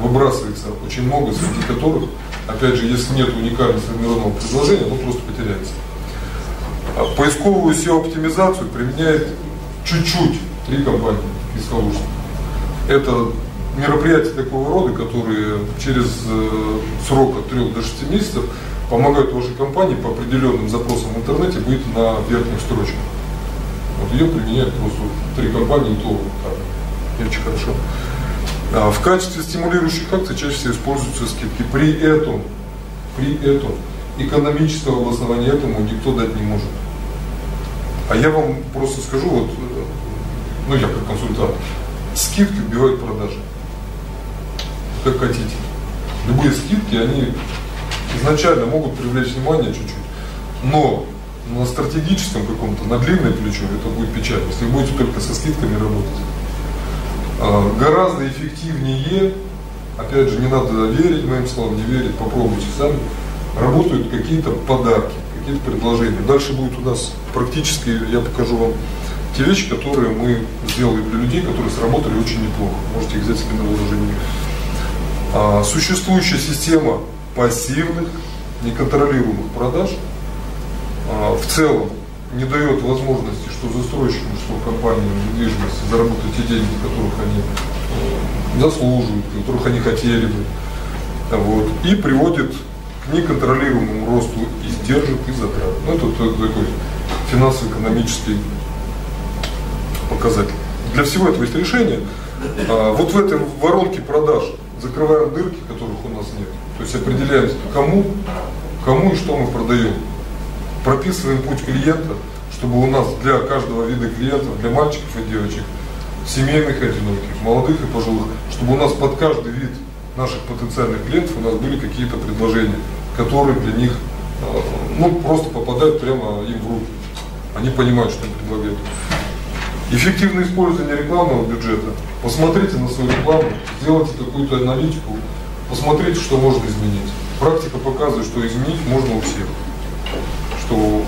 C: выбрасывается очень много, среди которых, опять же, если нет уникально сформированного предложения, оно просто потеряется. А Поисковую SEO-оптимизацию применяет чуть-чуть три компании из. Это мероприятия такого рода, которые через э, срок от 3 до 6 месяцев помогают вашей компании по определенным запросам в интернете быть на верхних строчках. Вот ее применяют просто три компании, то так, не очень хорошо. А в качестве стимулирующих акций чаще всего используются скидки. При этом, при этом экономического обоснования этому никто дать не может. А я вам просто скажу, вот, ну я как консультант, скидки убивают продажи. Как хотите. Любые скидки, они изначально могут привлечь внимание чуть-чуть, но на стратегическом каком-то, на длинное плечо это будет печально, если вы будете только со скидками работать. А, Гораздо эффективнее, опять же, не надо верить моим словам, не верить, попробуйте сами, работают какие-то подарки, какие-то предложения. Дальше будет у нас практически, я покажу вам те вещи, которые мы сделали для людей, которые сработали очень неплохо. Можете их взять себе на вооружение. А, Существующая система пассивных, неконтролируемых продаж а, в целом не дает возможности, что застройщикам, что компаниям недвижимости заработать те деньги, которых они э, заслуживают, которых они хотели бы. Вот. И приводит к неконтролируемому росту издержек и затрат. Ну, это, это такой финансово-экономический показатель. Для всего этого есть решение. А, вот в этой воронке продаж закрываем дырки, которых у нас нет. То есть определяем, кому, кому и что мы продаем. Прописываем путь клиента, чтобы у нас для каждого вида клиентов, для мальчиков и девочек, семейных одиноких, молодых и пожилых, чтобы у нас под каждый вид наших потенциальных клиентов у нас были какие-то предложения, которые для них э, ну, просто попадают прямо им в руки. Они понимают, что им предлагают. Эффективное использование рекламного бюджета. Посмотрите на свою рекламу, сделайте какую-то аналитику, посмотрите, что можно изменить. Практика показывает, что изменить можно у всех. Что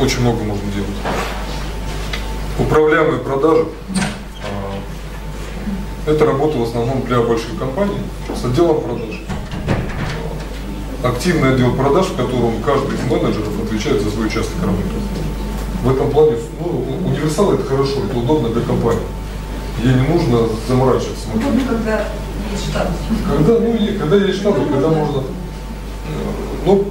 C: очень много можно делать. Управляемые продажи. а, Это работа в основном для больших компаний с отделом продаж. Активный отдел продаж, в котором каждый из менеджеров отвечает за свой участок работы. В этом плане ну, универсал это хорошо, это удобно для компании. Ей не нужно заморачиваться.
H: Удобно, когда есть штат.
C: Когда, ну, и- когда есть штат, когда можно, ну,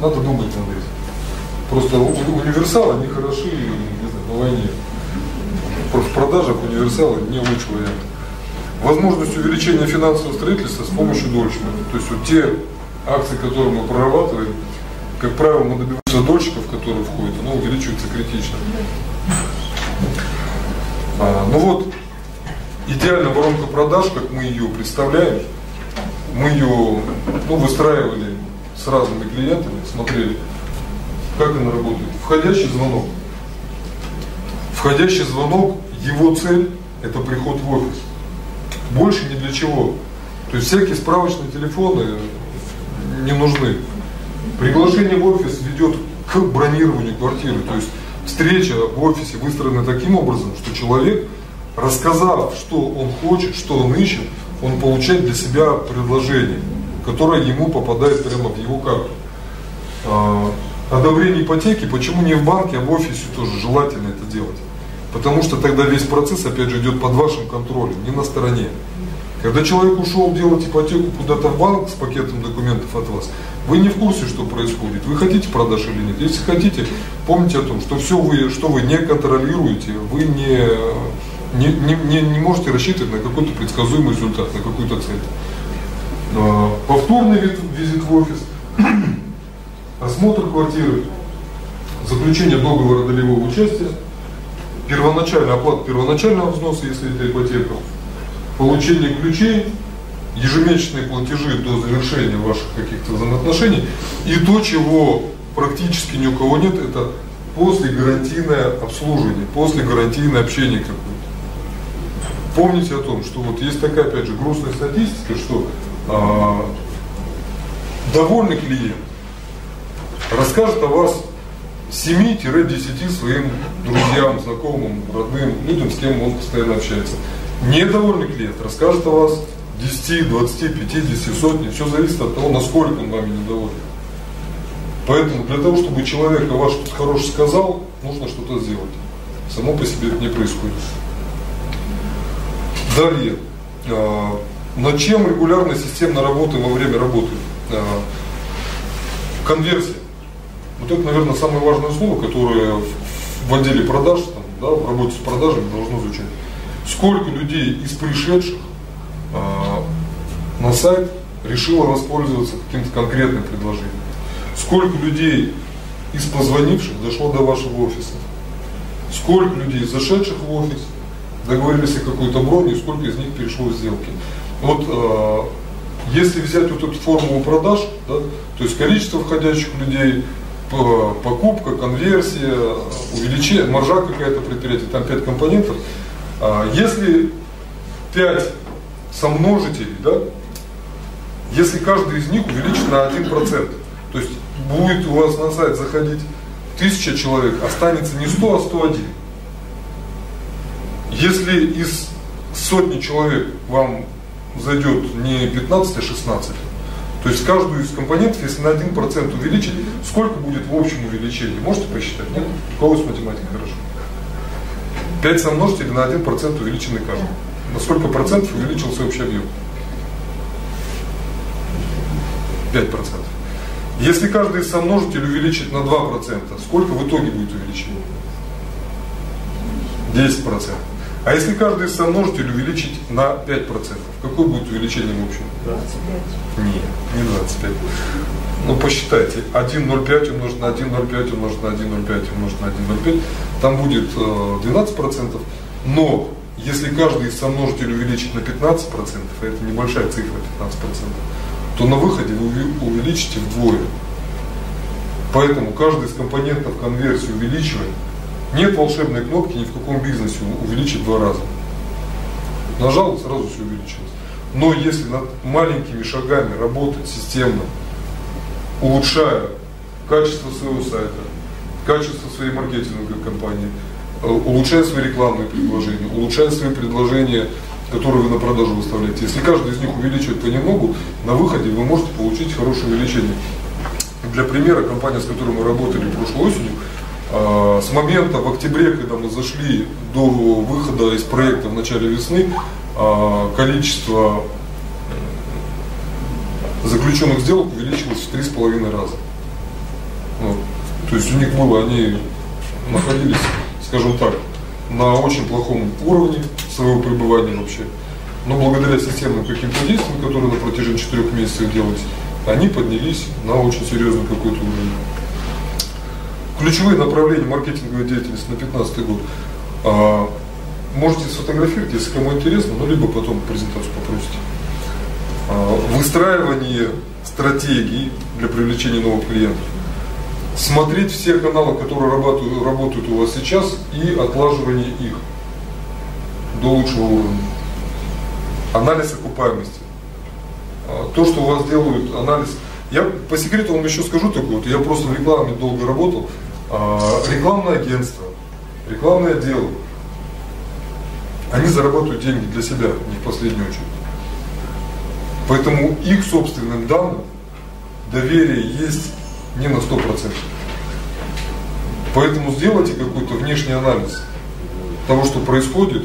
C: надо думать над этим. Просто универсалы, они хороши, не знаю, на войне. В продажах универсалы не лучший вариант. Возможность увеличения финансового строительства с помощью дольщиков. То есть вот те акции, которые мы прорабатываем, как правило, мы добиваемся дольщиков, которые входят, оно увеличивается критично. А, ну вот, идеальная воронка продаж, как мы ее представляем, мы ее ну, выстраивали с разными клиентами, смотрели, как она работает. Входящий звонок. Входящий звонок, его цель – это приход в офис. Больше ни для чего. То есть всякие справочные телефоны не нужны. Приглашение в офис ведет к бронированию квартиры. То есть встреча в офисе выстроена таким образом, что человек, рассказав, что он хочет, что он ищет, он получает для себя предложение, которое ему попадает прямо в его карту. А, одобрение ипотеки, почему не в банке, а в офисе тоже желательно это делать? Потому что тогда весь процесс, опять же, идет под вашим контролем, не на стороне. Когда человек ушел делать ипотеку куда-то в банк с пакетом документов от вас, вы не в курсе, что происходит. Вы хотите продаж или нет? Если хотите, помните о том, что все вы, что вы не контролируете, вы не, не, не, не можете рассчитывать на какой-то предсказуемый результат, на какую-то цель. А, повторный визит в офис, осмотр квартиры, заключение договора долевого участия, первоначальная оплата первоначального взноса, если это ипотека, получение ключей, ежемесячные платежи до завершения ваших каких-то взаимоотношений. И то, чего практически ни у кого нет, это после гарантийное обслуживание, после гарантийное общение какое-то. Помните о том, что вот есть такая, опять же, грустная статистика, что а, довольный клиент расскажет о вас 7-10 своим друзьям, знакомым, родным, людям, с кем он постоянно общается. Недовольный клиент расскажет о вас 10, 20, 50, сотни, все зависит от того, насколько он вами недоволен. Поэтому для того, чтобы человек о вас что-то хорошее сказал, нужно что-то сделать. Само по себе это не происходит. Далее. А, над чем регулярно системно работаем во время работы? А, конверсия. Вот это, наверное, самое важное слово, которое в отделе продаж, там, да, в работе с продажами должно звучать. Сколько людей из пришедших на сайт решило воспользоваться каким-то конкретным предложением? Сколько людей из позвонивших дошло до вашего офиса? Сколько людей, зашедших в офис, договорились о какой-то броне, сколько из них перешло в сделки? Вот э, если взять вот эту формулу продаж, да, то есть количество входящих людей, покупка, конверсия, увеличение, маржа какая-то предприятие, там 5 компонентов. А, если 5 сомножителей, да, если каждый из них увеличить на 1%, то есть будет у вас на сайт заходить тысяча человек, останется не 100, а 101. Если из сотни человек вам зайдет не 15, а 16, то есть каждую из компонентов, если на 1% увеличить, сколько будет в общем увеличении? Можете посчитать? Нет? У кого с математикой хорошо? 5 сомножителей на 1% увеличены каждый. На сколько процентов увеличился общий объем? 5%. Если каждый из сомножителей увеличить на 2%, сколько в итоге будет увеличение? 10%. А если каждый из сомножителей увеличить на 5%, какое будет увеличение в общем? 25. Нет, не 25. Ну посчитайте, 1,05 умножить на 1,05 умножить на 1,05 умножить на 1,05, там будет 12%, но если каждый из сомножителей увеличить на 15%, а это небольшая цифра 15%, то на выходе вы увеличите вдвое. Поэтому каждый из компонентов конверсии увеличивает нет волшебной кнопки ни в каком бизнесе увеличить два раза. Нажал, сразу все увеличилось. Но если над маленькими шагами работать системно, улучшая качество своего сайта, качество своей маркетинговой компании, улучшая свои рекламные предложения, улучшая свои предложения, которые вы на продажу выставляете. Если каждый из них увеличивает понемногу, на выходе вы можете получить хорошее увеличение. Для примера, компания, с которой мы работали прошлой осенью, а, с момента в октябре, когда мы зашли до выхода из проекта в начале весны, а, количество заключенных сделок увеличилось в три с половиной раза. Вот. То есть у них было, они находились, скажем так, на очень плохом уровне своего пребывания вообще. Но благодаря системным каким-то действиям, которые на протяжении четырех месяцев делались, они поднялись на очень серьезный какой-то уровень ключевые направления маркетинговой деятельности на 2015 год. А, можете сфотографировать, если кому интересно, ну либо потом презентацию попросите. А, выстраивание стратегий для привлечения новых клиентов. Смотреть все каналы, которые работают, работают у вас сейчас, и отлаживание их до лучшего уровня. Анализ окупаемости. А, то, что у вас делают анализ. Я по секрету вам еще скажу такое, вот я просто в рекламе долго работал, а, рекламное агентство, рекламный отдел, они зарабатывают деньги для себя, не в последнюю очередь. Поэтому их собственным данным доверие есть не на 100%. Поэтому сделайте какой-то внешний анализ того, что происходит,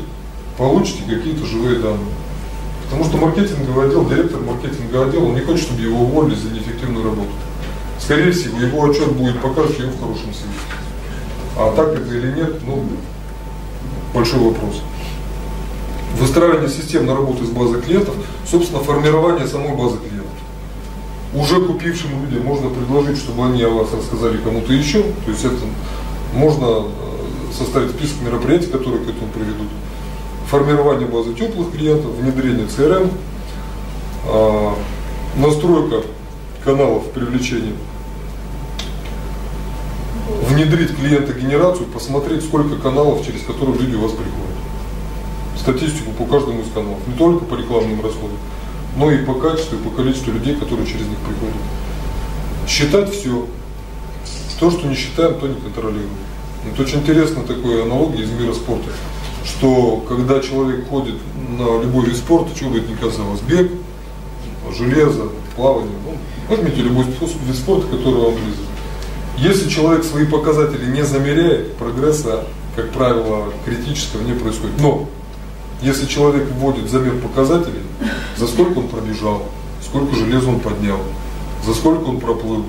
C: получите какие-то живые данные. Потому что маркетинговый отдел, директор маркетингового отдела, он не хочет, чтобы его уволили за неэффективную работу. Скорее всего, его отчет будет показывать его в хорошем свете. А так это или нет, ну, большой вопрос. Выстраивание системной работы с базой клиентов, собственно, формирование самой базы клиентов. Уже купившим людям можно предложить, чтобы они о вас рассказали кому-то еще. То есть это можно э, составить список мероприятий, которые к этому приведут. Формирование базы теплых клиентов, внедрение CRM, а, настройка каналов привлечения, внедрить клиентогенерацию, посмотреть, сколько каналов, через которые люди у вас приходят. Статистику по каждому из каналов, не только по рекламным расходам, но и по качеству, и по количеству людей, которые через них приходят. Считать все. То, что не считаем, то не контролируем. Это очень интересно такой аналогия из мира спорта, что когда человек ходит на любой вид спорта, чего бы это ни казалось, бег, железо, плавание, ну, возьмите любой вид спорта, который вам близок. Если человек свои показатели не замеряет, прогресса, как правило, критического не происходит. Но если человек вводит замер показателей, за сколько он пробежал, сколько железа он поднял, за сколько он проплыл,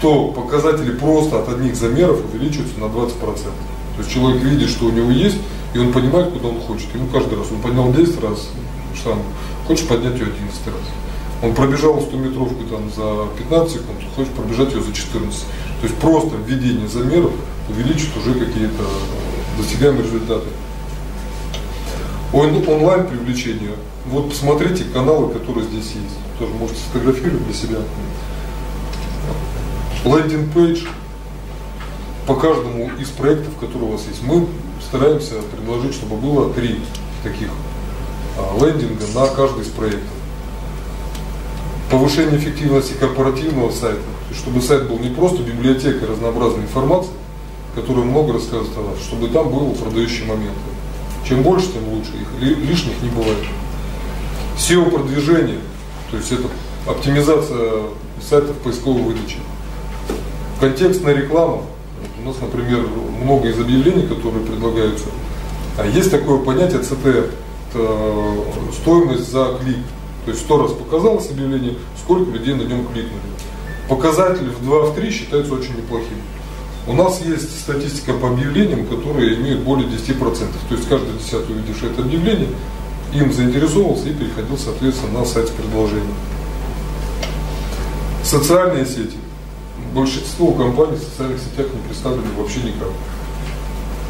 C: то показатели просто от одних замеров увеличиваются на 20%. То есть человек видит, что у него есть, и он понимает, куда он хочет. Ему каждый раз, он поднял 10 раз штангу, хочет поднять ее 11 раз. Он пробежал 100 метровку там, за 15 секунд, хочет пробежать ее за 14. То есть просто введение замеров увеличит уже какие-то достигаемые результаты. Он, онлайн привлечение. Вот посмотрите каналы, которые здесь есть. Тоже можете сфотографировать для себя. Landing page по каждому из проектов, которые у вас есть. Мы стараемся предложить, чтобы было три таких а, лендинга на каждый из проектов. Повышение эффективности корпоративного сайта, чтобы сайт был не просто библиотекой разнообразной информации, которая много рассказывает о нас, чтобы там был продающий момент. Чем больше, тем лучше. Их лишних не бывает. SEO-продвижение, то есть это оптимизация сайтов поисковой выдачи. Контекстная реклама. У нас, например, много из объявлений, которые предлагаются. А есть такое понятие CTR, это стоимость за клик. То есть сто раз показалось объявление, сколько людей на нем кликнули. Показатели в 2-3 считаются очень неплохими. У нас есть статистика по объявлениям, которые имеют более 10%. То есть каждый десятый увидевший это объявление, им заинтересовался и переходил, соответственно, на сайт с предложением. Социальные сети большинство компаний в социальных сетях не представлены вообще никак.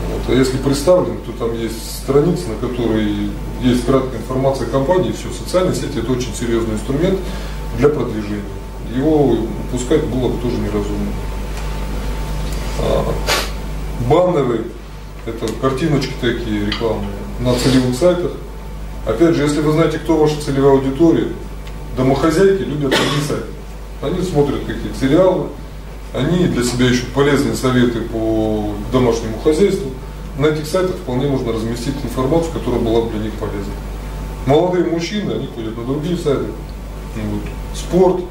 C: Вот. А если представлены, то там есть страницы, на которой есть краткая информация о компании, и все. Социальные сети это очень серьезный инструмент для продвижения. Его упускать было бы тоже неразумно. А, баннеры, это картиночки такие рекламные на целевых сайтах. Опять же, если вы знаете, кто ваша целевая аудитория, домохозяйки любят сайты. Они смотрят какие-то сериалы, они для себя ищут полезные советы по домашнему хозяйству. На этих сайтах вполне можно разместить информацию, которая была бы для них полезна. Молодые мужчины, они ходят на другие сайты. Вот. Спорт,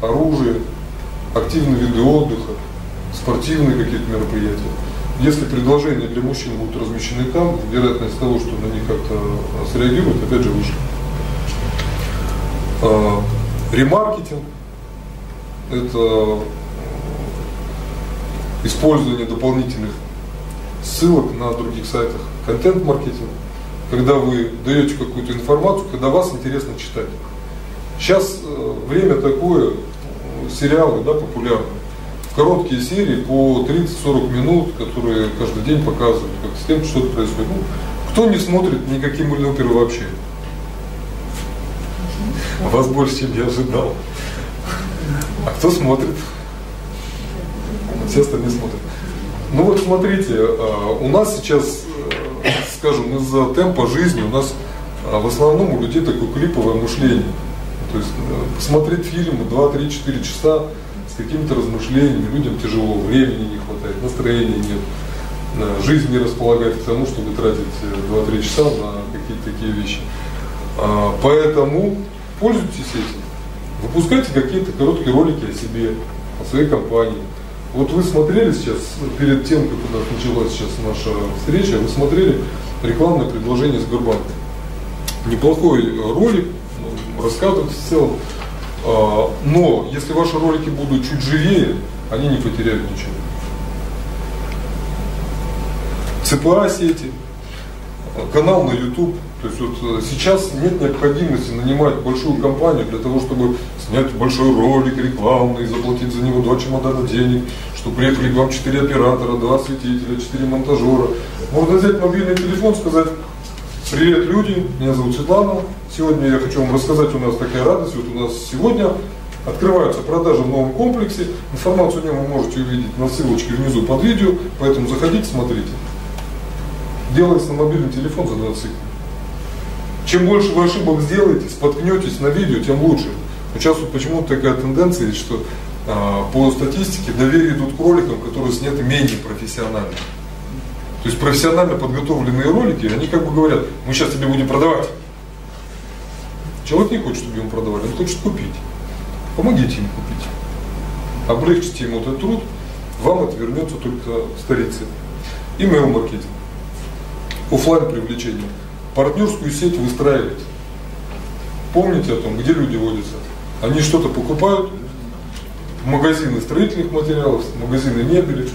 C: оружие, активные виды отдыха, спортивные какие-то мероприятия. Если предложения для мужчин будут размещены там, вероятность того, что на них как-то среагируют, опять же выше. А, ремаркетинг – это использование дополнительных ссылок на других сайтах, контент-маркетинг, когда вы даете какую-то информацию, когда вас интересно читать. Сейчас э, время такое, сериалы да, популярные, короткие серии по 30-40 минут, которые каждый день показывают, как с тем что-то происходит. Ну, кто не смотрит никакие оперы вообще? Вас больше, чем я ожидал. А кто смотрит? все остальные смотрят. Ну вот смотрите, а, у нас сейчас, э, скажем, из-за темпа жизни у нас а, в основном у людей такое клиповое мышление. То есть э, посмотреть фильм 2, 3, 4 часа какими-то размышлениями, людям тяжело, времени не хватает, настроения нет, э, жизнь не располагает к тому, чтобы тратить э, 2-3 часа на какие-то такие вещи. А, Поэтому пользуйтесь этим. Выпускайте какие-то короткие ролики о себе, о своей компании. Вот вы смотрели сейчас, перед тем, как у нас началась сейчас наша встреча, вы смотрели рекламное предложение Сбербанка. Неплохой э, ролик, ну, рассказывает в целом. А, Но если ваши ролики будут чуть живее, они не потеряют ничего. ЦПА сети, канал на YouTube. То есть вот э, сейчас нет необходимости нанимать большую компанию для того, чтобы снять большой ролик рекламный, заплатить за него два чемодана денег, чтобы приехали к вам четыре оператора, два осветителя, четыре монтажера. Можно взять мобильный телефон, сказать, привет, люди, меня зовут Светлана, сегодня я хочу вам рассказать, у нас такая радость, вот у нас сегодня открываются продажи в новом комплексе, информацию о нем вы можете увидеть на ссылочке внизу под видео, поэтому заходите, смотрите. Делается на мобильный телефон за 20 секунд. Чем больше вы ошибок сделаете, споткнетесь на видео, тем лучше. Сейчас вот почему-то такая тенденция что а, по статистике доверие идут к роликам, которые сняты менее профессионально. То есть профессионально подготовленные ролики, они как бы говорят, мы сейчас тебе будем продавать. Человек не хочет, чтобы ему продавали, он хочет купить. Помогите ему купить. Облегчите ему этот труд, вам это вернется только сторицей. Email маркетинг. Оффлайн привлечение. Партнерскую сеть выстраивать. Помните о том, где люди водятся. Они что-то покупают, магазины строительных материалов, магазины мебели.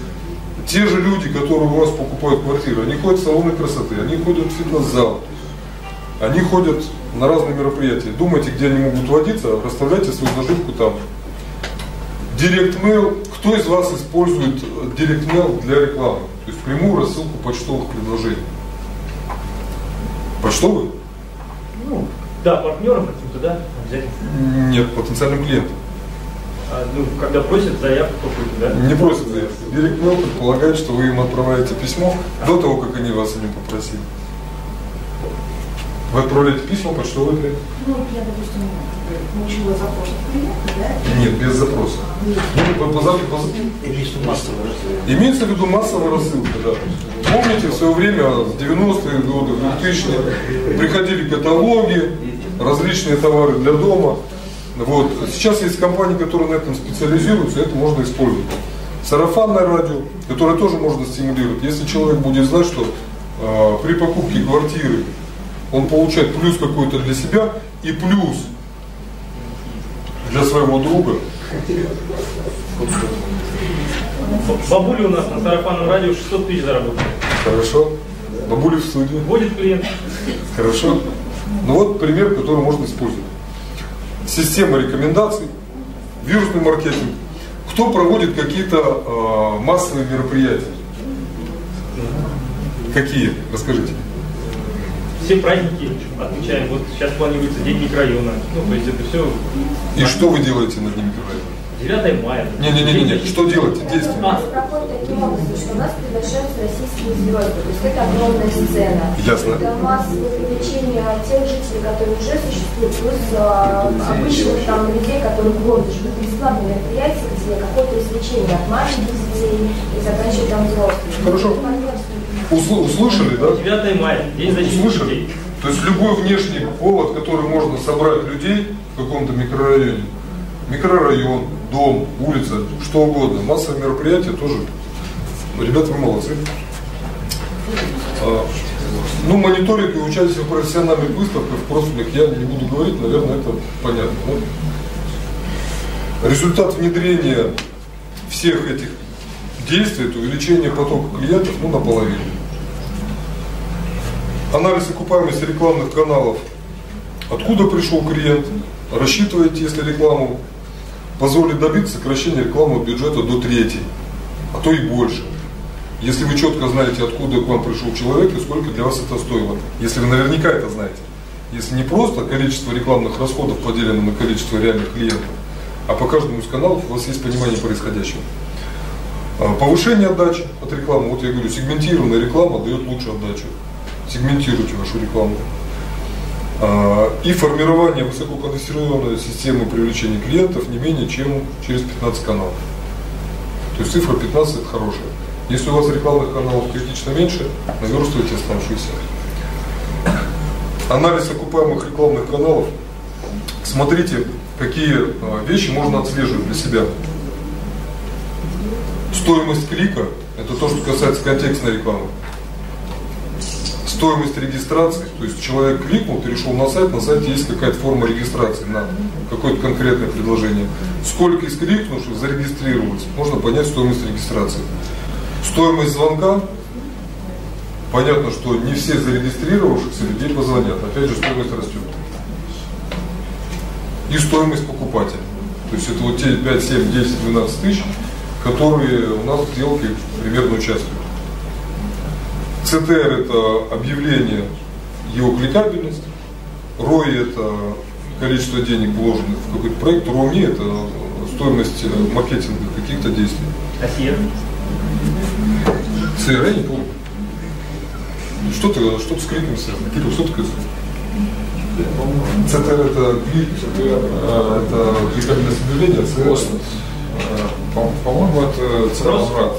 C: Те же люди, которые у вас покупают квартиры, они ходят в салоны красоты, они ходят в фитнес-зал, они ходят на разные мероприятия. Думайте, где они могут водиться, расставляйте свою наживку там. Директ mail. Кто из вас использует директ mail для рекламы? То есть прямую рассылку почтовых предложений. Почтовый?
E: Ну, да, партнерам каким-то, да, обязательно.
C: Нет, потенциальным клиентам.
E: А, ну, когда просят заявку какую-то, да?
C: Не просят заявку. Директ mail предполагает, что вы им отправляете письмо до того, как они вас о нем попросили. Вы отправляете письма, почтовый клиент?
H: Ну, я, допустим, получила запрос от клиента, да?
C: Нет, без запроса. Ну, по, по, по,
L: Имеется массовая рассылка.
C: Имеется в виду массовая рассылка, да. Помните, в свое время, в 90-е годы, в 2000-е, приходили каталоги, различные товары для дома. Вот. Сейчас есть компании, которые на этом специализируются, это можно использовать. Сарафанное радио, которое тоже можно стимулировать. Если человек будет знать, что э, при покупке квартиры он получает плюс какой-то для себя и плюс для своего друга.
E: Бабуля у нас на сарафанном радио 600 тысяч заработала.
C: Хорошо. Бабули в студии.
E: Вводит клиент.
C: Хорошо. Ну вот пример, который можно использовать. Система рекомендаций, вирусный маркетинг. Кто проводит какие-то э, массовые мероприятия? Какие? Расскажите.
E: Все праздники отмечаем. Вот сейчас планируется День микрорайона. Ну, то есть это все
C: И что вы делаете на Дне микрорайона?
E: 9 мая.
C: Не-не-не, что делаете? Действия.
E: А,
J: проходит таким образом, что у нас приглашаются российские звезды. То есть это огромная сцена.
C: Ясно.
J: Это массовое привлечение тех жителей, которые уже существуют, плюс а, обычных там людей, которые в городе живут. Бесплатные мероприятия, где какое-то развлечение от маленьких детей и заканчивая там взрослыми.
C: Хорошо. Усл- услышали, да?
E: 9 мая, День защиты
C: Услышали?
E: детей.
C: То есть любой внешний повод, который можно собрать людей в каком-то микрорайоне, микрорайон, дом, улица, что угодно, массовые мероприятия тоже. Ребята, вы молодцы. А, ну, мониторинг и участие в профессиональных выставках, профильных я не буду говорить, наверное, это понятно. да? Результат внедрения всех этих действий, это увеличение потока клиентов, ну, наполовину. Анализ окупаемости рекламных каналов. Откуда пришел клиент? Рассчитываете, если рекламу позволит добиться сокращения рекламного бюджета до трети, а то и больше. Если вы четко знаете, откуда к вам пришел человек и сколько для вас это стоило. Если вы наверняка это знаете. Если не просто количество рекламных расходов поделено на количество реальных клиентов, а по каждому из каналов у вас есть понимание происходящего. А, Повышение отдачи от рекламы. Вот я говорю, сегментированная реклама дает лучшую отдачу. Сегментируйте вашу рекламу. А, и формирование высококонденсированной системы привлечения клиентов не менее чем через 15 каналов. То есть цифра 15 это хорошая. Если у вас рекламных каналов критично меньше, наверстывайте оставшиеся. Анализ окупаемых рекламных каналов. Смотрите, какие а, вещи можно отслеживать для себя. Стоимость клика – это то, что касается контекстной рекламы. Стоимость регистрации, то есть человек кликнул, перешел на сайт, на сайте есть какая-то форма регистрации на какое-то конкретное предложение. Сколько из кликнувших зарегистрировалось, можно понять стоимость регистрации. Стоимость звонка, понятно, что не все зарегистрировавшихся людей позвонят, опять же стоимость растет. И стоимость покупателя. То есть это вот те 5, 7, 10, 12 тысяч, которые у нас в сделке примерно участвуют. CTR это объявление его кликабельность, ROI это количество денег вложенных в какой-то проект, ROMI это стоимость э, маркетинга каких-то действий.
E: А CR?
C: CR я не помню. Что ты, что ты с кликом связано? Кирилл, что такое CTR это клик, э, это кликабельность объявления, CR
D: по-моему, это цена возврат.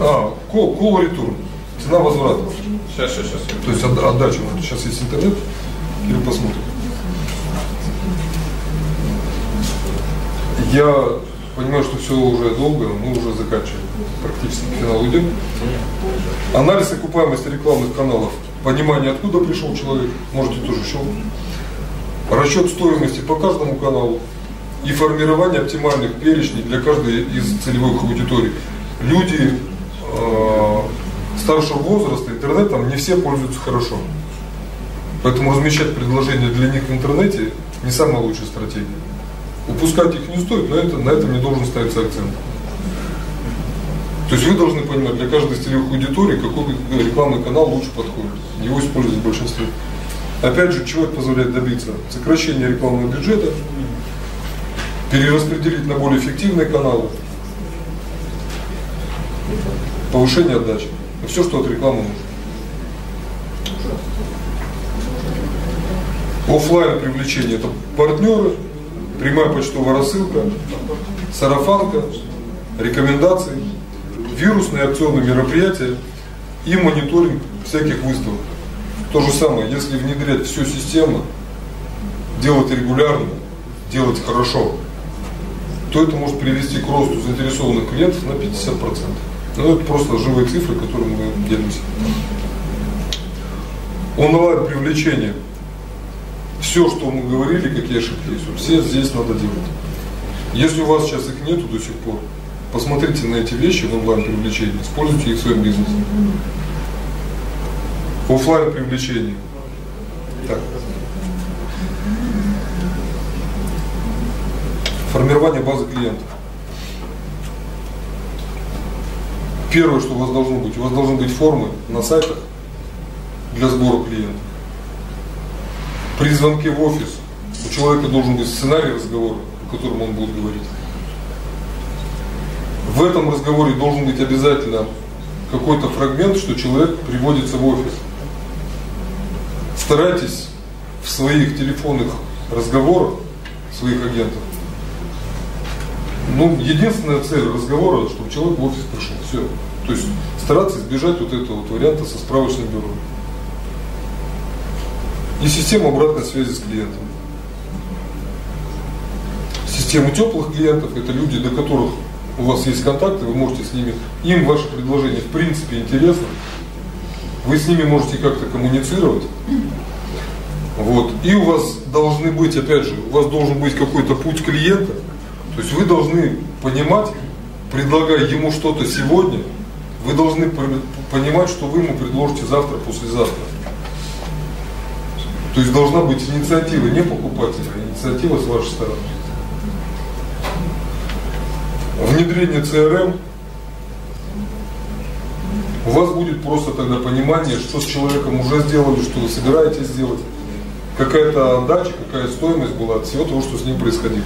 C: А, call, call return. Цена возврата.
D: Сейчас, сейчас, сейчас.
C: То есть от, отдача. Вот сейчас есть интернет. Или посмотрим. Я понимаю, что все уже долго, мы уже заканчиваем. Практически к финалу идем. Анализ окупаемости рекламных каналов. Понимание, откуда пришел человек. Можете тоже еще. Расчет стоимости по каждому каналу и формирование оптимальных перечней для каждой из целевых аудиторий. Люди э, старшего возраста интернетом не все пользуются хорошо. Поэтому размещать предложения для них в интернете не самая лучшая стратегия. Упускать их не стоит, но это, на этом не должен ставиться акцент. То есть вы должны понимать, для каждой из целевых аудиторий, какой рекламный канал лучше подходит. Его используют в большинстве. Опять же, чего это позволяет добиться? Сокращение рекламного бюджета, перераспределить на более эффективные каналы, повышение отдачи. Все, что от рекламы нужно. Оффлайн привлечение это партнеры, прямая почтовая рассылка, сарафанка, рекомендации, вирусные акционные мероприятия и мониторинг всяких выставок. То же самое, если внедрять всю систему, делать регулярно, делать хорошо, то это может привести к росту заинтересованных клиентов на 50%. Ну, это просто живые цифры, которыми мы делимся. Онлайн привлечение. Все, что мы говорили, какие ошибки есть, все здесь надо делать. Если у вас сейчас их нету до сих пор, посмотрите на эти вещи в онлайн привлечении, используйте их в своем бизнесе. Оффлайн привлечение. Так. Формирование базы клиентов. Первое, что у вас должно быть, у вас должны быть формы на сайтах для сбора клиентов. При звонке в офис у человека должен быть сценарий разговора, о котором он будет говорить. В этом разговоре должен быть обязательно какой-то фрагмент, что человек приводится в офис. Старайтесь в своих телефонных разговорах своих агентов ну, единственная цель разговора, чтобы человек в офис пришел. Все. То есть стараться избежать вот этого вот варианта со справочным бюро. И система обратной связи с клиентом. Система теплых клиентов – это люди, до которых у вас есть контакты, вы можете с ними, им ваше предложение в принципе интересно, вы с ними можете как-то коммуницировать. Вот. И у вас должны быть, опять же, у вас должен быть какой-то путь клиента – то есть вы должны понимать, предлагая ему что-то сегодня, вы должны понимать, что вы ему предложите завтра, послезавтра. То есть должна быть инициатива не покупателя, а инициатива с вашей стороны. Внедрение CRM у вас будет просто тогда понимание, что с человеком уже сделали, что вы собираетесь сделать, какая-то отдача, какая стоимость была от всего того, что с ним происходило.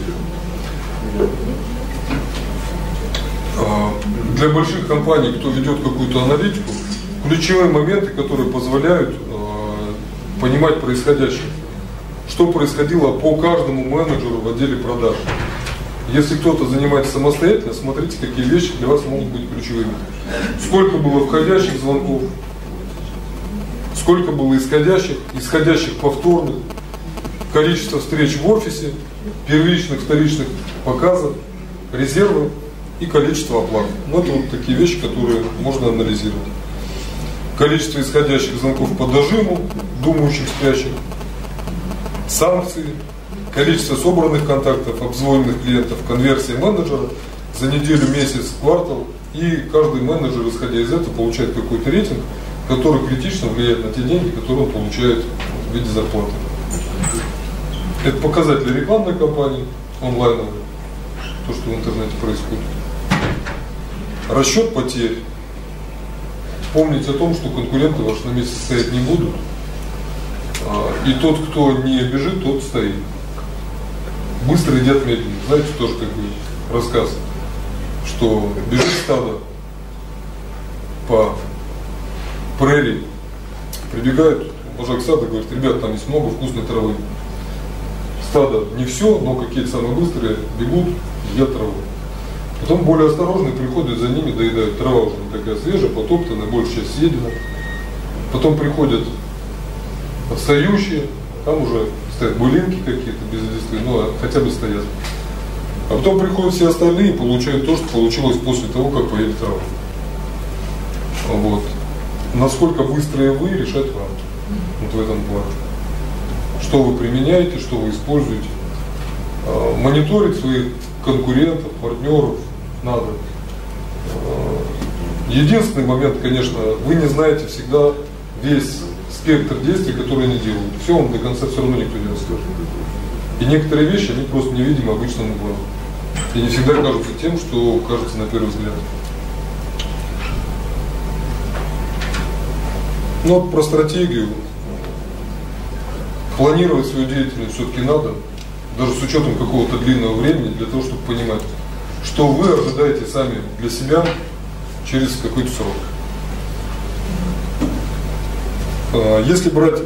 C: А, для больших компаний, кто ведет какую-то аналитику, ключевые моменты, которые позволяют а, понимать происходящее. Что происходило по каждому менеджеру в отделе продаж. Если кто-то занимается самостоятельно, смотрите, какие вещи для вас могут быть ключевыми. Сколько было входящих звонков, сколько было исходящих, исходящих повторных, количество встреч в офисе, первичных, вторичных показов, резервы и количество оплат. Ну, это вот такие вещи, которые можно анализировать. Количество исходящих звонков по дожиму, думающих, спящих, санкции, количество собранных контактов, обзвоненных клиентов, конверсия менеджера за неделю, месяц, квартал. И каждый менеджер, исходя из этого, получает какой-то рейтинг, который критично влияет на те деньги, которые он получает в виде зарплаты. Это показатели рекламной кампании, онлайновой, то, что в интернете происходит. Расчет потерь. Помнить о том, что конкуренты ваши на месте стоять не будут. А, и тот, кто не бежит, тот стоит. Быстро едят медленно. Знаете, тоже как бы рассказ, что бежит стадо по прерии, прибегает вожак сада, говорит, ребят, там есть много вкусной травы. Стадо не все, но какие-то самые быстрые бегут, едят траву. Потом более осторожные приходят за ними, доедают. Трава уже такая свежая, потоптанная, большая часть съедена. Потом приходят отстающие, там уже стоят булинки какие-то без листвы, ну а хотя бы стоят. А потом приходят все остальные и получают то, что получилось после того, как поели траву. Вот. Насколько быстрые вы, решать вам. Вот в этом плане. Что вы применяете, что вы используете. А, мониторить своих конкурентов, партнеров надо. А, единственный момент, конечно, вы не знаете всегда весь спектр действий, которые они делают. Все вам до конца все равно никто не расскажет. И некоторые вещи, они просто невидимы обычному глазу. И не всегда кажутся тем, что кажется на первый взгляд. Но про стратегию. Планировать свою деятельность все-таки надо, даже с учетом какого-то длинного времени, для того, чтобы понимать, что вы ожидаете сами для себя через какой-то срок. А, если брать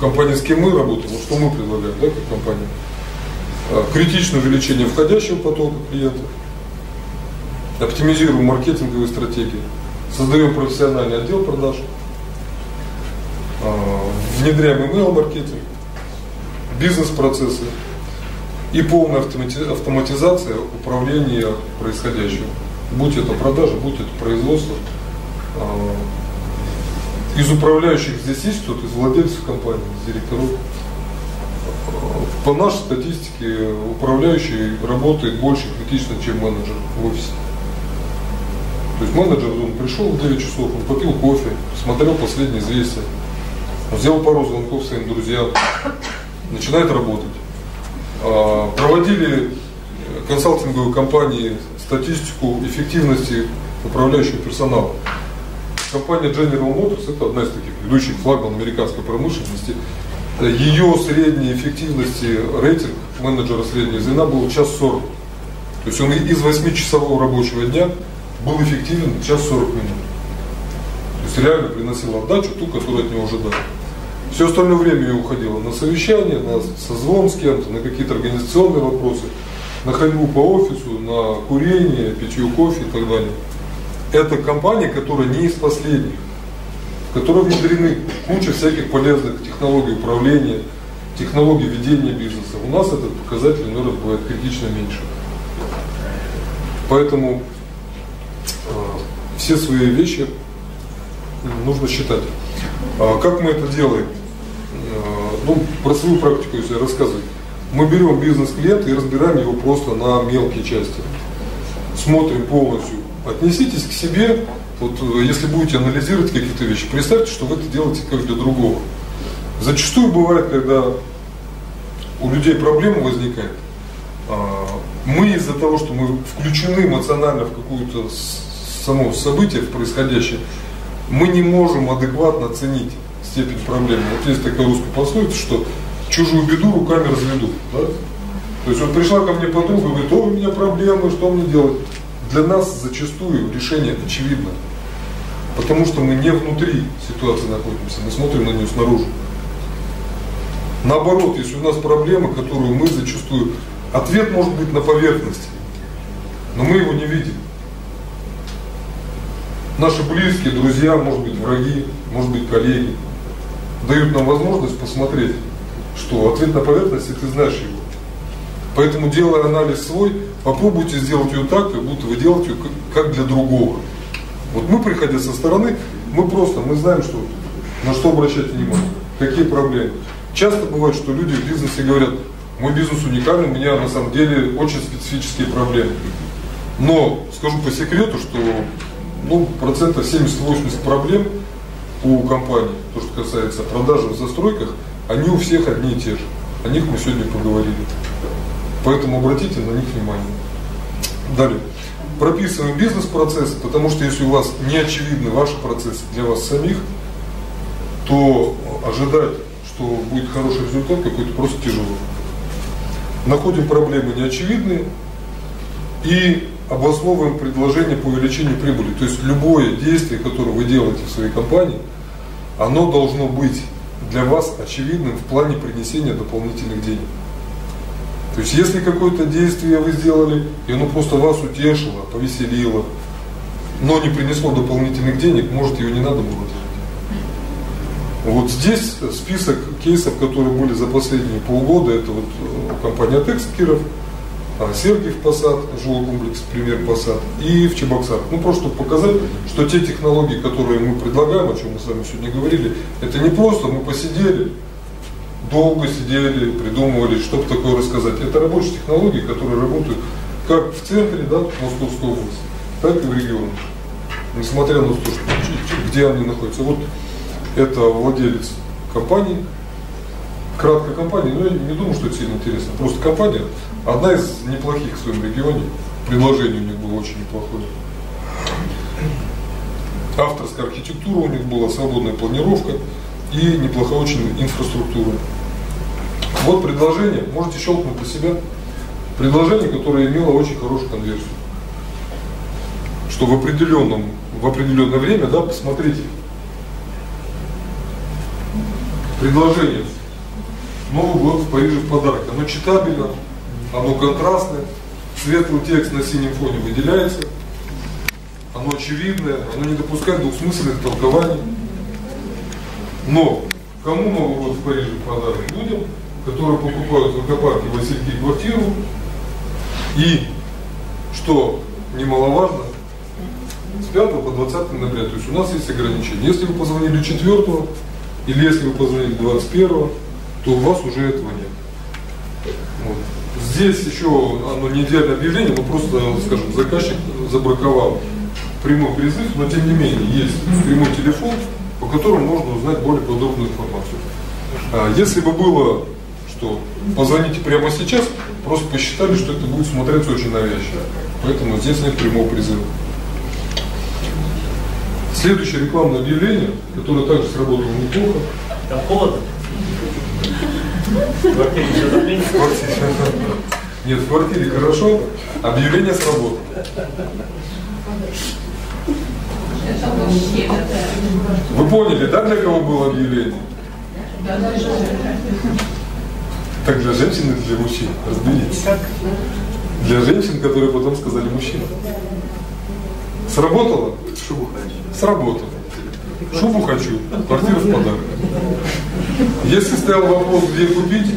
C: компанию, с кем мы работаем, что мы предлагаем, да, как компания, а, критичное увеличение входящего потока клиентов, оптимизируем маркетинговые стратегии, создаем профессиональный отдел продаж, внедряем email маркетинг, бизнес-процессы и полная автоматизация управления происходящим. Будь это продажа, будь это производство. Из управляющих здесь есть кто-то, из владельцев компании, из директоров. По нашей статистике управляющий работает больше критично, чем менеджер в офисе. То есть менеджер, он пришел в 9 часов, он попил кофе, смотрел последние известия, сделал пару звонков своим друзьям, начинает работать. А, проводили консалтинговые компании статистику эффективности управляющего персонала. Компания General Motors это одна из таких ведущих флагман американской промышленности. Ее средняя эффективности рейтинг менеджера среднего звена был час 40. То есть он из 8-часового рабочего дня был эффективен час 40 минут. То есть реально приносил отдачу ту, которую от него ожидали. Все остальное время я уходило на совещание, на созвон с кем-то, на какие-то организационные вопросы, на ходьбу по офису, на курение, питье кофе и так далее это компания, которая не из последних, в которой внедрены куча всяких полезных технологий управления, технологий ведения бизнеса. У нас этот показатель, наверное, бывает критично меньше. Поэтому э, все свои вещи нужно считать. А как мы это делаем? Ну, про свою практику, если рассказывать. Мы берем бизнес-клиента и разбираем его просто на мелкие части. Смотрим полностью Отнеситесь к себе, вот э, если будете анализировать какие-то вещи, представьте, что вы это делаете как для другого. Зачастую бывает, когда у людей проблема возникает, а, мы из-за того, что мы включены эмоционально в какое-то само событие, в происходящее, мы не можем адекватно оценить степень проблемы. Вот есть такая русская пословица, что чужую беду руками разведут. Да? То есть вот пришла ко мне подруга, говорит, о, у меня проблемы, что мне делать? для нас зачастую решение очевидно. Потому что мы не внутри ситуации находимся, мы смотрим на нее снаружи. Наоборот, если у нас проблема, которую мы зачастую... Ответ может быть на поверхности, но мы его не видим. Наши близкие, друзья, может быть враги, может быть коллеги, дают нам возможность посмотреть, что ответ на поверхности, ты знаешь его. Поэтому, делая анализ свой, попробуйте сделать ее так, как будто вы делаете ее как для другого. Вот мы, приходя со стороны, мы просто, мы знаем, что на что обращать внимание, какие проблемы. Часто бывает, что люди в бизнесе говорят, мой бизнес уникальный, у меня на самом деле очень специфические проблемы. Но скажу по секрету, что ну, процентов 70-80 проблем у компании, то, что касается продажи в застройках, они у всех одни и те же. О них мы сегодня поговорили. Поэтому обратите на них внимание. Далее. Прописываем бизнес-процессы, потому что если у вас не очевидны ваши процессы для вас самих, то ожидать, что будет хороший результат какой-то просто тяжело. Находим проблемы неочевидные и обосновываем предложение по увеличению прибыли. То есть любое действие, которое вы делаете в своей компании, оно должно быть для вас очевидным в плане принесения дополнительных денег. То есть если какое-то действие вы сделали, и оно просто вас утешило, повеселило, но не принесло дополнительных денег, может ее не надо было делать. Вот здесь список кейсов, которые были за последние полгода, это вот э, компания Текс Киров, Сергиев Посад, жилой комплекс, пример Посад, и в Чебоксарах. Ну, просто чтобы показать, что те технологии, которые мы предлагаем, о чем мы с вами сегодня говорили, это не просто мы посидели, долго сидели, придумывали, чтобы такое рассказать. Это рабочие технологии, которые работают как в центре, да, Московской области, так и в регионах. Несмотря на то, что, где они находятся. Вот это владелец компании, краткая компания, но я не думаю, что это сильно интересно. Просто компания, одна из неплохих в своем регионе, предложение у них было очень неплохое. Авторская архитектура у них была, свободная планировка и неплохая очень инфраструктура. Вот предложение, можете щелкнуть по себя, предложение, которое имело очень хорошую конверсию. Что в определенном, в определенное время, да, посмотрите, предложение Новый год в Париже в подарок. Оно читабельно, оно контрастное, светлый текст на синем фоне выделяется, оно очевидное, оно не допускает двухсмысленных толкований. Но кому Новый год в Париже в подарок? Людям, которые покупают в аквапарке Васильки квартиру и, что немаловажно, с 5 по 20 ноября. То есть у нас есть ограничения. Если вы позвонили 4 или если вы позвонили 21 то у вас уже этого нет. Вот. Здесь еще оно не идеальное объявление, но просто, скажем, заказчик забраковал прямой призыв, но тем не менее есть прямой телефон, по которому можно узнать более подробную информацию. А если бы было, что позвоните прямо сейчас, просто посчитали, что это будет смотреться очень навязчиво. Поэтому здесь нет прямого призыва. Следующее рекламное объявление, которое также сработало неплохо.
E: Там холодно? В квартире затмение?
C: Нет, в квартире хорошо, объявление сработало. Вы поняли, да, для кого было объявление? Так для женщин или для мужчин? Разберитесь. Для женщин, которые потом сказали мужчина. Сработало? Сработало. Шубу хочу, квартиру в подарок. Если стоял вопрос, где купить,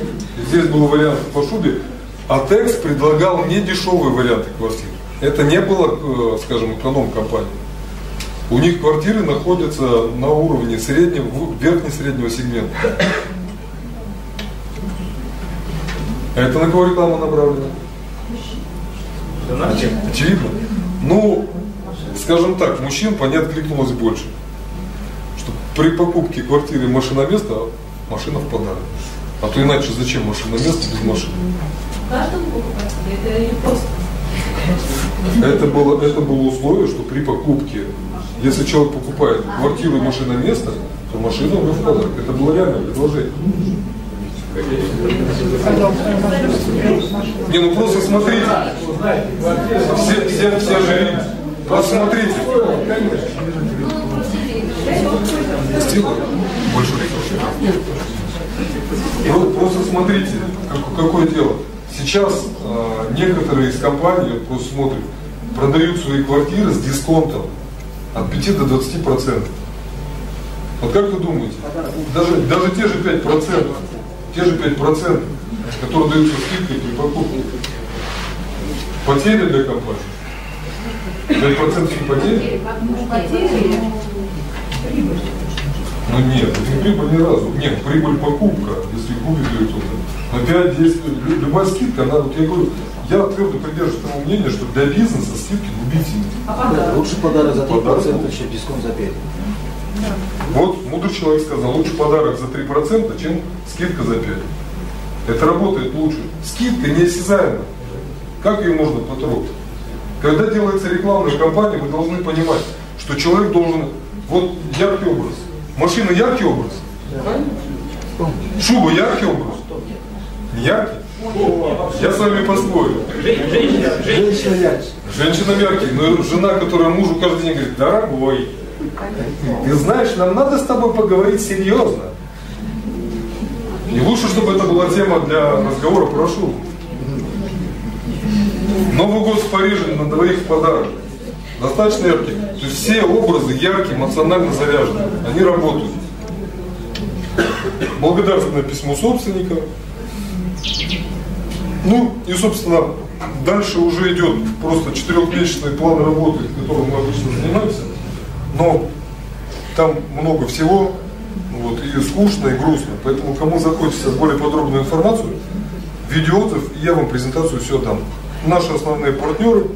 C: здесь был вариант по шубе, а текст предлагал не дешевые варианты квартир. Это не было, э, скажем, эконом-компания. У них квартиры находятся на уровне среднего, верхне-среднего сегмента. А это на кого реклама направлена? Очевидно. Ну, скажем так, мужчин по ней откликнулось больше. Что при покупке квартиры машиноместа машина в подарок. А то иначе зачем машиноместо без машины?
G: Каждому покупателю это не просто.
C: Это было, это было условие, что при покупке, если человек покупает квартиру и машиноместо, то машина уже в подарок. Это было реальное предложение. Не, ну просто смотрите. Все, все, все же Посмотрите. Хватило большой Про- Просто смотрите, как- какое дело. Сейчас э, некоторые из компаний, просто смотрим, продают свои квартиры с дисконтом от 5 до 20 процентов. Вот как вы думаете, даже, даже те же 5 процентов, те же 5 процентов, которые даются скидкой при покупке, потери для компании? 5 процентов не потери? Ну нет, это не прибыль ни разу. Нет, прибыль покупка, если купит ее кто-то. Но 5, 10, лю- любая скидка, она, вот я говорю, я твердо придерживаюсь тому мнению, что для бизнеса скидки губительны.
L: Лучше подарок за 3%,
C: Подарок.
L: чем дисконт за 5%.
C: Вот мудрый человек сказал, лучше подарок за 3%, чем скидка за 5%. Это работает лучше. Скидка неосязаема. Как ее можно потрогать? Когда делается рекламная кампания, вы должны понимать, что человек должен... Вот яркий образ. Машина яркий образ. Шуба яркий образ. Не яркий? Я с вами поспорю.
L: Женщина ярче.
C: Женщина яркий, но жена, которая мужу каждый день говорит, дорогой, ты знаешь, нам надо с тобой поговорить серьезно. И лучше, чтобы это была тема для разговора про шубу. Новый год в Париже на двоих в подарок. Достаточно яркий. То есть все образы яркие, эмоционально заряжены. Они работают. Благодарственное письмо собственника. Ну и, собственно, дальше уже идет просто четырехмесячный план работы, которым мы обычно занимаемся. Но там много всего, вот, и скучно, и грустно. Поэтому, кому захочется более подробную информацию, видеоотзыв, я вам презентацию все дам. Наши основные партнеры,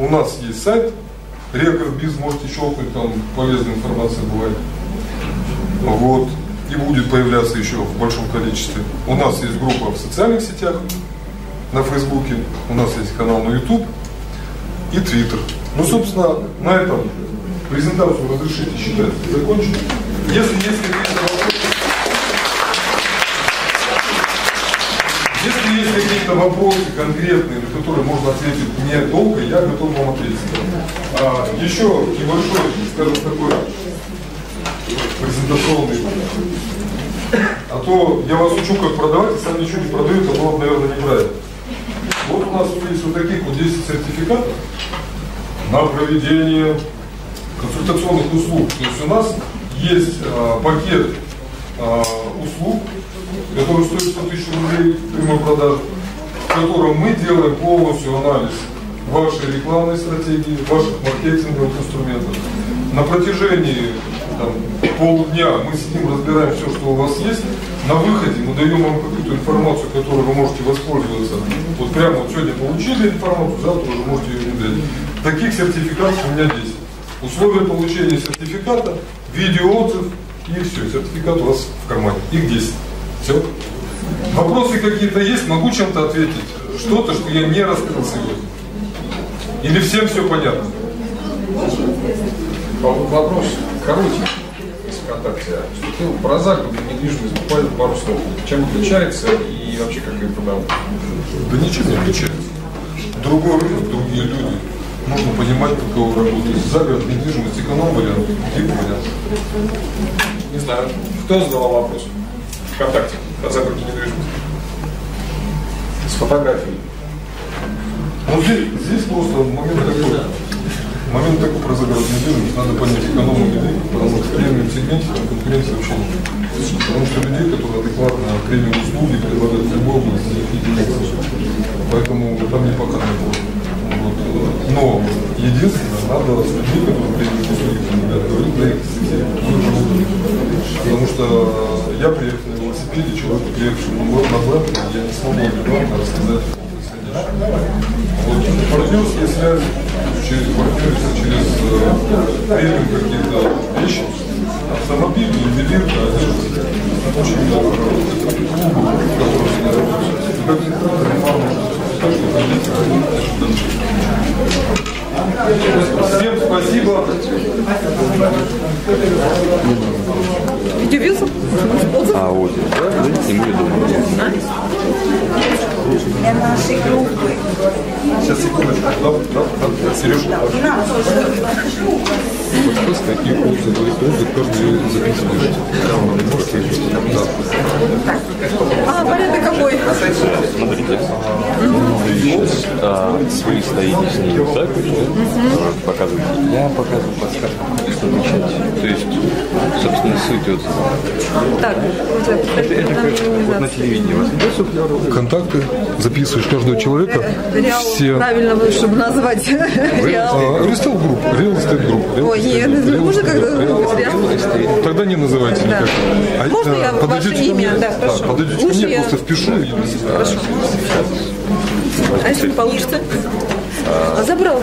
C: у нас есть сайт, Рекорд Биз, можете щелкнуть, там полезная информация бывает. Вот. И будет появляться еще в большом количестве. У нас есть группа в социальных сетях, на Фейсбуке, у нас есть канал на YouTube и Твиттер. Ну, собственно, на этом презентацию разрешите считать закончили. Если если есть какие-то вопросы конкретные, на которые можно ответить не долго, я готов вам ответить. А, еще небольшой, скажем, такой презентационный. А то я вас учу, как продавать, а сам ничего не продаю, это было бы, наверное, неправильно. Вот у нас есть вот таких вот 10 сертификатов на проведение консультационных услуг. То есть у нас есть а, пакет а, услуг, который стоит 100 тысяч рублей прямой продажи, в котором мы делаем полностью анализ вашей рекламной стратегии, ваших маркетинговых инструментов. На протяжении там, полудня мы сидим, разбираем все, что у вас есть. На выходе мы даем вам какую-то информацию, которой вы можете воспользоваться. Вот прямо вот сегодня получили информацию, завтра уже можете ее внедрять. Таких сертификатов у меня 10. Условия получения сертификата, видеоотзыв и все. Сертификат у вас в кармане. Их 10. Все. Вопросы какие-то есть? Могу чем-то ответить? Что-то, что я не раскрыл сегодня? Или всем все понятно?
D: Вопрос коротенький, если ВКонтакте. Что ты про загородную недвижимость буквально пару слов. Чем отличается и вообще как ее продавать?
C: Да ничем не отличается. Другой рынок, другие люди. Нужно понимать, какого работает. Загород, недвижимость, эконом-вариант, тип-вариант.
D: Не знаю. Кто задавал вопрос? ВКонтакте про загородную недвижимость. С фотографией.
C: Ну здесь, здесь просто момент такой. Момент такой про загородную недвижимость. Надо понять экономию людей, потому что в премиум сегменте там конкуренции вообще нет. Потому что людей, которые адекватно премиум услуги предлагают в любой области. Поэтому там не показано было. Вот. Но единственное, надо с людьми, которые премиум услуги предлагают, говорить на их языке. Потому что я приехал велосипеде, человек, приехавший на год назад, я не смогу адекватно рассказать о. Вот партнерские связи, через партнерство, через э, премиум какие-то вещи, автомобиль, ювелирка, одежда, очень много клубов, которые с ней работают. И как ни странно, реклама, так что ходите, ходите, Всем спасибо.
B: Удивился?
M: А, вот, да? И мы думаем.
H: Для нашей группы.
C: Сейчас, секундочку. Да, да, да, Сережа.
H: Нам тоже.
M: вопрос, какие курсы вы используете, каждый записываете.
B: А, порядок какой?
M: Смотрите, сейчас а, вы стоите с ней так показываете. Я показываю подсказку, отвечать. То есть, собственно, суть вот.
B: Так,
M: Это, это как вот на телевидении суфлер, контакты, записываешь каждого человека,
B: Реал,
M: все
B: правильно, чтобы назвать Реал.
M: Real Estate Group, Real Estate Group.
B: Ой, нет, можно как-то
M: Тогда не называйте никак. А,
B: Можно
M: э,
B: я
M: подойдете
B: ваше имя? Да, хорошо.
M: подойдете ко мне,
B: я-
M: просто впишу. и-
B: Хорошо. А если не получится? А забрал.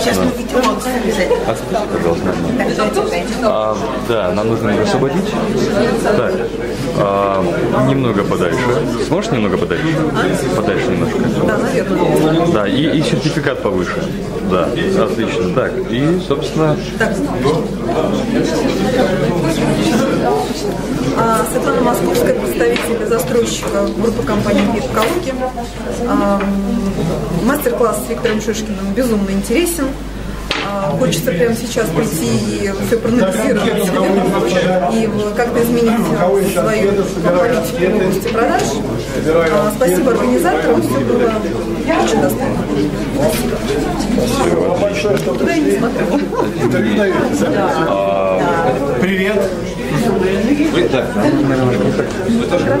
N: Сейчас мы ведем обязательно.
M: Отступите, пожалуйста. А, да, нам нужно их освободить. Так, а, немного подальше. Сможешь немного подальше? Подальше немножко.
B: Да, наверное.
M: Да, и, и сертификат повыше. Да, отлично. Так, и, собственно,
B: А, Светлана Московская, представитель застройщика группы компании «Вид Калуги». А, Мастер-класс с Виктором Шишкиным безумно интересен. Хочется прямо сейчас прийти и все проанализировать и как-то изменить свою политику продаж. А, Спасибо организаторам, все было очень достойно. Я не смотрела.
A: Привет.
M: вы, да, Вы тоже?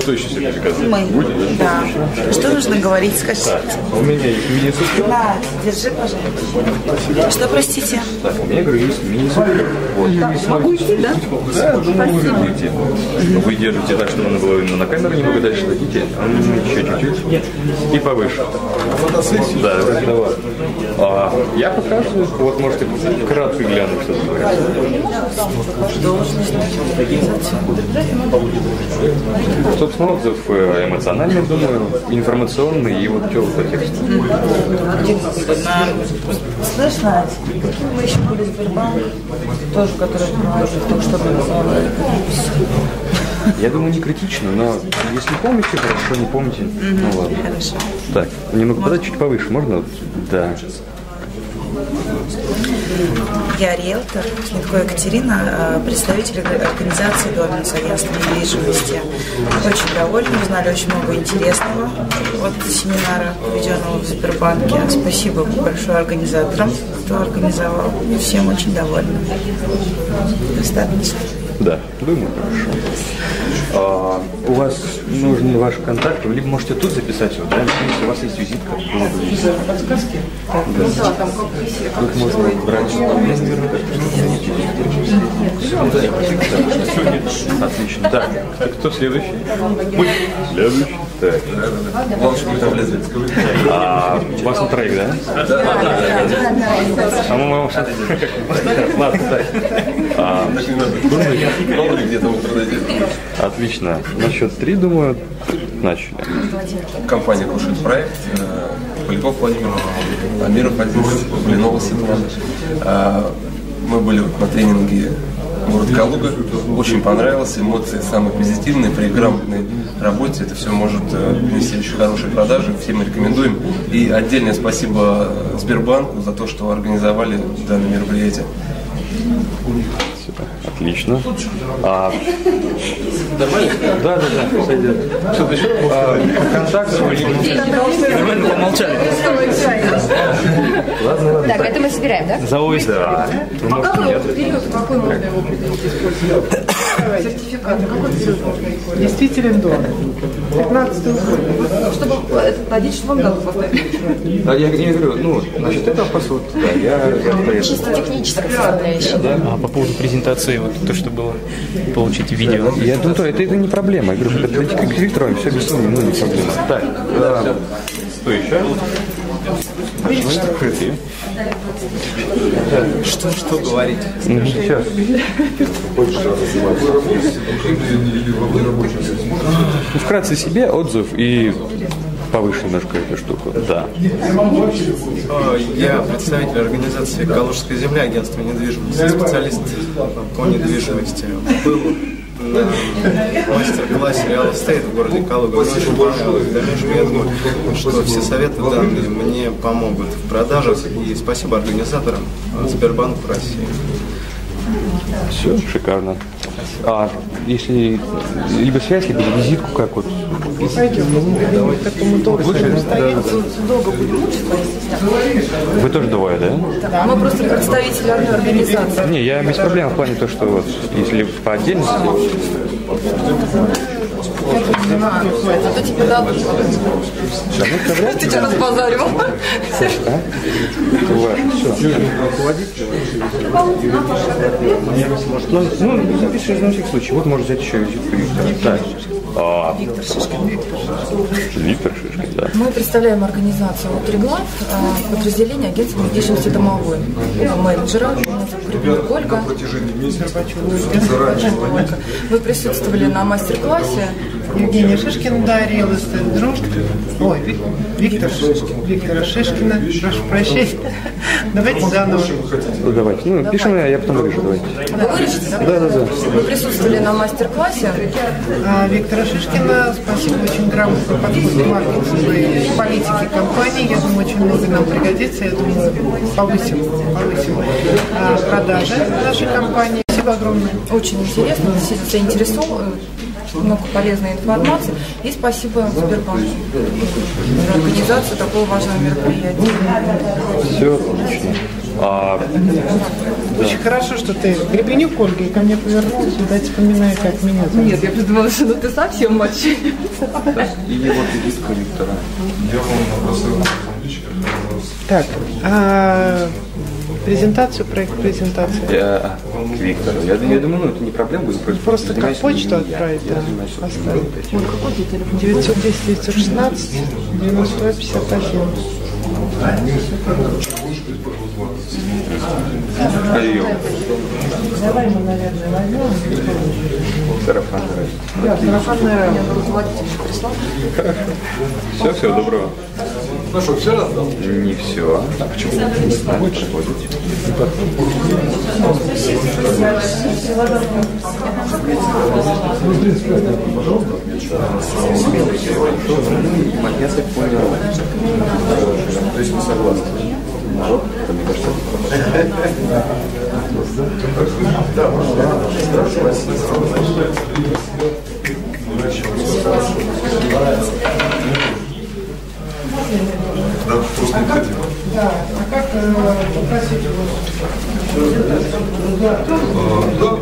M: Кто еще сертификат?
N: Мы. Да. Что нужно говорить, скажите?
M: У меня есть мини-суфлер.
N: Да, держи, пожалуйста. Что, простите?
M: Так, у меня, говорю, есть мини-суфлер. Вот.
B: могу идти, да?
M: Да, думаю, вы выглядите. Вы держите так, чтобы она была именно на камеру, немного дальше дадите. М, Еще чуть-чуть. И повыше. Да, рукава. А, я показываю, вот можете кратко глянуть, что. Собственно, отзыв э, эмоциональный, думаю, информационный и вот что по
N: Слышно? Мы еще были Сбербанк, тоже, который проводит только что организовал.
M: Я думаю, не критично, но если помните, хорошо, не помните, ну ладно.
N: Хорошо.
M: Так, немного подать чуть повыше, можно? Да.
N: Я риэлтор, Снитко Екатерина, э, представитель организации «Доминус агентства недвижимости». Очень довольны, узнали очень много интересного от семинара, проведенного в Сбербанке. Спасибо большое организаторам, кто организовал. Всем очень довольны. Достаточно.
M: Да, думаю, хорошо. А, у вас нужны ваши контакты, вы либо можете тут записать его, да, если у вас есть визитка. визитка.
B: Подсказки?
M: Да.
B: Ну да, там как все.
M: Тут можно брать. Я, наверное, как-то Отлично. Так, а кто следующий? Мы. Следующий. Так. А, у вас на троих, да? А мы можем... Ладно, так. А,
F: продаете.
M: Отлично. На счет три, думаю, начали.
F: Компания кушает проект. э, Поляков Владимир, Амиров Азиз, Блинова Светлана. А, Мы были на тренинге город Калуга. Очень понравилось. Эмоции самые позитивные. При грамотной работе это все может э, принести очень хорошие продажи. Всем рекомендуем. И отдельное спасибо Сбербанку за то, что организовали данное мероприятие.
M: Отлично. А, да, да, да, сойдет. Что-то еще? А, контакт свой? Нормально помолчали. Ладно, ладно.
O: Так, это мы собираем, да?
M: За ОС, да.
B: А какой период, какой можно его предпочесть?
H: сертификат. Какой период можно
O: Действителен до 15 года.
H: Чтобы этот годичный вам дату поставить.
M: А я, я говорю, ну, значит, это вопрос вот, да, я, поеду.
B: Чисто техническая составляющая.
D: А по поводу презентации, вот то, что было, получить видео.
M: Я думаю, это, это не проблема. Я говорю, подойдите к Виктору, все объяснили, ну, не проблема. Так, э, что еще? Открытые.
P: Что, что говорить?
M: Сейчас. Ну, вкратце себе отзыв и повыше немножко эту штуку. Да.
P: Э, Я представитель организации «Калужская земля», агентство недвижимости, специалист по недвижимости. Был мастер-классе Real Estate в городе Калуга. Очень понравилось. Я думаю, что все советы данные мне помогут в продажах. И спасибо организаторам э, Сбербанк России.
M: Все, шикарно. А если либо связь, либо визитку, как вот?
O: Пойдем, давай. Такому долго
M: Лучше,
O: стоять.
H: Долго будем мучиться, естественно.
M: Вы тоже двое, да?
H: Да, мы просто представители одной организации.
M: Не, я без проблем в плане то, что вот, если по отдельности,
H: А, зато тебе дадут. Ты что разбазаривал?
M: Ну, ну, запиши на всякий случай. Вот можно взять еще Виктора. А,
H: Виктор Шишкин.
M: Виктор Шишкин, да.
H: Мы представляем организацию «Утриглав», э, подразделение агентства недвижимости «Домовой». Менеджера, Ольга. Вы присутствовали на мастер-классе.
O: Евгения Шишкина, да, Estate Group. Ой, Вик- Виктор Шишкин. Виктора Шишкина. Прошу прощения. Давайте заново.
M: Ну, давайте. Ну, пишем, я, я потом вырежу, давайте.
H: Вы вырежете, да?
M: Да, да, да.
H: Вы присутствовали на мастер-классе.
O: А, Виктора Шишкина, спасибо, очень грамотно подходит к маркетингу и политике компании. Я думаю, очень много нам пригодится. Я думаю, повысим, повысим а, продажи нашей компании. Спасибо огромное.
H: Очень интересно, заинтересован, много полезной информации. И спасибо Сбербанку за организацию такого важного мероприятия.
M: Все отлично. А,
O: Очень хорошо, что ты Гребенюк Ольга и ко мне повернулась, видать, вспоминаю, как меня зовут.
H: Нет, я предполагала, что ну, ты совсем мальчик.
M: и вот визитка Виктора.
C: Я вам на.
O: Так, а презентацию, проект презентации.
M: Я, к Виктору. Я, я думаю, ну, это не проблема будет. Просто,
O: Просто как почту
M: я.
O: отправить,
M: Я
O: да,
M: вот
O: оставить.
M: этим.
O: 910 916 92 51.
M: А ее?
O: Давай мы, наверное, возьмем.
M: Сарафанное радио.
O: Да, сарафанное радио.
M: Все, всего доброго.
C: Ну что, все раздал?
M: Не все. А почему? Не знаю, подходите. Я так понял. То есть вы согласны? Мне кажется,
C: Да, просто не хотел.
O: Да, а как э, попросить его?
C: А, Да,